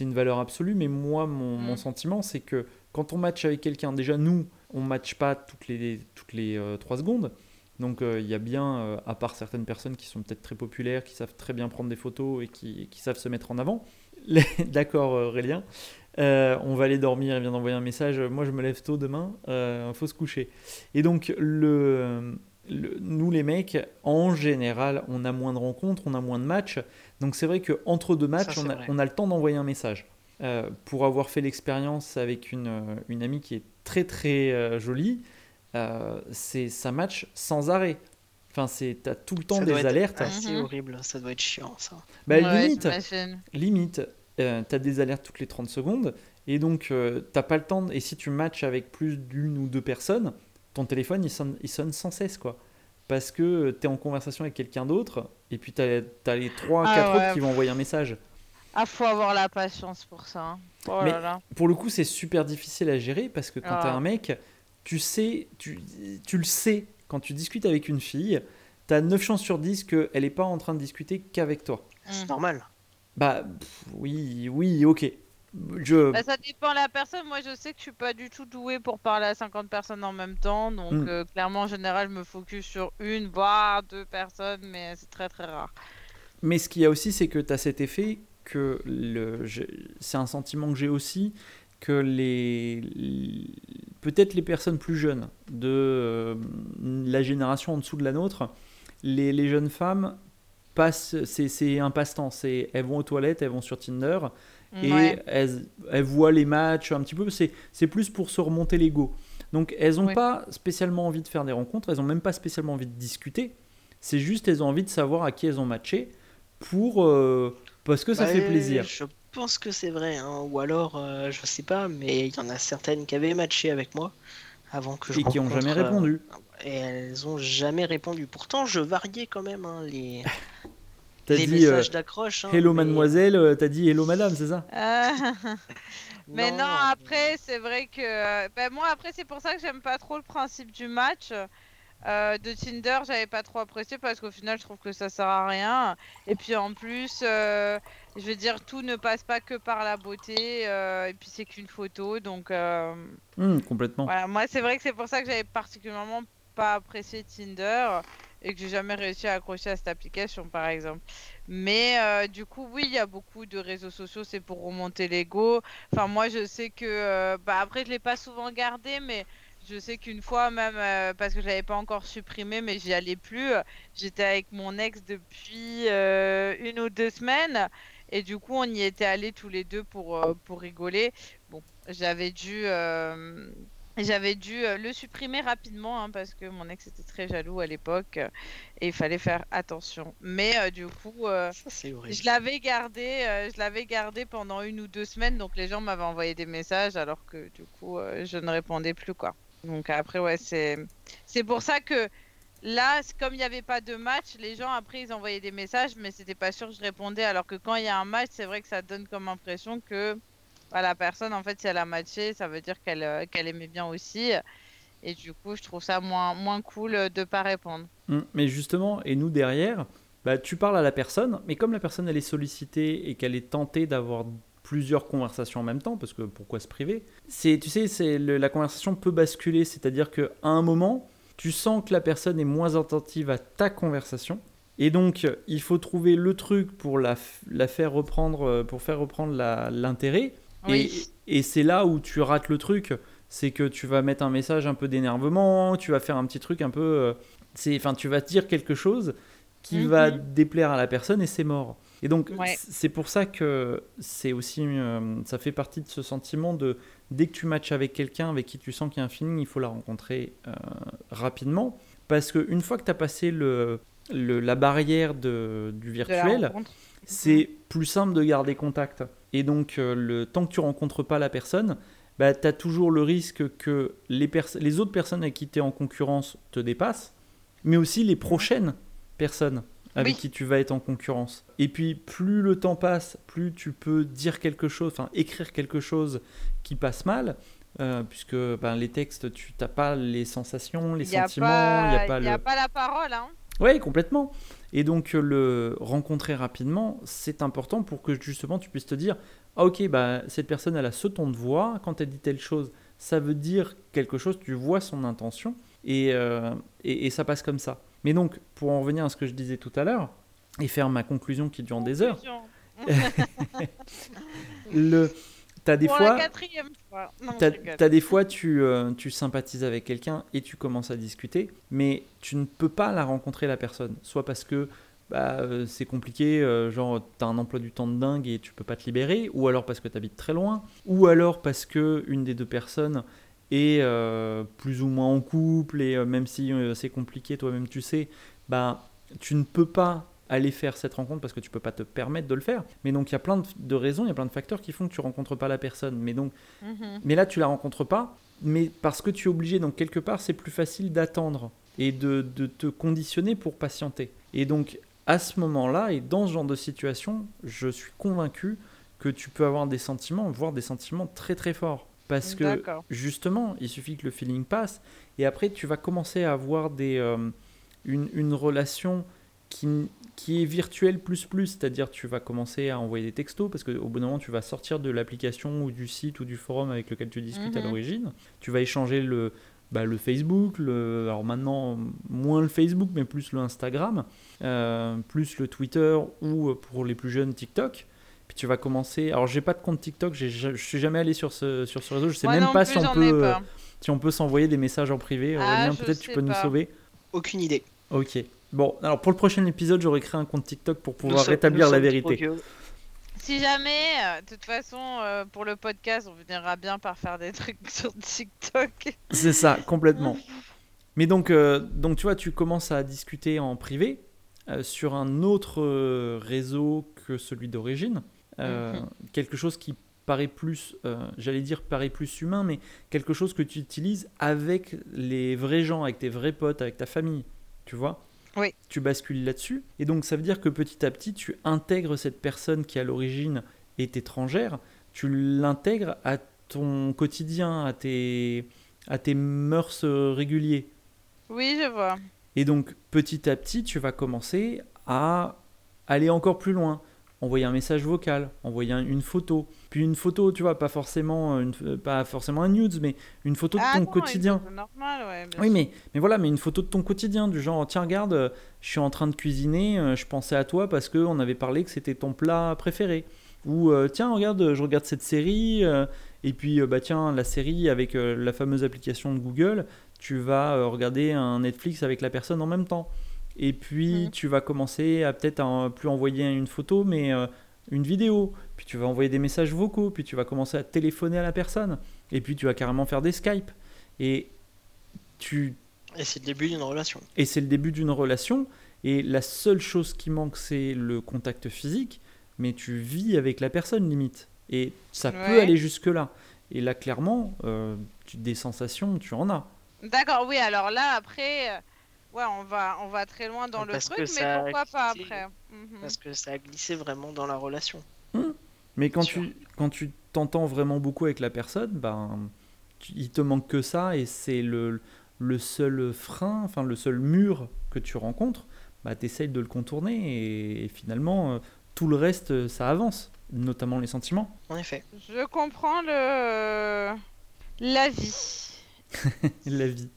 une valeur absolue, mais moi, mon, mon Mm. sentiment, c'est que quand on match avec quelqu'un, déjà nous, on match pas toutes les, toutes les 3 secondes, donc euh, il y a bien, euh, à part certaines personnes qui sont peut-être très populaires, qui savent très bien prendre des photos et qui, qui savent se mettre en avant. [laughs] Les- D'accord Aurélien, Euh, on va aller dormir, il vient d'envoyer un message, moi je me lève tôt demain, il faut se coucher. Et donc le, le- nous les mecs, en général, on a moins de rencontres, on a moins de matchs. Donc c'est vrai qu'entre deux matchs, Ça, on, a, on a le temps d'envoyer un message. Euh, pour avoir fait l'expérience avec une, euh, une amie qui est très très euh, jolie, euh, c'est ça match sans arrêt. Enfin, c'est t'as tout le temps Ça des alertes. assez Mhm. horrible, ça doit être chiant ça. Bah, Ouais, limite, limite, euh, t'as des alertes toutes les 30 secondes et donc euh, t'as pas le temps. de- Et si tu matches avec plus d'une ou deux personnes, ton téléphone il sonne, il sonne sans cesse quoi. Parce que t'es en conversation avec quelqu'un d'autre et puis t'as as les 3 Ah 4 ouais. autres qui vont envoyer un message. Ah, faut avoir la patience pour ça. hein. Oh Mais- là là. Pour le coup, c'est super difficile à gérer parce que quand t'es Ah. un mec, tu sais, tu, tu le sais, quand tu discutes avec une fille, t'as 9 chances sur 10 qu'elle est pas en train de discuter qu'avec toi. C'est Mm. normal. Bah pff, oui, oui, ok. Je... Bah, ça dépend de la personne. Moi, je sais que je suis pas du tout douée pour parler à 50 personnes en même temps. Donc, Mm. euh, clairement, en général, je me focus sur une, voire deux personnes, mais c'est très très rare. Mais ce qu'il y a aussi, c'est que tu as cet effet que le, c'est un sentiment que j'ai aussi, que les, les- peut-être les personnes plus jeunes de euh, la génération en dessous de la nôtre, les, les jeunes femmes passent, c'est, c'est un passe-temps, c'est, elles vont aux toilettes, elles vont sur Tinder et Ouais. elles, elles voient les matchs un petit peu, c'est, c'est plus pour se remonter l'ego. Donc elles n'ont Ouais. pas spécialement envie de faire des rencontres, elles n'ont même pas spécialement envie de discuter, c'est juste elles ont envie de savoir à qui elles ont matché pour euh, parce que ça Bah, fait plaisir. Je pense que c'est vrai, hein. ou alors, euh, je sais pas, mais il y en a certaines qui avaient matché avec moi avant que je Et qui ont rencontre, jamais euh, répondu. Et elles ont jamais répondu. Pourtant, je variais quand même hein, [laughs] [laughs] les, T'as dit euh, messages d'accroche. hein, Hello mais- mademoiselle, euh, t'as dit hello madame, c'est ça Euh, [laughs] Mais non, après, c'est vrai que. euh, ben, moi, après, c'est pour ça que j'aime pas trop le principe du match. Euh, de Tinder, j'avais pas trop apprécié parce qu'au final, je trouve que ça sert à rien. Et puis en plus, euh, je veux dire, tout ne passe pas que par la beauté. euh, et puis c'est qu'une photo. Donc Hum, Complètement. voilà, moi, c'est vrai que c'est pour ça que j'avais particulièrement pas apprécié Tinder et que j'ai jamais réussi à accrocher à cette application, par exemple. Mais euh, du coup, oui, il y a beaucoup de réseaux sociaux, c'est pour remonter l'ego. Enfin, moi, je sais que. euh, bah, après, je l'ai pas souvent gardé, mais je sais qu'une fois, même euh, parce que je l'avais pas encore supprimé, mais j'y allais plus, euh, j'étais avec mon ex depuis euh, une ou deux semaines. Et du coup, on y était allés tous les deux pour, euh, pour rigoler. Bon, j'avais dû. euh, J'avais dû euh, le supprimer rapidement hein, parce que mon ex était très jaloux à l'époque euh, et il fallait faire attention. Mais euh, du coup, euh, Ça, c'est horrible. je l'avais gardé, euh, je l'avais gardé pendant une ou deux semaines, donc les gens m'avaient envoyé des messages alors que du coup euh, je ne répondais plus quoi. Donc après ouais c'est c'est pour ça que là comme il n'y avait pas de match, les gens après ils envoyaient des messages mais c'était pas sûr que je répondais alors que quand il y a un match c'est vrai que ça donne comme impression que bah, la personne en fait si elle a matché ça veut dire qu'elle euh, qu'elle aimait bien aussi et du coup je trouve ça moins moins cool euh, de pas répondre. Hum, Mais justement, et nous derrière, bah, tu parles à la personne, mais comme la personne elle est sollicitée et qu'elle est tentée d'avoir plusieurs conversations en même temps, parce que pourquoi se priver? C'est, tu sais, c'est le- la conversation peut basculer, c'est-à-dire qu'à un moment, tu sens que la personne est moins attentive à ta conversation, et donc il faut trouver le truc pour la, faire reprendre, euh, pour faire reprendre la- l'intérêt. Oui. Et, et c'est là où tu rates le truc, c'est que tu vas mettre un message un peu d'énervement, tu vas faire un petit truc un peu, euh, c'est, enfin, tu vas dire quelque chose qui Mhm. va déplaire à la personne et c'est mort. Et donc Ouais. c'est pour ça que c'est aussi, euh, ça fait partie de ce sentiment de dès que tu matches avec quelqu'un avec qui tu sens qu'il y a un feeling, il faut la rencontrer euh, rapidement, parce que une fois que tu as passé le, le- la barrière de, du virtuel, c'est plus simple de garder contact. Et donc, euh, le temps que tu rencontres pas la personne, bah, tu as toujours le risque que les, les autres personnes avec qui tu es en concurrence te dépassent, mais aussi les prochaines personnes avec Oui. qui tu vas être en concurrence. Et puis, plus le temps passe, plus tu peux dire quelque chose, enfin écrire quelque chose qui passe mal, euh, puisque ben, les textes, tu n'as pas les sensations, les y sentiments, il n'y a pas y le... a pas la parole hein. Oui, complètement. Et donc euh, le rencontrer rapidement, c'est important pour que justement tu puisses te dire, ah ok, bah cette personne elle a ce ton de voix, quand elle dit telle chose, ça veut dire quelque chose, tu vois son intention, et, euh, et, et ça passe comme ça. Mais donc, pour en revenir à ce que je disais tout à l'heure, et faire ma conclusion qui dure des heures, Conclusion. [laughs] le, t'as des Pour fois, la quatrième fois. T'as des fois, tu, euh, tu sympathises avec quelqu'un et tu commences à discuter, mais tu ne peux pas la rencontrer, la personne. Soit parce que bah, euh, c'est compliqué, euh, genre t'as un emploi du temps de dingue et tu peux pas te libérer, ou alors parce que t'habites très loin, ou alors parce que une des deux personnes est euh, plus ou moins en couple et euh, même si euh, c'est compliqué, toi-même tu sais, bah, tu ne peux pas aller faire cette rencontre parce que tu peux pas te permettre de le faire. Mais donc il y a plein de, raisons, il y a plein de facteurs qui font que tu rencontres pas la personne. Mais donc Mhm. mais là, tu la rencontres pas, mais parce que tu es obligé. Donc, quelque part, c'est plus facile d'attendre et de, de te conditionner pour patienter. Et donc, à ce moment-là, et dans ce genre de situation, je suis convaincu que tu peux avoir des sentiments, voire des sentiments très très forts. Parce que, justement, il suffit que le feeling passe, et après, tu vas commencer à avoir des, euh, une, une relation qui, qui est virtuelle plus plus, c'est-à-dire tu vas commencer à envoyer des textos, parce qu'au bout d'un moment, tu vas sortir de l'application ou du site ou du forum avec lequel tu discutes à Mhm. l'origine. Tu vas échanger le, bah, le Facebook, le, alors maintenant moins le Facebook, mais plus le Instagram, euh, plus le Twitter ou euh, pour les plus jeunes TikTok. Puis tu vas commencer. Alors j'ai pas de compte TikTok, je suis jamais allé sur ce, sur ce réseau, je sais Moi même pas plus, si on peut, pas. si on peut s'envoyer des messages en privé. Ah, peut-être tu peux nous sauver. Aucune idée. Ok. Bon, alors pour le prochain épisode, j'aurai créé un compte TikTok pour pouvoir rétablir nous la vérité. Si jamais, euh, de toute façon, euh, pour le podcast, on finira bien par faire des [laughs] trucs sur TikTok. C'est ça, complètement. [laughs] Mais donc, euh, donc, tu vois, tu commences à discuter en privé sur un autre euh, réseau que celui d'origine. Euh, Mhm. Quelque chose qui paraît plus, euh, j'allais dire paraît plus humain, mais quelque chose que tu utilises avec les vrais gens, avec tes vrais potes, avec ta famille. Tu vois? Oui. Tu bascules là-dessus. Et donc, ça veut dire que petit à petit, tu intègres cette personne qui, à l'origine, est étrangère. Tu l'intègres à ton quotidien, à tes, à tes mœurs euh, réguliers. Oui, je vois. Et donc, petit à petit, tu vas commencer à aller encore plus loin. Envoyer un message vocal, envoyer un- une photo. Puis une photo, tu vois, pas forcément, une, euh, pas forcément un nudes, mais une photo de Ah ton non, quotidien. Normal, ouais. Oui, mais, mais voilà, mais une photo de ton quotidien, du genre, tiens, regarde, euh, je suis en train de cuisiner, euh, je pensais à toi parce qu'on avait parlé que c'était ton plat préféré. Ou, euh, tiens, regarde, je regarde cette série, euh, et puis, euh, bah tiens, la série avec euh, la fameuse application de Google, tu vas euh, regarder un Netflix avec la personne en même temps. Et puis, Mhm. tu vas commencer à peut-être à, plus envoyer une photo, mais euh, une vidéo. Puis tu vas envoyer des messages vocaux, puis tu vas commencer à téléphoner à la personne. Et puis, tu vas carrément faire des Skype. Et tu Et c'est le début d'une relation. et c'est le début d'une relation. Et la seule chose qui manque, c'est le contact physique. Mais tu vis avec la personne, limite. Et ça peut aller jusque-là. Et là, clairement, euh, tu- des sensations, tu en as. D'accord, oui, alors là, après, euh, ouais, on va, on va très loin dans le Parce truc, mais pourquoi pas après Mhm. Parce que ça a glissé vraiment dans la relation. Mais quand tu, quand tu t'entends vraiment beaucoup avec la personne, ben, tu- il te manque que ça. Et c'est le, le seul frein, enfin, le seul mur que tu rencontres. Bah, tu essayes de le contourner. Et, et finalement, euh, tout le reste, euh, ça avance. Notamment les sentiments. En effet. Je comprends le la vie. [laughs] La vie.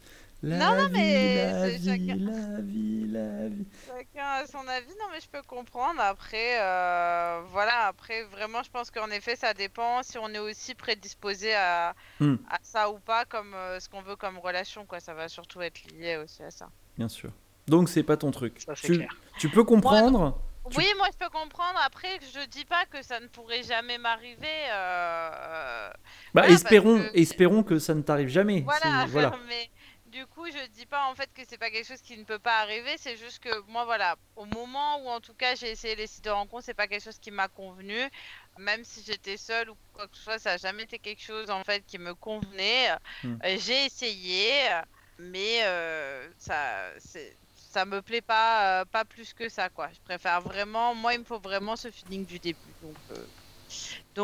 La Non, non, vie, mais la c'est vie, chacun- la vie, la vie. Chacun a son avis, non mais je peux comprendre. Après, euh, voilà, après vraiment, je pense qu'en effet, ça dépend si on est aussi prédisposé à, Hmm. à ça ou pas, comme euh, ce qu'on veut comme relation, quoi. Ça va surtout être lié aussi à ça. Bien sûr. Donc, c'est pas ton truc. Ça, Tu, clair. tu peux comprendre. Tu- Oui, moi je peux comprendre. Après, je dis pas que ça ne pourrait jamais m'arriver. euh, euh, Bah, Voilà, espérons, que- espérons que ça ne t'arrive jamais. [laughs] Voilà, mais du coup, je dis pas en fait que c'est pas quelque chose qui ne peut pas arriver, c'est juste que moi, voilà, au moment où en tout cas j'ai essayé les sites de rencontres, c'est pas quelque chose qui m'a convenu. Même si j'étais seule ou quoi que ce soit, ça a jamais été quelque chose en fait qui me convenait. Hmm. J'ai essayé, mais euh, ça, c'est. Ça me plaît pas, euh, pas plus que ça, quoi. Je préfère vraiment, moi, il me faut vraiment ce feeling du début. Donc, euh,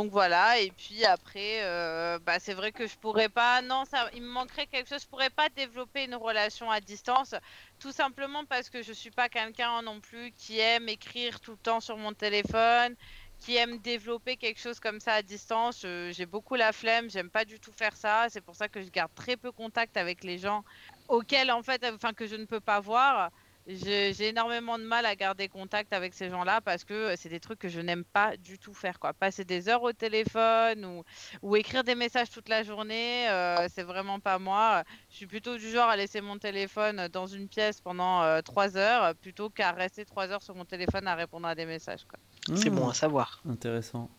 voilà, et puis après, euh, bah, c'est vrai que je pourrais pas, non, ça, il me manquerait quelque chose, je pourrais pas développer une relation à distance, tout simplement parce que je suis pas quelqu'un non plus qui aime écrire tout le temps sur mon téléphone, qui aime développer quelque chose comme ça à distance. J'ai beaucoup la flemme, j'aime pas du tout faire ça, c'est pour ça que je garde très peu contact avec les gens auxquels en fait, enfin que je ne peux pas voir. j'ai énormément de mal à garder contact avec ces gens-là parce que euh, c'est des trucs que je n'aime pas du tout faire. Quoi. Passer des heures au téléphone ou, ou écrire des messages toute la journée, euh, c'est vraiment pas moi. Je suis plutôt du genre à laisser mon téléphone dans une pièce pendant euh, trois heures plutôt qu'à rester trois heures sur mon téléphone à répondre à des messages. Quoi. C'est Hmm, bon à savoir. Intéressant.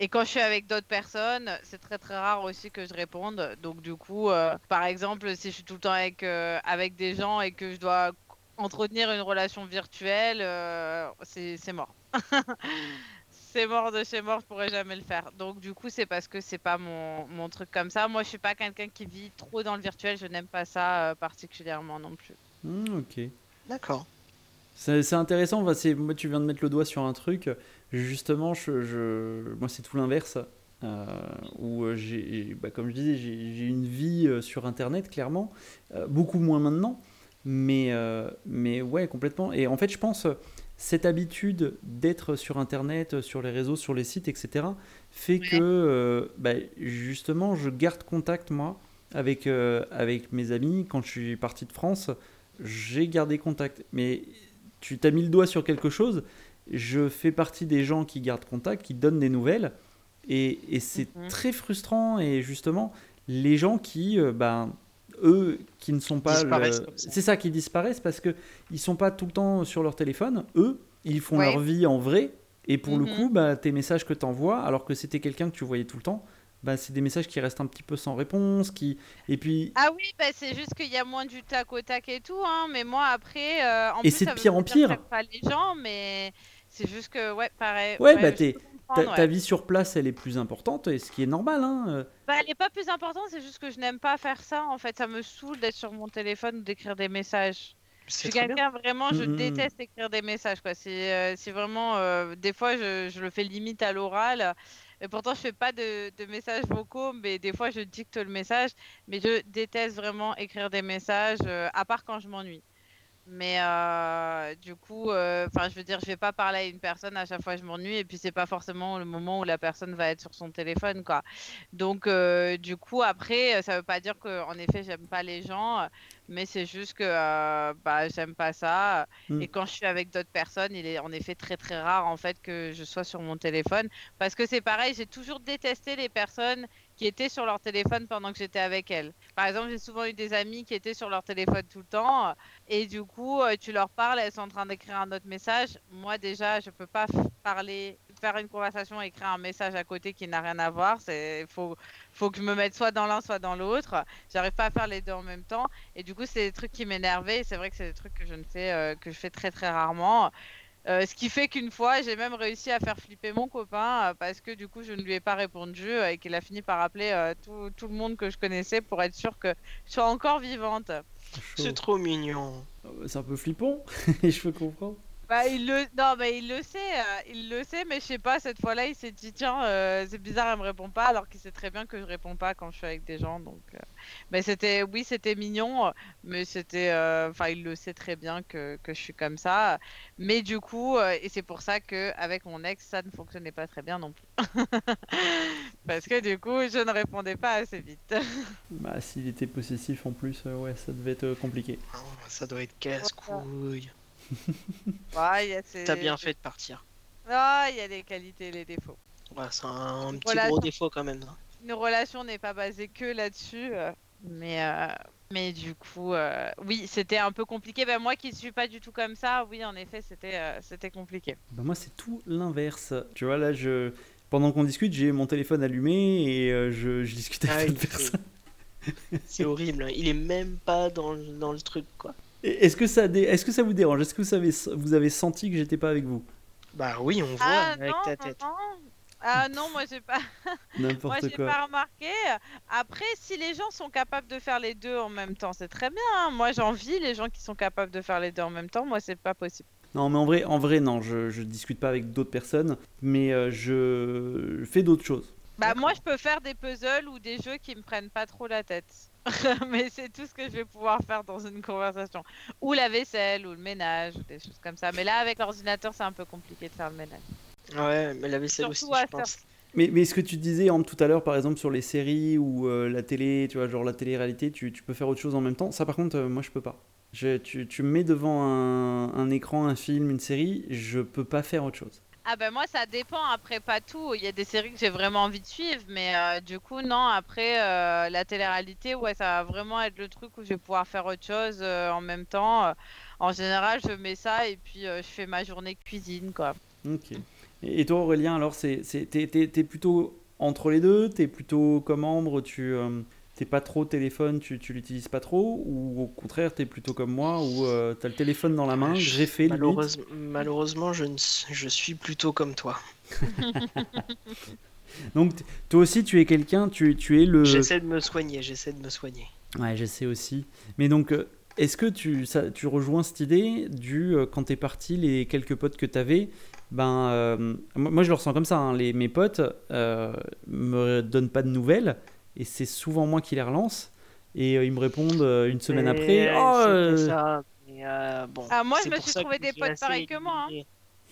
Et quand je suis avec d'autres personnes, c'est très très rare aussi que je réponde. Donc du coup, euh, par exemple, si je suis tout le temps avec, euh, avec des gens et que je dois entretenir une relation virtuelle, euh, c'est c'est mort. [laughs] c'est mort de chez mort, je pourrais jamais le faire. Donc du coup, c'est parce que c'est pas mon, mon truc comme ça. Moi, je suis pas quelqu'un qui vit trop dans le virtuel. Je n'aime pas ça euh, particulièrement non plus. Hmm, ok. D'accord. C'est c'est intéressant, moi tu viens de mettre le doigt sur un truc, justement, je, je- moi c'est tout l'inverse, euh, où euh, j'ai, bah, comme je disais, j'ai une vie euh, sur Internet, clairement, euh, beaucoup moins maintenant, mais, euh, mais ouais, complètement. Et en fait, je pense, cette habitude d'être sur Internet, sur les réseaux, sur les sites, etc., fait que, bah, justement, je garde contact, moi, avec, avec mes amis. Quand je suis parti de France, j'ai gardé contact. Mais tu t'as mis le doigt sur quelque chose. Je fais partie des gens qui gardent contact, qui donnent des nouvelles. Et, et c'est Mhm. très frustrant. Et justement, les gens qui, euh, ben, eux, qui ne sont pas. Le-. C'est ça, qui disparaissent parce que ils sont pas tout le temps sur leur téléphone. Eux, ils font Ouais. leur vie en vrai. Et pour le Mhm. coup, bah, tes messages que tu envoies, alors que c'était quelqu'un que tu voyais tout le temps, bah, c'est des messages qui restent un petit peu sans réponse. Qui... Et puis, Ah oui, bah, c'est juste qu'il y a moins du tac au tac et tout, hein, mais moi après, euh, en Et c'est de pire en pire. pas les gens, mais c'est juste que, ouais, pareil. ouais, bah, t'es- ta, vie sur place, elle est plus importante, et ce qui est normal. Hein. euh. Bah, elle est pas plus importante, c'est juste que je n'aime pas faire ça, en fait, ça me saoule d'être sur mon téléphone ou d'écrire des messages. Je C'est suis quelqu'un vraiment, je Mhm. déteste écrire des messages, quoi. C'est euh, c'est vraiment, euh, des fois, je, je le fais limite à l'oral. Et pourtant, je fais pas de, de messages vocaux, mais des fois, je dicte le message. Mais je déteste vraiment écrire des messages, euh, à part quand je m'ennuie. Mais euh, du coup, euh, enfin, je veux dire, je vais pas parler à une personne à chaque fois que je m'ennuie, et puis c'est pas forcément le moment où la personne va être sur son téléphone, quoi. Donc, euh, du coup, après, ça veut pas dire que, en effet, j'aime pas les gens, mais c'est juste que, bah, j'aime pas ça. Mm. Et quand je suis avec d'autres personnes, il est en effet très très rare en fait que je sois sur mon téléphone, parce que c'est pareil, j'ai toujours détesté les personnes qui étaient sur leur téléphone pendant que j'étais avec elles. Par exemple, j'ai souvent eu des amis qui étaient sur leur téléphone tout le temps, et du coup, euh, tu leur parles, elles sont en train d'écrire un autre message. Moi, déjà, je peux pas parler, faire une conversation, et écrire un message à côté qui n'a rien à voir. C'est faut faut que je me mette soit dans l'un, soit dans l'autre. J'arrive pas à faire les deux en même temps, et du coup, c'est des trucs qui m'énervaient. C'est vrai que c'est des trucs que je ne fais euh, que je fais très très rarement. Euh, ce qui fait qu'une fois, j'ai même réussi à faire flipper mon copain euh, parce que du coup, je ne lui ai pas répondu euh, et qu'il a fini par appeler euh, tout, tout le monde que je connaissais pour être sûr que je sois encore vivante. C'est trop mignon. Euh, C'est un peu flippant, et [laughs] je peux comprendre. Bah, il le... Non, mais il le sait, euh, il le sait, mais je sais pas, cette fois-là, il s'est dit, tiens, euh, c'est bizarre, elle me répond pas, alors qu'il sait très bien que je réponds pas quand je suis avec des gens, donc... euh, Mais c'était, oui, c'était mignon, mais c'était... euh, Enfin, il le sait très bien que, que je suis comme ça, mais du coup, euh, et c'est pour ça que avec mon ex, ça ne fonctionnait pas très bien non plus. [laughs] Parce que du coup, je ne répondais pas assez vite. [laughs] Bah, s'il était possessif en plus, euh, ouais, ça devait être compliqué. Oh, ça doit être casse-couille. [laughs] Ouais, il y a ces- T'as bien fait de partir. Ah, il y a les qualités et les défauts. Ouais, c'est un petit gros défaut quand même. hein. une relation n'est pas basée que là-dessus. euh, mais, euh, mais du coup, euh, oui, c'était un peu compliqué. Ben, moi qui ne suis pas du tout comme ça, oui, en effet, c'était euh, c'était compliqué. Bah, moi, c'est tout l'inverse. Tu vois, là, je... pendant qu'on discute, j'ai mon téléphone allumé et euh, je, je discute Ah, avec d'autres fait- personnes. C'est horrible. hein. Il est même pas dans le, dans le truc, quoi. Est-ce que, ça dé- Est-ce que ça vous dérange? Est-ce que vous avez... vous avez senti que j'étais pas avec vous? Bah oui, on voit Ah avec non, ta tête. non. Ah non, moi j'ai pas, [laughs] moi j'ai pas remarqué. Après, si les gens sont capables de faire les deux en même temps, c'est très bien. hein. Moi, j'envie les gens qui sont capables de faire les deux en même temps. Moi, c'est pas possible. Non, mais en vrai, en vrai non, je, je discute pas avec d'autres personnes, mais euh, je fais d'autres choses. Bah moi je peux faire des puzzles ou des jeux qui me prennent pas trop la tête. [laughs] Mais c'est tout ce que je vais pouvoir faire dans une conversation. Ou la vaisselle, ou le ménage, ou des choses comme ça. Mais là avec l'ordinateur c'est un peu compliqué de faire le ménage. Ouais, mais la vaisselle aussi, Surtout à je pense. Mais, mais ce que tu disais Ambre, tout à l'heure, par exemple, sur les séries ou euh, la télé, tu vois, genre la télé-réalité, tu, tu peux faire autre chose en même temps. Ça, par contre, euh, moi, je peux pas. Je, tu, tu me mets devant un, un écran, un film, une série, je peux pas faire autre chose. Ah ben moi ça dépend, après pas tout, il y a des séries que j'ai vraiment envie de suivre, mais euh, du coup non, après euh, la télé-réalité, ouais ça va vraiment être le truc où je vais pouvoir faire autre chose euh, en même temps. En général je mets ça et puis je fais ma journée cuisine quoi. Ok. Et toi Aurélien, alors, t'es, plutôt entre les deux? T'es plutôt comme Ambre Tu t'es pas trop téléphone, tu, tu l'utilises pas trop Ou au contraire, t'es plutôt comme moi où euh, t'as le téléphone dans la main, j'ai fait Malheureuse- Malheureusement, je, ne je suis plutôt comme toi. [laughs] Donc toi aussi, tu es quelqu'un, tu, tu es le... J'essaie de me soigner, j'essaie de me soigner. Ouais, j'essaie aussi. Mais donc, euh, est-ce que tu, ça, tu rejoins cette idée du euh, quand t'es parti, les quelques potes que t'avais, ben, euh, moi moi, je le ressens comme ça. hein, les, mes potes euh, me donnent pas de nouvelles et c'est souvent moi qui les relance et euh, ils me répondent euh, une semaine après. Oh, euh, ça, mais, euh, bon, Ah, moi, je me suis trouvé des potes pareils que moi, hein.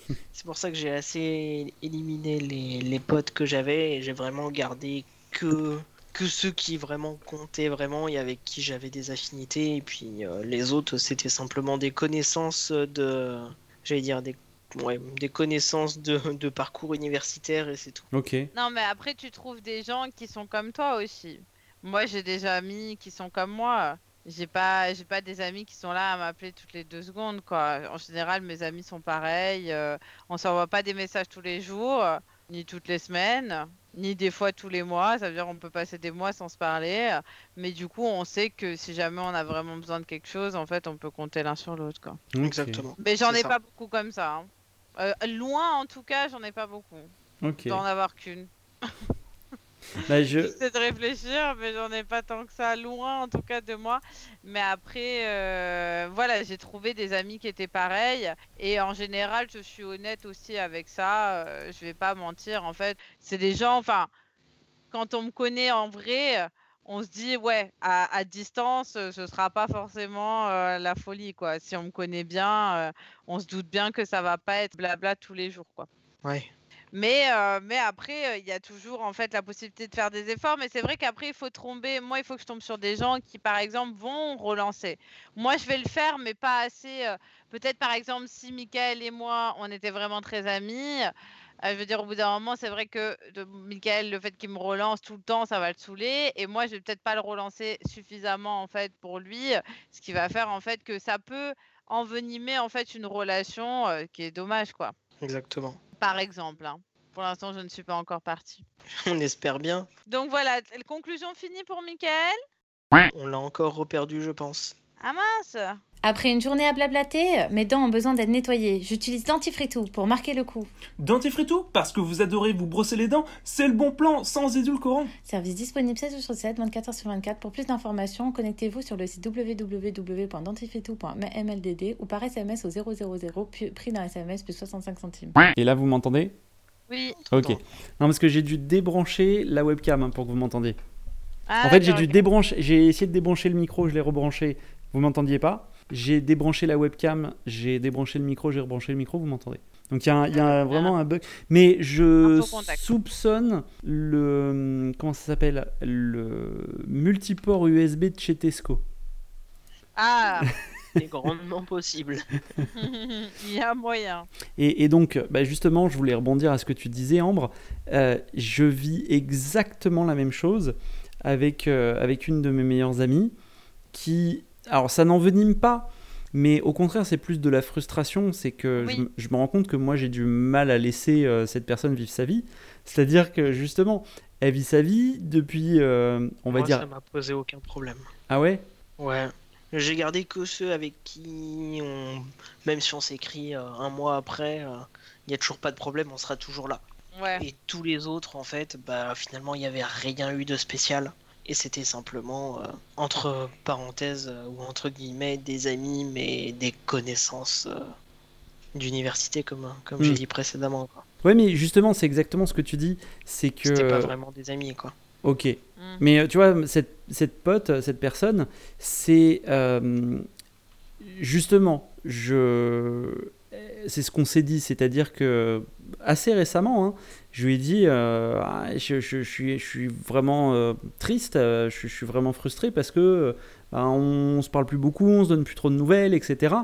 [laughs] C'est pour ça que j'ai assez éliminé les, les potes que j'avais et j'ai vraiment gardé que, que ceux qui vraiment comptaient vraiment et avec qui j'avais des affinités. Et puis euh, les autres, c'était simplement des connaissances de. J'allais dire des, ouais, des connaissances de, de parcours universitaire et c'est tout. Ok. Non mais après tu trouves des gens qui sont comme toi aussi. Moi j'ai des amis qui sont comme moi. J'ai pas, j'ai pas des amis qui sont là à m'appeler toutes les deux secondes quoi. En général mes amis sont pareils. euh, on s'envoie pas des messages tous les jours, ni toutes les semaines, ni des fois tous les mois. Ça veut dire on peut passer des mois sans se parler. Mais du coup on sait que si jamais on a vraiment besoin de quelque chose, en fait on peut compter l'un sur l'autre quoi. Exactement. Mais j'en ai ça. pas beaucoup comme ça. hein. Euh, loin en tout cas j'en ai pas beaucoup. Ok. D'en avoir qu'une. [laughs] Bah, je... J'essaie de réfléchir, mais j'en ai pas tant que ça, loin en tout cas de moi. Mais après, euh, voilà, j'ai trouvé des amis qui étaient pareils. Et en général, je suis honnête aussi avec ça. euh, je vais pas mentir, en fait. C'est des gens, enfin, quand on me connaît en vrai, on se dit, ouais, à, à distance, euh, ce sera pas forcément euh, la folie, quoi. Si on me connaît bien, euh, on se doute bien que ça va pas être blabla tous les jours, quoi. Ouais. Mais, euh, mais après, il y a toujours en fait la possibilité de faire des efforts. Mais c'est vrai qu'après, il faut tomber. Moi, il faut que je tombe sur des gens qui, par exemple, vont relancer. Moi, je vais le faire, mais pas assez. Peut-être, par exemple, si Michael et moi, on était vraiment très amis. Euh, je veux dire, au bout d'un moment, c'est vrai que de, Michael, le fait qu'il me relance tout le temps, ça va le saouler. Et moi, je vais peut-être pas le relancer suffisamment, en fait, pour lui. Ce qui va faire, en fait, que ça peut envenimer, en fait, une relation euh, qui est dommage, quoi. Exactement. Par exemple. hein. Pour l'instant, je ne suis pas encore partie. [laughs] On espère bien. Donc voilà, conclusion finie pour Michael? On l'a encore reperdu, je pense. Ah mince Après une journée à blablater, mes dents ont besoin d'être nettoyées. J'utilise Dentifritou pour marquer le coup. Dentifritou, parce que vous adorez vous brosser les dents, c'est le bon plan, sans édulcorant. Service disponible 7 jours sur 7, 24 heures sur 24. Pour plus d'informations, connectez-vous sur le site www.dentifritou.mldd ou par SMS au 000, puis prix d'un SMS plus 65 centimes. Et là, vous m'entendez? Oui. Ok. Non. Parce que j'ai dû débrancher la webcam hein, pour que vous m'entendiez. Ah, En fait, j'ai dû débrancher, j'ai essayé de débrancher le micro, je l'ai rebranché, vous m'entendiez pas? J'ai débranché la webcam, j'ai débranché le micro, j'ai rebranché le micro, vous m'entendez? Donc il y a, un- y a vraiment un bug. Mais je Un soupçonne le. Comment ça s'appelle? Le multiport USB de chez Tesco. Ah [laughs] C'est grandement possible. [laughs] Il y a moyen. Et, et donc, bah, justement, je voulais rebondir à ce que tu disais, Ambre. Euh, je vis exactement la même chose avec, euh, avec une de mes meilleures amies qui. Alors, ça n'envenime pas, mais au contraire, c'est plus de la frustration. C'est que Oui. je, me- je me rends compte que moi, j'ai du mal à laisser euh, cette personne vivre sa vie. C'est-à-dire que, justement, elle vit sa vie depuis, euh, on va dire. ça m'a posé aucun problème. Ah ouais? Ouais. J'ai gardé que ceux avec qui on. Même si on s'écrit euh, un mois après, il n'y a toujours pas de problème, on sera toujours là. Ouais. Et tous les autres, en fait, bah finalement, il n'y avait rien eu de spécial. Et c'était simplement, euh, entre parenthèses, euh, ou entre guillemets, des amis, mais des connaissances euh, d'université, comme, comme Mm. j'ai dit précédemment. quoi. Ouais, mais justement, c'est exactement ce que tu dis. C'est que. C'était pas vraiment des amis, quoi. Ok. Mm. Mais tu vois, cette, cette pote, cette personne, c'est euh, justement, je, c'est ce qu'on s'est dit, c'est-à-dire que assez récemment, hein, je lui ai dit, euh, ah, je, suis, je suis vraiment euh, triste, euh, je, suis- vraiment frustré parce que ben, on, se parle plus beaucoup, on se donne plus trop de nouvelles, etc.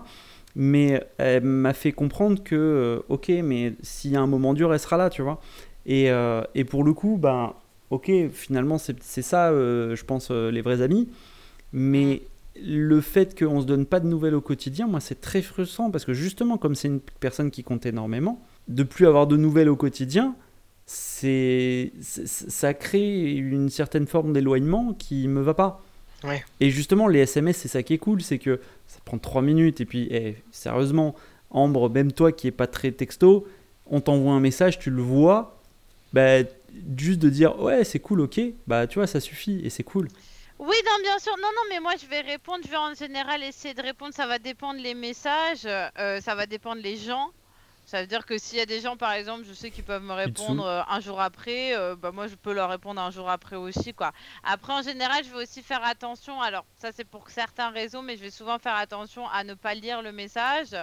Mais elle m'a fait comprendre que, ok, mais s'il y a un moment dur, elle sera là, tu vois. Et, et pour le coup, ben, ok, finalement, c'est ça, je pense, les vrais amis. Mais le fait qu'on se donne pas de nouvelles au quotidien, moi, c'est très frustrant parce que justement, comme c'est une personne qui compte énormément, de plus avoir de nouvelles au quotidien, c'est ça crée une certaine forme d'éloignement qui me va pas. Ouais. Et justement, les SMS, c'est ça qui est cool, c'est que ça prend 3 minutes et puis, eh, sérieusement, Ambre, même toi qui est pas très texto, on t'envoie un message, tu le vois, bah, juste de dire ouais, c'est cool, ok, bah tu vois, ça suffit et c'est cool. Oui, non, bien sûr. Non, non, mais moi, je vais répondre. Je vais en général essayer de répondre. Ça va dépendre les messages. euh, ça va dépendre les gens. Ça veut dire que s'il y a des gens, par exemple, je sais qu'ils peuvent me répondre euh, un jour après, euh, bah moi, je peux leur répondre un jour après aussi, quoi. Après, en général, je vais aussi faire attention. Alors, ça, c'est pour certains réseaux, mais je vais souvent faire attention à ne pas lire le message.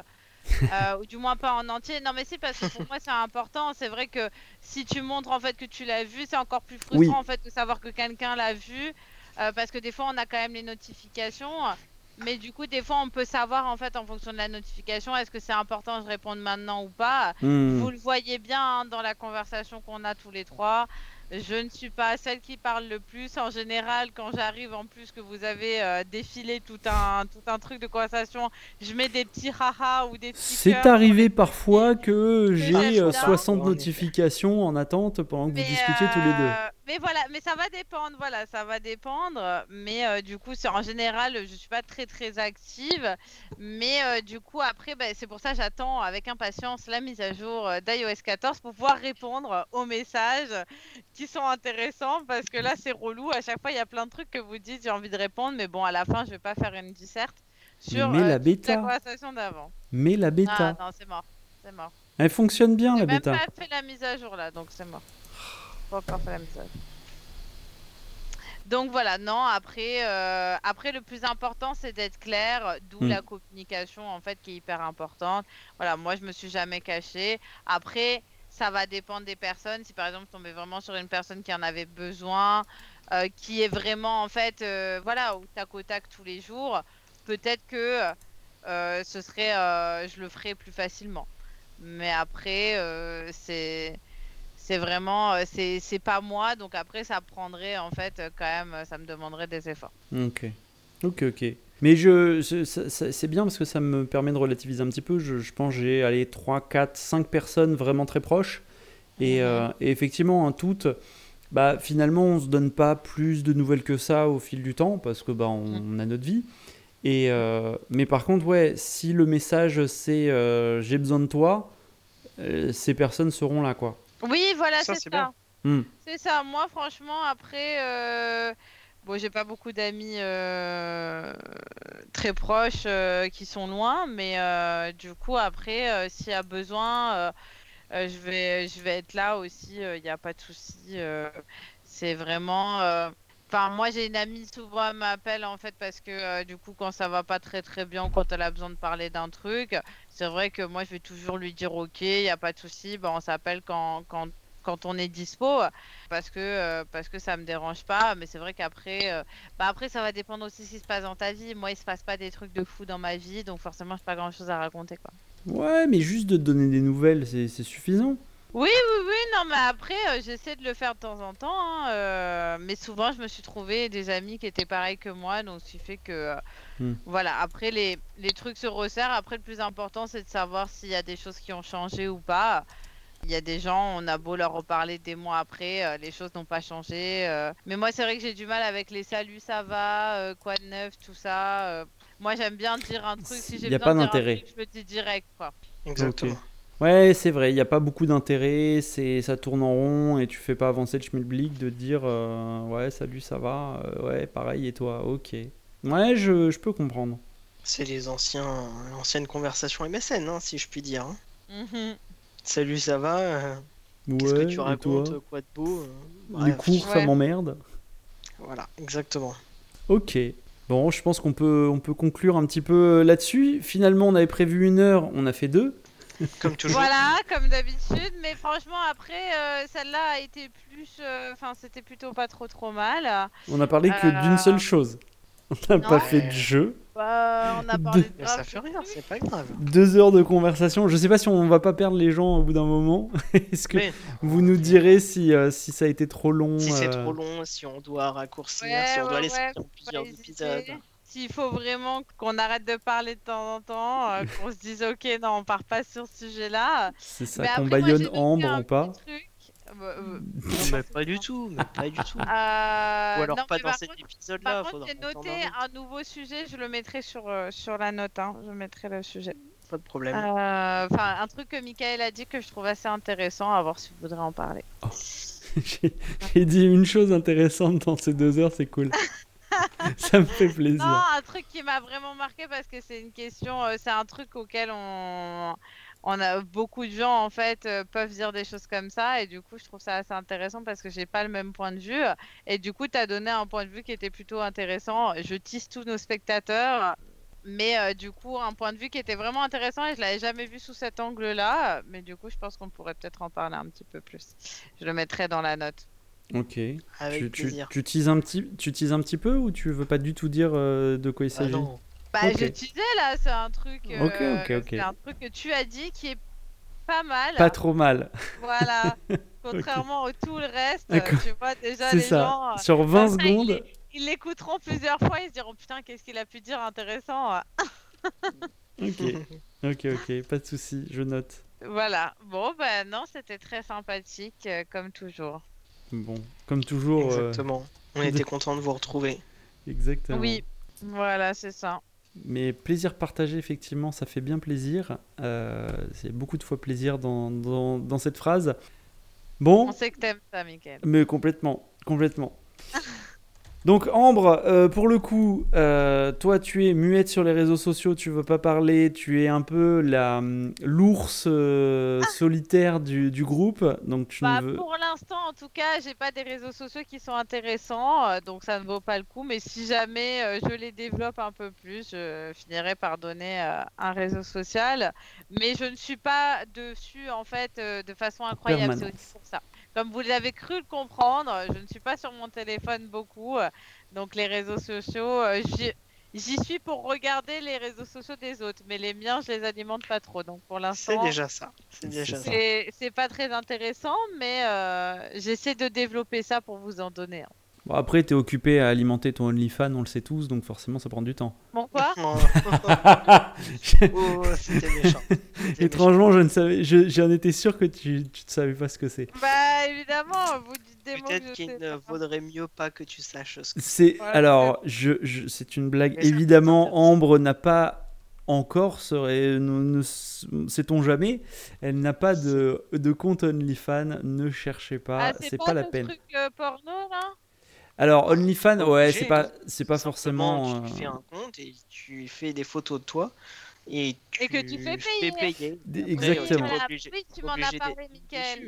[laughs] euh, ou du moins pas en entier. Non, mais si, parce que pour moi, c'est important. C'est vrai que si tu montres en fait que tu l'as vu, c'est encore plus frustrant Oui. en fait de savoir que quelqu'un l'a vu. Euh, parce que des fois, on a quand même les notifications. Mais du coup, des fois, on peut savoir en fait en fonction de la notification, est-ce que c'est important de répondre maintenant ou pas. Hmm. Vous le voyez bien hein, dans la conversation qu'on a tous les trois. Je ne suis pas celle qui parle le plus. En général, quand j'arrive, en plus que vous avez euh, défilé tout un, tout un truc de conversation, je mets des petits haha ou des petits. C'est cœurs arrivé parfois que j'ai j'aime euh, bien. 60 En effet. notifications en attente pendant que Mais, vous discutiez tous les deux. Mais voilà, mais ça va dépendre, voilà, ça va dépendre. Mais euh, du coup, c'est en général, je suis pas très très active. Mais euh, du coup, après, bah, c'est pour ça que j'attends avec impatience la mise à jour euh, d'iOS 14 pour pouvoir répondre aux messages qui sont intéressants. Parce que là, c'est relou. À chaque fois, il y a plein de trucs que vous dites, j'ai envie de répondre. Mais bon, à la fin, je vais pas faire une disserte sur Mais la euh, toute bêta. la conversation d'avant. Mais la Ah bêta, non, c'est mort. C'est mort. elle fonctionne bien J'ai la même bêta. pas fait la mise à jour là, donc c'est mort. Pas encore fait la jour. Donc voilà, non, après, euh, après le plus important c'est d'être clair, d'où Mm. la communication en fait qui est hyper importante. Voilà, moi je me suis jamais cachée. Après, ça va dépendre des personnes. Si par exemple tombez vraiment sur une personne qui en avait besoin, euh, qui est vraiment en fait, euh, voilà, au tac au tac tous les jours, peut-être que euh, ce serait, euh, je le ferai plus facilement. Mais après, euh, c'est c'est vraiment, euh, c'est c'est pas moi, donc après ça prendrait en fait euh, quand même, euh, ça me demanderait des efforts. Ok, ok, ok. Mais je, c'est bien parce que ça me permet de relativiser un petit peu. Je, je pense j'ai allé 3, 4, 5 personnes vraiment très proches. Et, euh, et effectivement, en toutes, bah, finalement, on se donne pas plus de nouvelles que ça au fil du temps parce que bah, on, on a notre vie. Et, euh, mais par contre, ouais, si le message c'est euh, j'ai besoin de toi, ces personnes seront là, quoi. Oui, voilà, Ça, c'est ça. Hmm. C'est ça. Moi, franchement, après, euh, bon, j'ai pas beaucoup d'amis euh, très proches euh, qui sont loin, mais euh, du coup, après, euh, s'il y a besoin, euh, euh, je vais, je vais être là aussi. Il n'y a pas de souci. euh, c'est vraiment. Enfin, moi, j'ai une amie souvent elle m'appelle en fait parce que euh, du coup, quand ça va pas très très bien, quand elle a besoin de parler d'un truc, c'est vrai que moi, je vais toujours lui dire OK, il n'y a pas de souci. Bah, on s'appelle quand, quand quand on est dispo parce que euh, parce que ça me dérange pas mais c'est vrai qu'après euh, bah après ça va dépendre aussi de ce qui se passe dans ta vie moi il se passe pas des trucs de fou dans ma vie donc forcément j'ai pas grand chose à raconter quoi Ouais, mais juste de te donner des nouvelles, c'est suffisant. Oui oui oui non mais après euh, j'essaie de le faire de temps en temps hein, euh, mais souvent je me suis trouvé des amis qui étaient pareils que moi donc ce qui fait que euh, Hmm. voilà après les les trucs se resserrent après le plus important c'est de savoir s'il y a des choses qui ont changé ou pas il y a des gens, on a beau leur reparler des mois après, euh, les choses n'ont pas changé. euh. Mais moi, c'est vrai que j'ai du mal avec les saluts, ça va, euh, quoi de neuf, tout ça. euh. Moi, j'aime bien dire un truc. Si j'ai Y a besoin pas de dire un d'intérêt. truc, Je le dis direct, quoi. Exactement. Ouais, c'est vrai, il n'y a pas beaucoup d'intérêt, c'est ça tourne en rond et tu fais pas avancer le schmilblick de dire euh, ouais, salut, ça va, euh, ouais, pareil et toi, ok. Ouais, je, je peux comprendre. C'est les anciens, anciennes conversations MSN, hein, si je puis dire. hein. Mhm. Salut, ça va euh, Qu'est-ce Ouais, que tu et racontes toi Quoi de beau euh, Les bref. cours, ça Ouais. m'emmerde. Voilà, exactement. Ok. Bon, je pense qu'on peut, on peut conclure un petit peu là-dessus. Finalement, on avait prévu une heure, on a fait deux. [laughs] Comme toujours. Voilà, comme d'habitude. Mais franchement, après, euh, celle-là a été plus. euh, Enfin, c'était plutôt pas trop trop mal. On a parlé que Euh, d'une seule chose. On n'a pas fait de jeu. Bah, on a parlé de Mais ça fait de rien, c'est pas grave. Deux heures de conversation. Je sais pas si on va pas perdre les gens au bout d'un moment. [laughs] Est-ce que Mais vous nous direz si, euh, si ça a été trop long si c'est euh, trop long, si on doit raccourcir, Ouais, si on doit laisser ouais, plusieurs épisodes. S'il faut vraiment qu'on arrête de parler de temps en temps, euh, [laughs] qu'on se dise ok, non, on part pas sur ce sujet-là. C'est ça qu'on baillonne Ambre ou pas truc. Euh, euh, Non, mais pas du tout, mais pas du tout. [laughs] euh, Ou alors non, pas dans cet épisode-là, Par contre, faudra j'ai noté un nouveau sujet, je le mettrai sur, sur la note. hein. Je mettrai le sujet. Pas de problème. Euh, Enfin, un truc que Michael a dit que je trouve assez intéressant, à voir si vous voudrez en parler. [laughs] J'ai j'ai dit une chose intéressante dans ces deux heures, c'est cool. [laughs] ça me fait plaisir. Non, un truc qui m'a vraiment marqué parce que c'est une question, euh, c'est un truc auquel on, on a beaucoup de gens en fait euh, peuvent dire des choses comme ça et du coup je trouve ça assez intéressant parce que j'ai pas le même point de vue et du coup tu as donné un point de vue qui était plutôt intéressant. Je tisse tous nos spectateurs. Mais euh, du coup, un point de vue qui était vraiment intéressant et je l'avais jamais vu sous cet angle-là. Mais du coup, je pense qu'on pourrait peut-être en parler un petit peu plus. Je le mettrai dans la note. Ok. Avec tu, tu, plaisir. tu un petit, tu teases un petit peu ou tu veux pas du tout dire euh, de quoi il Ah s'agit? non. Bah, Ok. je disais là, c'est un truc. Ok, euh, ok, ok. C'est un truc que tu as dit qui est pas mal. Pas trop mal. Voilà. [laughs] Contrairement au tout le reste, D'accord. tu vois déjà C'est les ça. gens. euh, Sur 20 comme ça, secondes. Ils l'écouteront plusieurs fois, ils se diront putain, qu'est-ce qu'il a pu dire intéressant. [laughs] Ok. Ok, ok. Pas de souci. Je note. Voilà. Bon, bah non, c'était très sympathique, euh, comme toujours. Bon. Comme toujours. euh, Exactement. On était content de vous retrouver. exactement. Oui, voilà, c'est ça. Mais plaisir partagé, effectivement, ça fait bien plaisir. Euh, c'est beaucoup de fois plaisir dans, dans, dans cette phrase. Bon, On sait que t'aimes ça, Mickaël. mais complètement, complètement. [laughs] Donc Ambre, euh, pour le coup, euh, toi tu es muette sur les réseaux sociaux, tu veux pas parler, tu es un peu la hum, l'ours euh, solitaire du, du groupe, donc tu Bah, ne veux. pour l'instant, en tout cas, j'ai pas des réseaux sociaux qui sont intéressants, donc ça ne vaut pas le coup. Mais si jamais je les développe un peu plus, je finirai par donner un réseau social. Mais je ne suis pas dessus en fait de façon incroyable. C'est aussi pour ça. Comme vous l'avez cru le comprendre, je ne suis pas sur mon téléphone beaucoup, euh, donc les réseaux sociaux, euh, j'y- suis pour regarder les réseaux sociaux des autres, mais les miens, je les alimente pas trop. Donc pour C'est l'instant, déjà ça. C'est déjà C'est ça. c'est c'est pas très intéressant, mais euh, j'essaie de développer ça pour vous en donner. un. Bon, après, tu es occupé à alimenter ton OnlyFans, on le sait tous, donc forcément ça prend du temps. Bon quoi [laughs] Oh, oh, c'était méchant. Étrangement, je ne savais, je- j'en étais sûr que tu, tu ne savais pas ce que c'est. Bah évidemment, vous dites mots que Peut-être qu'il ne pas. vaudrait mieux pas que tu saches ce que C'est Voilà, alors, je, je- c'est une blague. Mais Évidemment, c'est. Ambre n'a pas encore, serait, ne, ne- sait-on jamais, elle n'a pas de, de compte OnlyFans. Ne cherchez pas, Ah, c'est pas, la le peine. truc euh, porno là? Alors OnlyFans, ouais, c'est pas, c'est pas forcément. Tu euh, fais un compte et tu fais des photos de toi et tu Et que tu fais payer. payer. d- Après, Exactement. obligé- oui, tu m'en as parlé,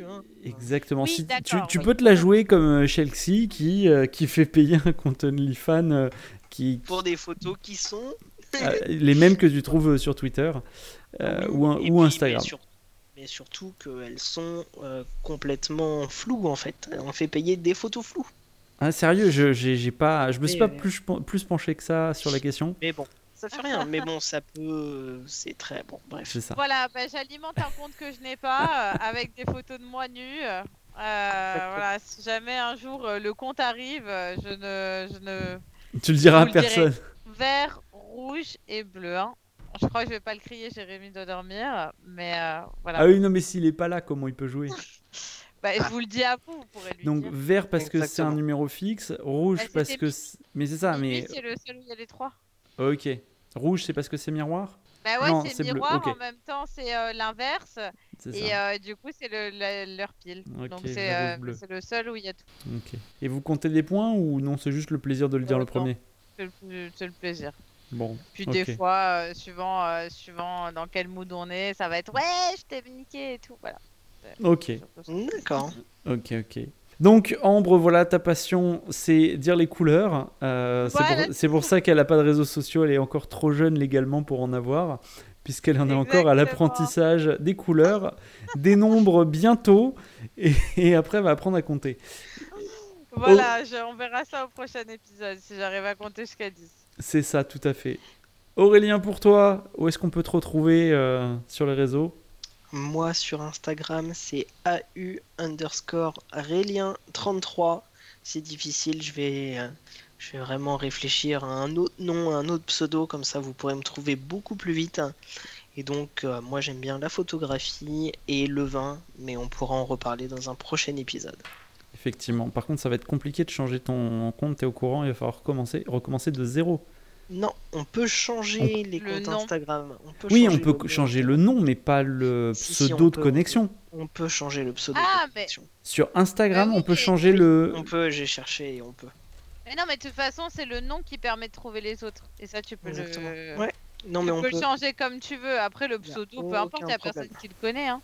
hein. Exactement. Oui, Si- tu, d'accord, tu oui. peux te la jouer comme euh, Chelsea qui, euh, qui fait payer un compte OnlyFans euh, qui, Pour des photos qui sont les mêmes que tu trouves sur Twitter euh, Oui, ou, un- et ou puis, Instagram. Mais, sur- mais surtout qu'elles sont euh, complètement floues en fait. On fait payer des photos floues. Ah, sérieux, je j'ai j'ai pas, je me suis Mais- pas plus, plus penché que ça sur la question. Mais bon, ça fait rien. mais bon, ça peut. C'est très bon. Bref. C'est ça. Voilà, bah, j'alimente un compte que je n'ai pas euh, avec des photos de moi nue. euh, voilà, si jamais un jour euh, le compte arrive, euh, je ne, je ne Tu le diras à dirai. personne. vert, rouge et bleu. hein. Je crois que je vais pas le crier, Jérémy doit dormir, mais euh, voilà. Ah oui, non, mais s'il est pas là, comment il peut jouer? [laughs] Bah, je vous le dis à vous, vous pourrez lui Donc dire. vert parce que c'est un numéro fixe, rouge Bah, parce que. Mais c'est ça, mais. c'est le seul où il y a les trois. Ok. Rouge, c'est parce que c'est miroir? Bah ouais, Non, c'est miroir, ok. en même temps c'est euh, l'inverse, C'est ça. et euh, du coup c'est le, le- leur pile. Ok, Donc c'est euh, c'est le seul où il y a tout. Ok. Et vous comptez des points ou non C'est juste le plaisir de le dire le premier? C'est le, plaisir. Bon. Puis des fois, euh, suivant, euh, suivant dans quel mood on est, ça va être ouais, je t'ai niqué et tout. Voilà. Ok. D'accord. Ok, ok. Donc Ambre, voilà, ta passion, c'est dire les couleurs. Euh, c'est Voilà. pour, c'est pour ça qu'elle n'a pas de réseaux sociaux, elle est encore trop jeune légalement pour en avoir. puisqu'elle en est encore à l'apprentissage des couleurs, des nombres bientôt, et, et après elle va apprendre à compter. Voilà, je- on verra ça au prochain épisode si j'arrive à compter jusqu'à 10. C'est ça, tout à fait. Aurélien, pour toi, où est-ce qu'on peut te retrouver euh, sur les réseaux? Moi sur Instagram c'est AU underscore Rélien33. C'est difficile, je vais, euh, je vais vraiment réfléchir à un autre nom, un autre pseudo, comme ça vous pourrez me trouver beaucoup plus vite. Et donc euh, moi j'aime bien la photographie et le vin, mais on pourra en reparler dans un prochain épisode. Effectivement. Par contre, ça va être compliqué de changer ton compte, t'es au courant, il va falloir recommencer, recommencer de zéro. Non, on peut changer les Le comptes nom. Instagram. On peut Oui, on peut le nom. changer le nom, mais pas le Si, pseudo de peut. connexion. On peut changer le pseudo. Ah, de mais- connexion. Sur Instagram, Ah oui, on peut changer le. On peut, j'ai cherché et on peut. Mais non, mais de toute façon, c'est le nom qui permet de trouver les autres. Et ça, tu peux Exactement. le. Ouais. Non, mais on peux peut. le changer comme tu veux. Après, le pseudo, peu importe, il y a problème. personne qui le connaît. Hein.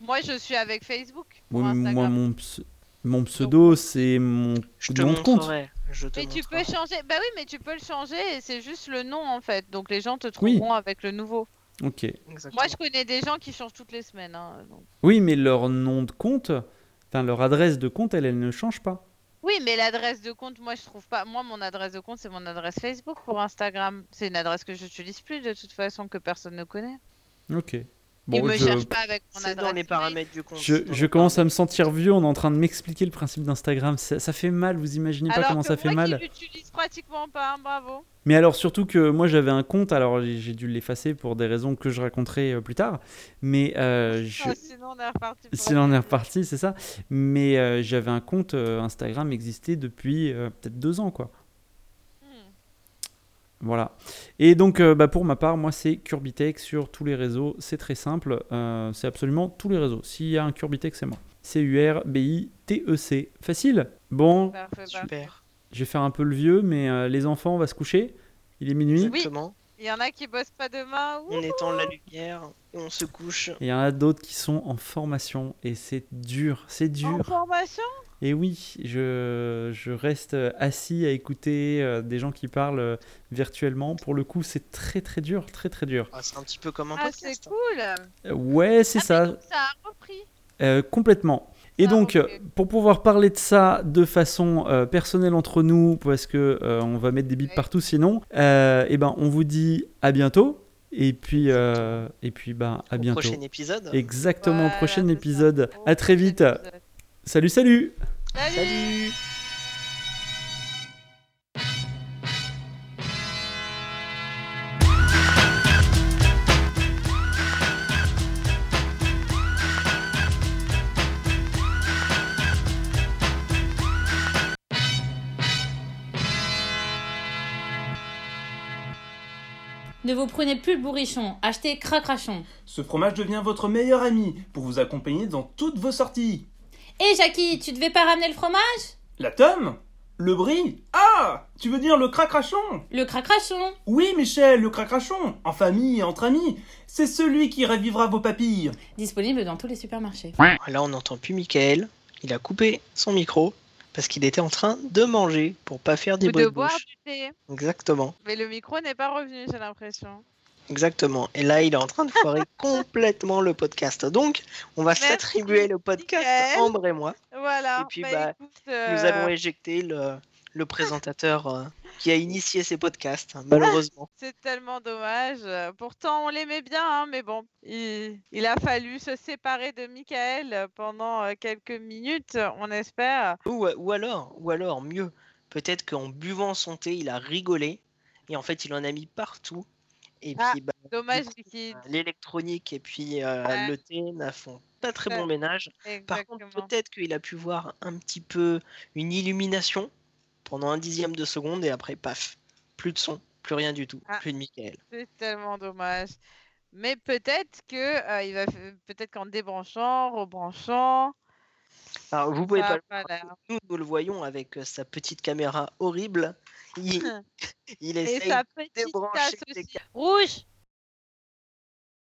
Moi, je suis avec Facebook. Pour Oui, mais moi, mon, ps- mon pseudo, c'est mon Je te nom de compte. montrerai. Je te Mais tu peux changer. Bah oui, mais tu peux le changer et c'est juste le nom en fait. Donc les gens te Oui. trouveront avec le nouveau. Ok. Exactement. Moi, je connais des gens qui changent toutes les semaines. hein, donc. Oui, mais leur nom de compte, enfin leur adresse de compte, elle, elle ne change pas. Oui, mais l'adresse de compte, moi, je trouve pas. Moi, mon adresse de compte, c'est mon adresse Facebook pour Instagram. C'est une adresse que j'utilise plus de toute façon, que personne ne connaît. Ok. Bon, me je, cherchent pas avec mon adresse. dans les paramètres du compte. je, je commence à me sentir vieux. On est en train de m'expliquer le principe d'Instagram. Ça, ça fait mal. Vous imaginez pas comment que ça fait mal. qui l'utilise pratiquement pas, hein, bravo. Mais alors surtout que moi j'avais un compte, alors j'ai dû l'effacer pour des raisons que je raconterai euh, plus tard. Mais euh, je... Oh, sinon, on est reparti. pour Sinon on est reparti, c'est ça. Mais euh, j'avais un compte euh, Instagram existé depuis euh, peut-être deux ans, quoi. Voilà. Et donc, euh, bah, pour ma part, moi, c'est Curbitech sur tous les réseaux. C'est très simple. euh, c'est absolument tous les réseaux. S'il y a un Curbitech, c'est moi. C-U-R-B-I-T-E-C. Facile? Bon, Parfait, parfait. Super. je vais faire un peu le vieux, mais euh, les enfants, on va se coucher? Il est minuit? Exactement. Il y en a qui bossent pas demain. ouh. On étend la lumière et on se couche. Il y en a d'autres qui sont en formation. Et c'est dur. C'est En dur. formation? Et oui, je, je reste assis à écouter euh, des gens qui parlent euh, virtuellement. Pour le coup, c'est très très dur, très très dur. Ah, c'est un petit peu comme un Ah, c'est podcast. cool. Euh, ouais, c'est Ah, ça, ça a repris. euh, complètement. Et Ah, donc, euh, pour pouvoir parler de ça de façon euh, personnelle entre nous, parce que euh, on va mettre des bips partout sinon, euh, eh ben, on vous dit à bientôt. Et puis, euh, et puis bah, à Au bientôt. prochain épisode. Exactement, Voilà, prochain ça. épisode. Au À très vite. Salut, salut Salut. Salut Ne vous prenez plus le bourrichon, achetez Cracrachon. Ce fromage devient votre meilleur ami pour vous accompagner dans toutes vos sorties. Hé Jackie, tu devais pas ramener le fromage? La tome Le brie? Ah! Tu veux dire le cracrachon? Le Cracrachon. Oui, Michel, le cracrachon. En famille et entre amis C'est celui qui ravivera vos papilles. Disponible dans tous les supermarchés. Là, on n'entend plus Michael. Il a coupé son micro parce qu'il était en train de manger pour pas faire des Ou bruits de boire bouche. du thé. Exactement, Mais le micro n'est pas revenu, j'ai l'impression. exactement. Et là, il est en train de foirer [laughs] complètement le podcast. Donc, on va s'attribuer le podcast Mickaël. Ambre et moi. Voilà. Et puis, bah, bah, écoute, Nous euh, allons éjecter le, le présentateur euh, qui a initié ces podcasts, hein, malheureusement. C'est tellement dommage. Pourtant, on l'aimait bien, hein, mais bon, il, il a fallu se séparer de Michael pendant euh, quelques minutes, on espère. Ou, ou alors, ou alors, mieux, peut-être qu'en buvant son thé, il a rigolé et en fait, il en a mis partout. Et Ah, puis, bah, Dommage euh, l'électronique et puis euh, Ouais. le thé ne font pas très bon ménage. Par contre, peut-être qu'il a pu voir un petit peu une illumination pendant un dixième de seconde et après, paf, plus de son, plus rien du tout, Ah. plus de Michael. C'est tellement dommage. Mais peut-être que euh, il va peut-être qu'en débranchant, rebranchant, Alors, vous pouvez pas le voir, nous, nous le voyons avec euh, sa petite caméra horrible. Il, [laughs] il essaye sa de débrancher. Rouge